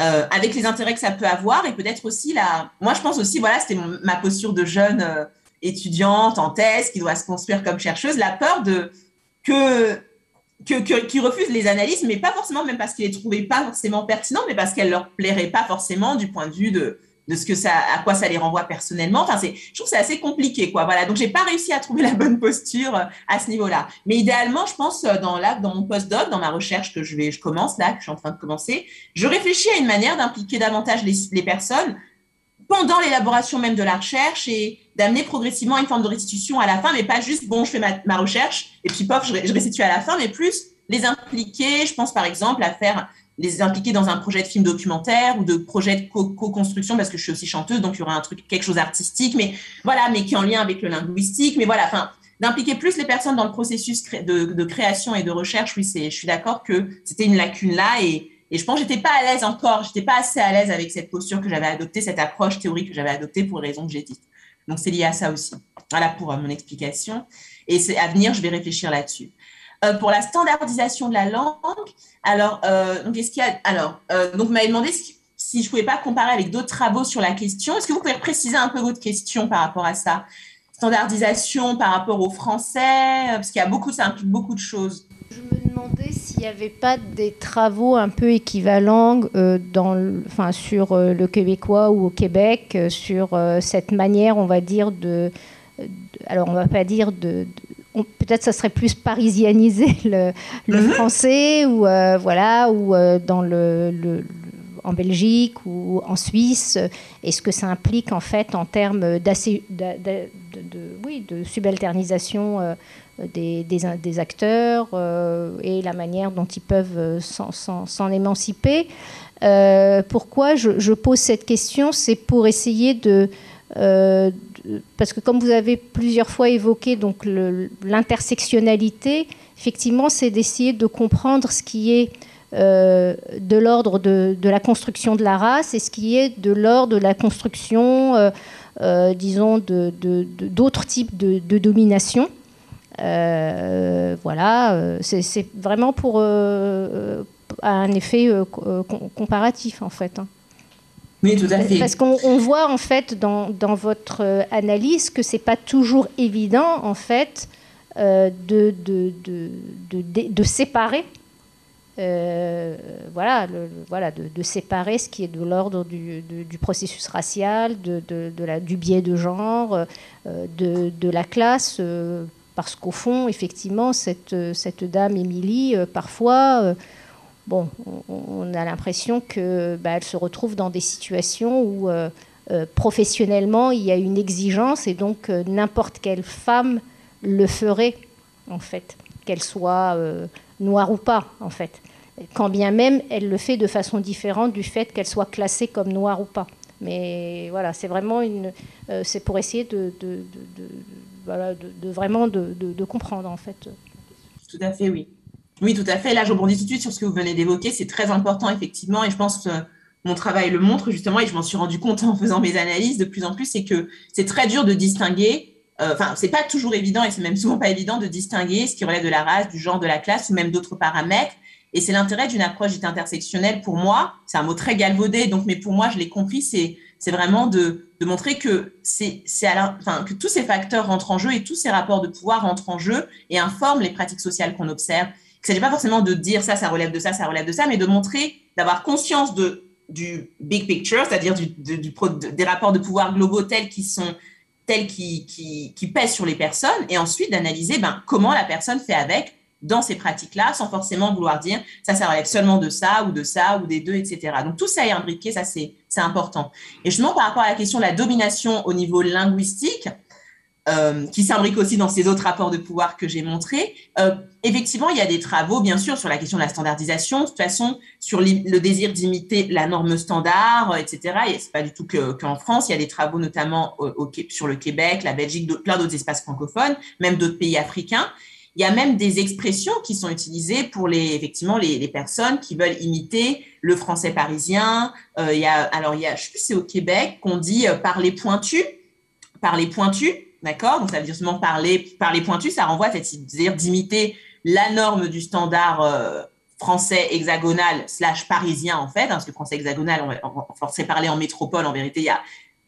euh, avec les intérêts que ça peut avoir et peut-être aussi la. Moi, je pense aussi, voilà, c'était ma posture de jeune étudiante en thèse qui doit se construire comme chercheuse, la peur de que que, qui refusent les analyses, mais pas forcément même parce qu'ils les trouvaient pas forcément pertinents, mais parce qu'elles leur plairaient pas forcément du point de vue de, de ce que ça, à quoi ça les renvoie personnellement. Enfin, c'est, je trouve que c'est assez compliqué, quoi. Voilà. Donc, j'ai pas réussi à trouver la bonne posture euh, à ce niveau-là. Mais idéalement, je pense, euh, dans là, dans mon post-doc, dans ma recherche que je vais, je commence là, que je suis en train de commencer, je réfléchis à une manière d'impliquer davantage les, les personnes pendant l'élaboration même de la recherche et d'amener progressivement une forme de restitution à la fin, mais pas juste, bon, je fais ma, recherche et puis pop, je, je restitue à la fin, mais plus les impliquer. Je pense par exemple à faire les impliquer dans un projet de film documentaire ou de projet de co-construction parce que je suis aussi chanteuse, donc il y aura un truc, quelque chose artistique, mais voilà, mais qui est en lien avec le linguistique, mais voilà, enfin, d'impliquer plus les personnes dans le processus de, de création et de recherche, oui, je suis d'accord que c'était une lacune là et, et je pense que j'étais pas à l'aise encore, j'étais pas assez à l'aise avec cette posture que j'avais adoptée, cette approche théorique que j'avais adoptée pour les raisons que j'ai dites. Donc c'est lié à ça aussi. Voilà pour euh, mon explication. Et c'est à venir, je vais réfléchir là-dessus. Euh, pour la standardisation de la langue, alors, euh, donc, est-ce qu'il y a, alors, donc, vous m'avez demandé si, si je pouvais pas comparer avec d'autres travaux sur la question. Est-ce que vous pouvez préciser un peu votre question par rapport à ça? Standardisation par rapport au français, parce qu'il y a beaucoup, ça implique beaucoup de choses. Je me demandais s'il n'y avait pas des travaux un peu équivalents dans le, enfin, sur le québécois ou au Québec, sur cette manière, on va dire, de, de alors on va pas dire de, de peut-être ça serait plus parisianisé le, le Mhm. français ou euh, voilà ou euh, dans le, le- en Belgique ou en Suisse est-ce que ça implique en fait en termes de, de- oui de subalternisation euh, des, des, acteurs euh, et la manière dont ils peuvent euh, s'en- émanciper Euh, pourquoi je, pose cette question? C'est pour essayer de euh, parce que comme vous avez plusieurs fois évoqué donc l'intersectionnalité, effectivement, c'est d'essayer de comprendre ce qui est euh, de l'ordre de, la construction de la race et ce qui est de l'ordre de la construction, euh, euh, disons, d'autres types de domination. Euh, voilà, euh, c'est vraiment pour euh, un effet co- com- comparatif en fait. hein. Oui, tout à fait. Parce qu'on on voit en fait dans, dans votre analyse que c'est pas toujours évident en fait euh, de, de, de, de, séparer. euh, voilà, le- voilà de, séparer ce qui est de l'ordre du, du- processus racial, de, la, du biais de genre, euh, de, de la classe, parce qu'au fond, effectivement, cette, euh, cette dame Émilie, euh, parfois, euh, bon, on, a l'impression que bah, se retrouve dans des situations où professionnellement il y a une exigence et donc n'importe quelle femme le ferait en fait, qu'elle soit noire ou pas en fait, quand bien même elle le fait de façon différente du fait qu'elle soit classée comme noire ou pas. Mais voilà, c'est vraiment une, c'est pour essayer de- de- vraiment de comprendre en fait. Tout à fait, oui. Oui, tout à fait. Là, je rebondis tout de suite sur ce que vous venez d'évoquer. C'est très important, effectivement, et je pense que mon travail le montre justement, et je m'en suis rendu compte en faisant mes analyses de plus en plus, c'est que c'est très dur de distinguer. euh, Enfin, c'est pas toujours évident, et c'est même souvent pas évident de distinguer ce qui relève de la race, du genre, de la classe, ou même d'autres paramètres. Et c'est l'intérêt d'une approche dite intersectionnelle pour moi. C'est un mot très galvaudé, donc, mais pour moi, je l'ai compris, c'est c'est vraiment de, montrer que tous ces facteurs rentrent en jeu et tous ces rapports de pouvoir rentrent en jeu et informent les pratiques sociales qu'on observe. Il ne s'agit pas forcément de dire ça, ça relève de ça, ça relève de ça, mais de montrer, d'avoir conscience du big picture, c'est-à-dire des rapports de pouvoir globaux tels qui sont tels qui pèsent sur les personnes, et ensuite d'analyser ben, comment la personne fait avec dans ces pratiques-là, sans forcément vouloir dire ça, ça relève seulement de ça ou de ça ou des deux, etc. Donc tout ça est imbriqué, ça c'est important. Et justement par rapport à la question de la domination au niveau linguistique, euh, qui s'imbrique aussi dans ces autres rapports de pouvoir que j'ai montrés. Euh, effectivement, il y a des travaux, bien sûr, sur la question de la standardisation, de toute façon, sur le désir d'imiter la norme standard, euh, etc. Et c'est pas du tout que- qu'en France, il y a des travaux notamment sur le Québec, la Belgique, plein d'autres espaces francophones, même d'autres pays africains. Il y a même des expressions qui sont utilisées pour les, effectivement, les, personnes qui veulent imiter le français parisien. Euh, il y a, alors, il y a, je sais plus, c'est au Québec qu'on dit euh, parler pointu, parler pointu, d'accord? Donc, ça veut dire justement parler, parler pointu, ça renvoie à cette dire d'imiter la norme du standard euh, français hexagonal slash parisien, en fait, hein, parce que français hexagonal, on, on, on forcerait parler en métropole, en vérité, il y a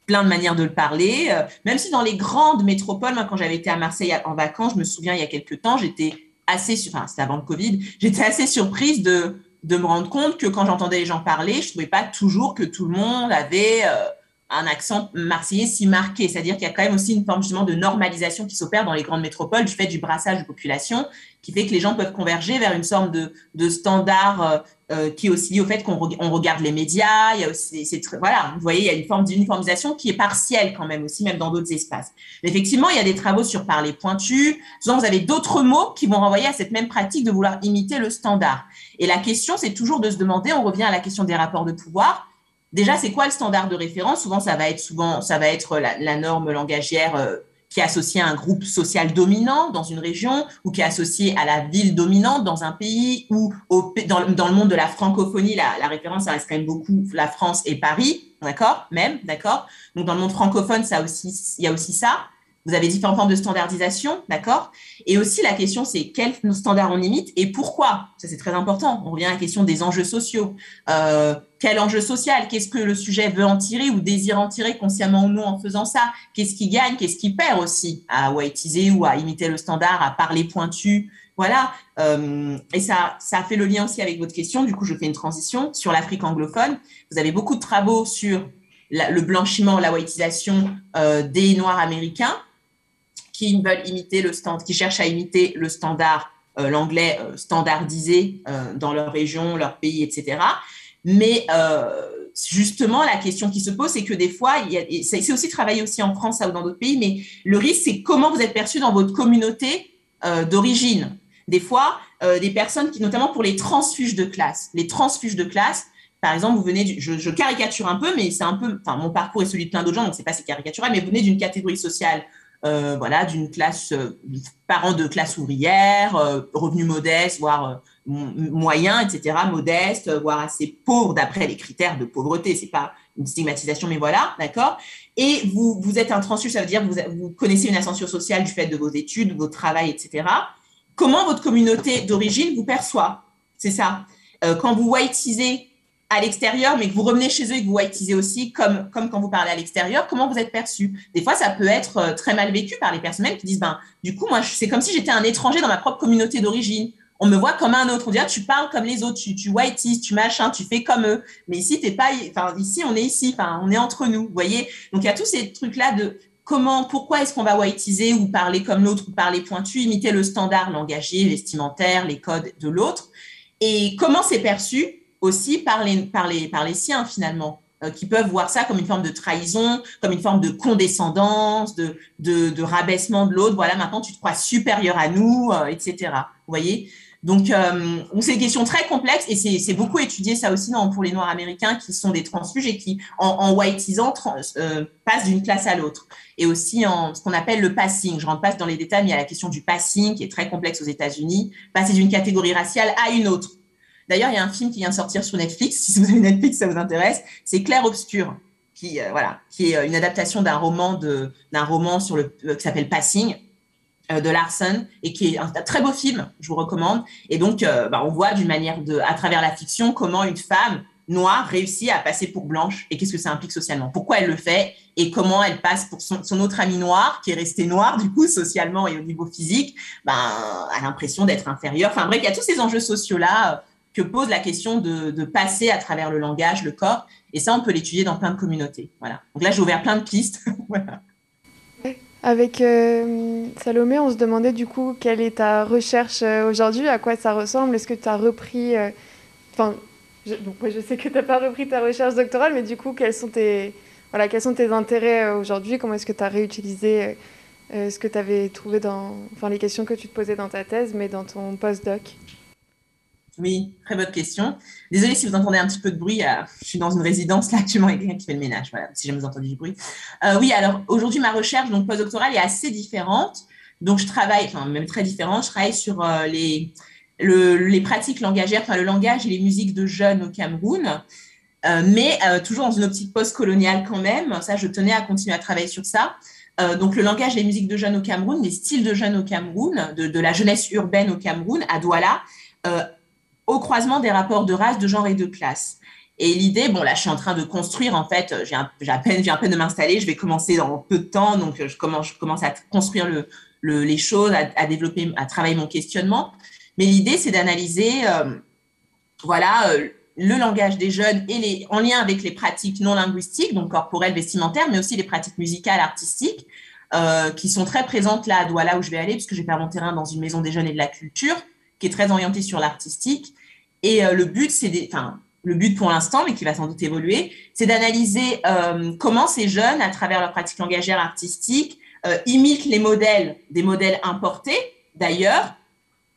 plein de manières de le parler. Euh, même si dans les grandes métropoles, moi, quand j'avais été à Marseille en vacances, je me souviens, il y a quelques temps, j'étais assez, enfin, c'était avant le Covid, j'étais assez surprise de, de me rendre compte que quand j'entendais les gens parler, je trouvais pas toujours que tout le monde avait, euh, un accent marseillais si marqué. C'est-à-dire qu'il y a quand même aussi une forme justement de normalisation qui s'opère dans les grandes métropoles du fait du brassage de population, qui fait que les gens peuvent converger vers une sorte de, de standard euh, qui est aussi lié au fait qu'on on regarde les médias. Il y a aussi, voilà, vous voyez, il y a une forme d'uniformisation qui est partielle quand même aussi, même dans d'autres espaces. Effectivement, il y a des travaux sur parler pointu. Souvent, vous avez d'autres mots qui vont renvoyer à cette même pratique de vouloir imiter le standard. Et la question, c'est toujours de se demander, on revient à la question des rapports de pouvoir Déjà, c'est quoi le standard de référence? Souvent, ça va être souvent, ça va être la, norme langagière euh, qui est associée à un groupe social dominant dans une région ou qui est associée à la ville dominante dans un pays ou au, dans, dans, le monde de la francophonie, la, la, référence, ça reste quand même beaucoup la France et Paris, d'accord? Même, d'accord? Donc, dans le monde francophone, ça aussi, il y a aussi ça. Vous avez différentes formes de standardisation, d'accord? Et aussi, la question, c'est quels standards on limite et pourquoi? Ça, c'est très important. On revient à la question des enjeux sociaux. Euh, quel enjeu social? Qu'est-ce que le sujet veut en tirer ou désire en tirer consciemment ou non en faisant ça? Qu'est-ce qui gagne? Qu'est-ce qui perd aussi? À whiteiser ou à imiter le standard, à parler pointu voilà, euh, et ça, ça fait le lien aussi avec votre question. Du coup, je fais une transition sur l'Afrique anglophone. Vous avez beaucoup de travaux sur le blanchiment, la whiteisation euh, des Noirs américains qui veulent imiter le stand, qui cherchent à imiter le standard, euh, l'anglais euh, standardisé euh, dans leur région, leur pays, etc. Mais justement, la question qui se pose, c'est que des fois, c'est aussi travaillé aussi en France ou dans d'autres pays, mais le risque, c'est comment vous êtes perçu dans votre communauté d'origine. Des fois, des personnes qui, notamment pour les transfuges de classe, les transfuges de classe, par exemple, vous venez, je, je, caricature un peu, mais c'est un peu, enfin, mon parcours est celui de plein d'autres gens, donc c'est pas si caricatural, mais vous venez d'une catégorie sociale euh, voilà, d'une classe, euh, parents de classe ouvrière, euh, revenus modestes, voire moyens, etc., modestes, voire assez pauvres d'après les critères de pauvreté. C'est pas une stigmatisation, mais voilà, d'accord. Et vous, vous êtes un ça veut dire que vous, vous connaissez une ascension sociale du fait de vos études, de votre travail, etc. Comment votre communauté d'origine vous perçoit? C'est ça. quand vous whiteisez à l'extérieur, mais que vous revenez chez eux et que vous whiteisez aussi, comme, comme quand vous parlez à l'extérieur, comment vous êtes perçu? Des fois, ça peut être euh, très mal vécu par les personnes qui disent, ben, du coup, moi, c'est comme si j'étais un étranger dans ma propre communauté d'origine. On me voit comme un autre. On dit, ah, tu parles comme les autres, tu, tu whiteises, tu machin, tu fais comme eux. Mais ici, t'es pas, ici, on est ici, on est entre nous, vous voyez? Donc, il y a tous ces trucs-là de comment, pourquoi est-ce qu'on va whiteiser ou parler comme l'autre ou parler pointu, imiter le standard langagier, vestimentaire, les codes de l'autre. Et comment c'est perçu? Aussi par les, par les, par les siens finalement, euh, qui peuvent voir ça comme une forme de trahison, comme une forme de condescendance, de, de, rabaissement de l'autre. Voilà, maintenant tu te crois supérieur à nous, euh, etc. Vous voyez? Donc, euh, c'est une question très complexe et c'est beaucoup étudié ça aussi pour les Noirs américains qui sont des transfuges et qui, en, en whiteisant, passent d'une classe à l'autre. Et aussi en ce qu'on appelle le passing. Je rentre pas dans les détails, mais il y a la question du passing qui est très complexe aux États-Unis. Passer d'une catégorie raciale à une autre. D'ailleurs, il y a un film qui vient de sortir sur Netflix. Si vous avez Netflix, ça vous intéresse. C'est Clair Obscur, qui euh, voilà, qui est euh, une adaptation d'un roman de d'un roman sur le euh, qui s'appelle Passing de Larson et qui est un, très beau film. Je vous recommande. Et donc, bah, on voit d'une manière de, à travers la fiction, comment une femme noire réussit à passer pour blanche et qu'est-ce que ça implique socialement? Pourquoi elle le fait et comment elle passe pour son, son autre ami noir qui est resté noir du coup socialement et au niveau physique, ben, a l'impression d'être inférieur. Enfin bref, il y a tous ces enjeux sociaux là que pose la question de, passer à travers le langage, le corps. Et ça, on peut l'étudier dans plein de communautés. Voilà. Donc là, j'ai ouvert plein de pistes. Avec euh, Salomé, on se demandait du coup quelle est ta recherche euh, aujourd'hui, à quoi ça ressemble? Est-ce que tu as repris. Euh, enfin, je, je sais que tu n'as pas repris ta recherche doctorale, mais du coup, quels sont tes, voilà, quels sont tes intérêts aujourd'hui? Comment est-ce que tu as réutilisé ce que tu trouvé dans. Enfin, les questions que tu te posais dans ta thèse, mais dans ton postdoc? Oui, très bonne question. Désolée si vous entendez un petit peu de bruit. Euh, je suis dans une résidence là actuellement avec quelqu'un qui fait le ménage. Voilà, si jamais vous entendez du bruit. Euh, oui, alors aujourd'hui, ma recherche donc postdoctorale est assez différente. Donc, je travaille, enfin, même très différente. Je travaille sur euh, les, les pratiques langagières, enfin, le langage et les musiques de jeunes au Cameroun. mais toujours dans une optique post-coloniale quand même. Ça, je tenais à continuer à travailler sur ça. donc, le langage et les musiques de jeunes au Cameroun, les styles de jeunes au Cameroun, de la jeunesse urbaine au Cameroun, à Douala, au croisement des rapports de race, de genre et de classe. Et l'idée, bon, là, je suis en train de construire, en fait, j'ai à peine, à peine de m'installer, je vais commencer dans peu de temps, donc je commence, je commence à construire le, les choses, à, développer, à travailler mon questionnement. Mais l'idée, c'est d'analyser, euh, voilà, euh, le langage des jeunes et les, en lien avec les pratiques non linguistiques, donc corporelles, vestimentaires, mais aussi les pratiques musicales, artistiques, euh, qui sont très présentes là à Douala où je vais aller, puisque je vais faire mon terrain dans une maison des jeunes et de la culture, qui est très orientée sur l'artistique. Et euh, le but, c'est enfin, le but pour l'instant, mais qui va sans doute évoluer, c'est d'analyser euh, comment ces jeunes, à travers leurs pratiques langagières artistiques, imitent les modèles, des modèles importés d'ailleurs,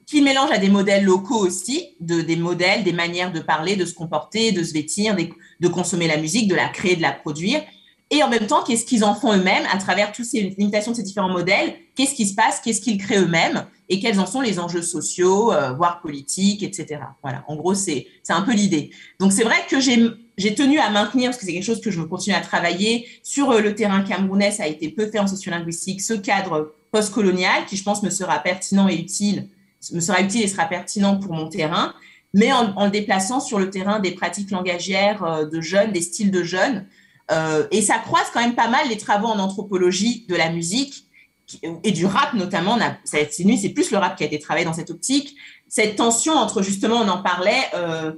qui mélangent à des modèles locaux aussi, de, des modèles, des manières de parler, de se comporter, de se vêtir, de consommer la musique, de la créer, de la produire, et en même temps, qu'est-ce qu'ils en font eux-mêmes à travers toutes ces limitations de ces différents modèles? Qu'est-ce qui se passe? Qu'est-ce qu'ils créent eux-mêmes? Et quels en sont les enjeux sociaux, euh, voire politiques, etc. Voilà, en gros, c'est un peu l'idée. Donc, c'est vrai que j'ai tenu à maintenir, parce que c'est quelque chose que je veux continuer à travailler, sur euh, le terrain camerounais, ça a été peu fait en sociolinguistique, ce cadre postcolonial qui, je pense, me sera pertinent et utile, me sera utile et sera pertinent pour mon terrain, mais en, en le déplaçant sur le terrain des pratiques langagières euh, de jeunes, des styles de jeunes, euh, et ça croise quand même pas mal les travaux en anthropologie de la musique et du rap notamment. C'est plus le rap qui a été travaillé dans cette optique. Cette tension entre justement, on en parlait, euh,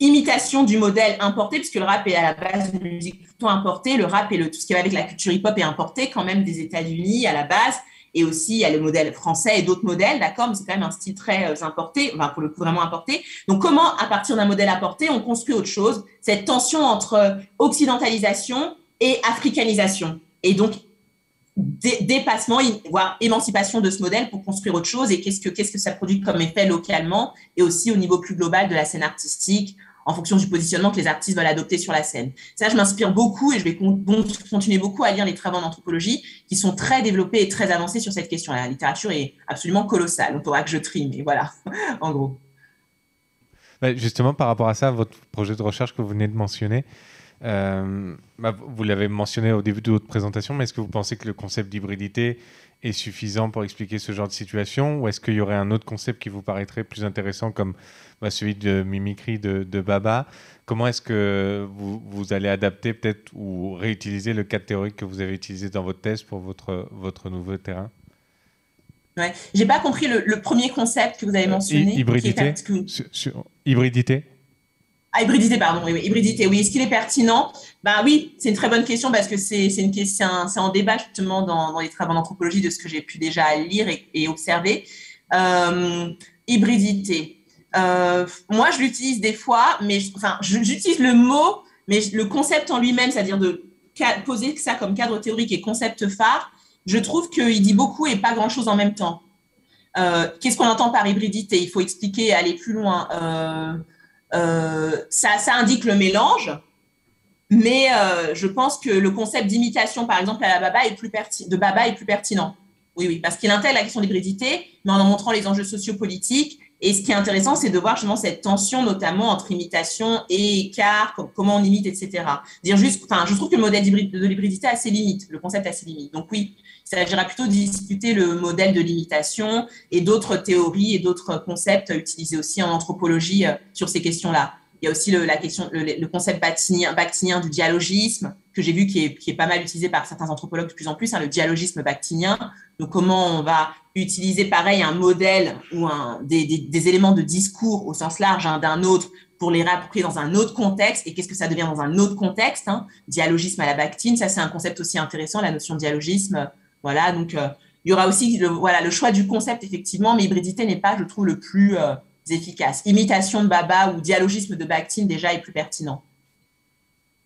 imitation du modèle importé, puisque le rap est à la base d'une musique plutôt importée. Le rap et le, tout ce qui va avec la culture hip-hop est importé quand même des États-Unis à la base. Et aussi, il y a le modèle français et d'autres modèles, d'accord, mais c'est quand même un style très euh, importé, enfin, pour le coup vraiment importé. Donc, comment, à partir d'un modèle importé, on construit autre chose? Cette tension entre occidentalisation et africanisation. Et donc, dépassement, voire émancipation de ce modèle pour construire autre chose et qu'est-ce que, qu'est-ce que ça produit comme effet localement? Et aussi au niveau plus global de la scène artistique, en fonction du positionnement que les artistes veulent adopter sur la scène. Ça, je m'inspire beaucoup et je vais continuer beaucoup à lire les travaux en anthropologie qui sont très développés et très avancés sur cette question. La littérature est absolument colossale. On faudra que je trie, mais voilà, en gros. Justement, par rapport à ça, votre projet de recherche que vous venez de mentionner, euh, bah, vous l'avez mentionné au début de votre présentation, mais est-ce que vous pensez que le concept d'hybridité est suffisant pour expliquer ce genre de situation Ou est-ce qu'il y aurait un autre concept qui vous paraîtrait plus intéressant comme bah, celui de mimicry de, Baba? Comment est-ce que vous, vous, allez adapter peut-être ou réutiliser le cadre théorique que vous avez utilisé dans votre thèse pour votre, votre nouveau terrain? Ouais. J'ai pas compris le, premier concept que vous avez euh, mentionné. hybridité? hybridité? Ah, hybridité, pardon, oui, hybridité, oui. Est-ce qu'il est pertinent? Ben oui, c'est une très bonne question parce que c'est une question, c'est en débat justement dans, les travaux d'anthropologie de ce que j'ai pu déjà lire et, observer. Euh, hybridité. Euh, moi, je l'utilise des fois, mais j'utilise le mot, mais le concept en lui-même, c'est-à-dire de poser ça comme cadre théorique et concept phare, je trouve qu'il dit beaucoup et pas grand-chose en même temps. Euh, qu'est-ce qu'on entend par hybridité? Il faut expliquer, aller plus loin. Euh, ça, indique le mélange, mais euh, je pense que le concept d'imitation, par exemple, de Baba est plus pertinent. Oui, oui, parce qu'il intègre la question de l'hybridité, mais en en montrant les enjeux sociopolitiques. Et ce qui est intéressant, c'est de voir justement cette tension, notamment entre imitation et écart, comment on imite, etc. Dire juste, enfin, je trouve que le modèle de l'hybridité a ses limites, le concept a ses limites. Donc oui, il s'agira plutôt de discuter le modèle de l'imitation et d'autres théories et d'autres concepts utilisés aussi en anthropologie euh, sur ces questions-là. Il y a aussi le, la question, le, concept bactinien, du dialogisme, que j'ai vu qui est, pas mal utilisé par certains anthropologues de plus en plus, hein, le dialogisme bactinien. Donc, comment on va utiliser, pareil, un modèle ou des, éléments de discours au sens large hein, d'un autre pour les réapproprier dans un autre contexte et qu'est-ce que ça devient dans un autre contexte. Hein. Dialogisme à la bactine, ça c'est un concept aussi intéressant, la notion de dialogisme voilà, donc euh, il y aura aussi le, voilà, le choix du concept, effectivement, mais hybridité n'est pas, je trouve, le plus euh, efficace. Imitation de Baba ou dialogisme de Bakhtin, déjà, est plus pertinent.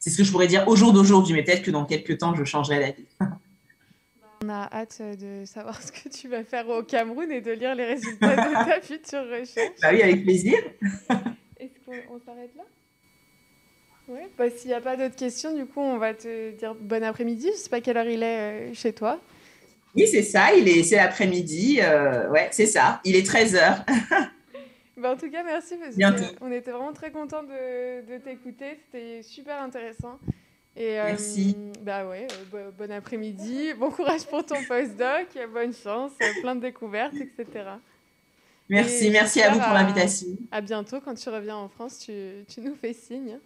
C'est ce que je pourrais dire au jour d'aujourd'hui, mais peut-être que dans quelques temps, je changerai d'avis. On a hâte de savoir ce que tu vas faire au Cameroun et de lire les résultats de ta future recherche. Bah oui, avec plaisir. Est-ce qu'on s'arrête là? Oui, bah, s'il n'y a pas d'autres questions, du coup, on va te dire bon après-midi. Je ne sais pas quelle heure il est euh, chez toi. Oui, c'est ça, il est, c'est l'après-midi. Euh, ouais, c'est ça, il est 13h. Bah, en tout cas, merci parce qu'on était vraiment très contents de, de t'écouter. C'était super intéressant. Et, euh, merci. bah ouais, euh, bon après-midi, bon courage pour ton postdoc, bonne chance, plein de découvertes, etc. Merci, merci à vous pour l'invitation. À, bientôt, quand tu reviens en France, tu, tu nous fais signe.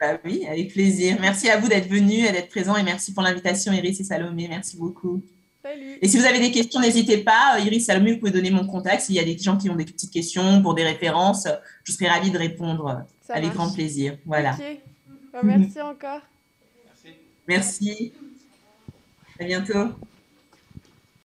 Bah oui, avec plaisir. Merci à vous d'être venus et d'être présents et merci pour l'invitation Iris et Salomé, merci beaucoup. Et si vous avez des questions, n'hésitez pas. Iris Salomé, vous pouvez donner mon contact. S'il y a des gens qui ont des petites questions pour des références, je serai ravie de répondre avec grand plaisir. Voilà. Bah, merci encore. Merci. À bientôt.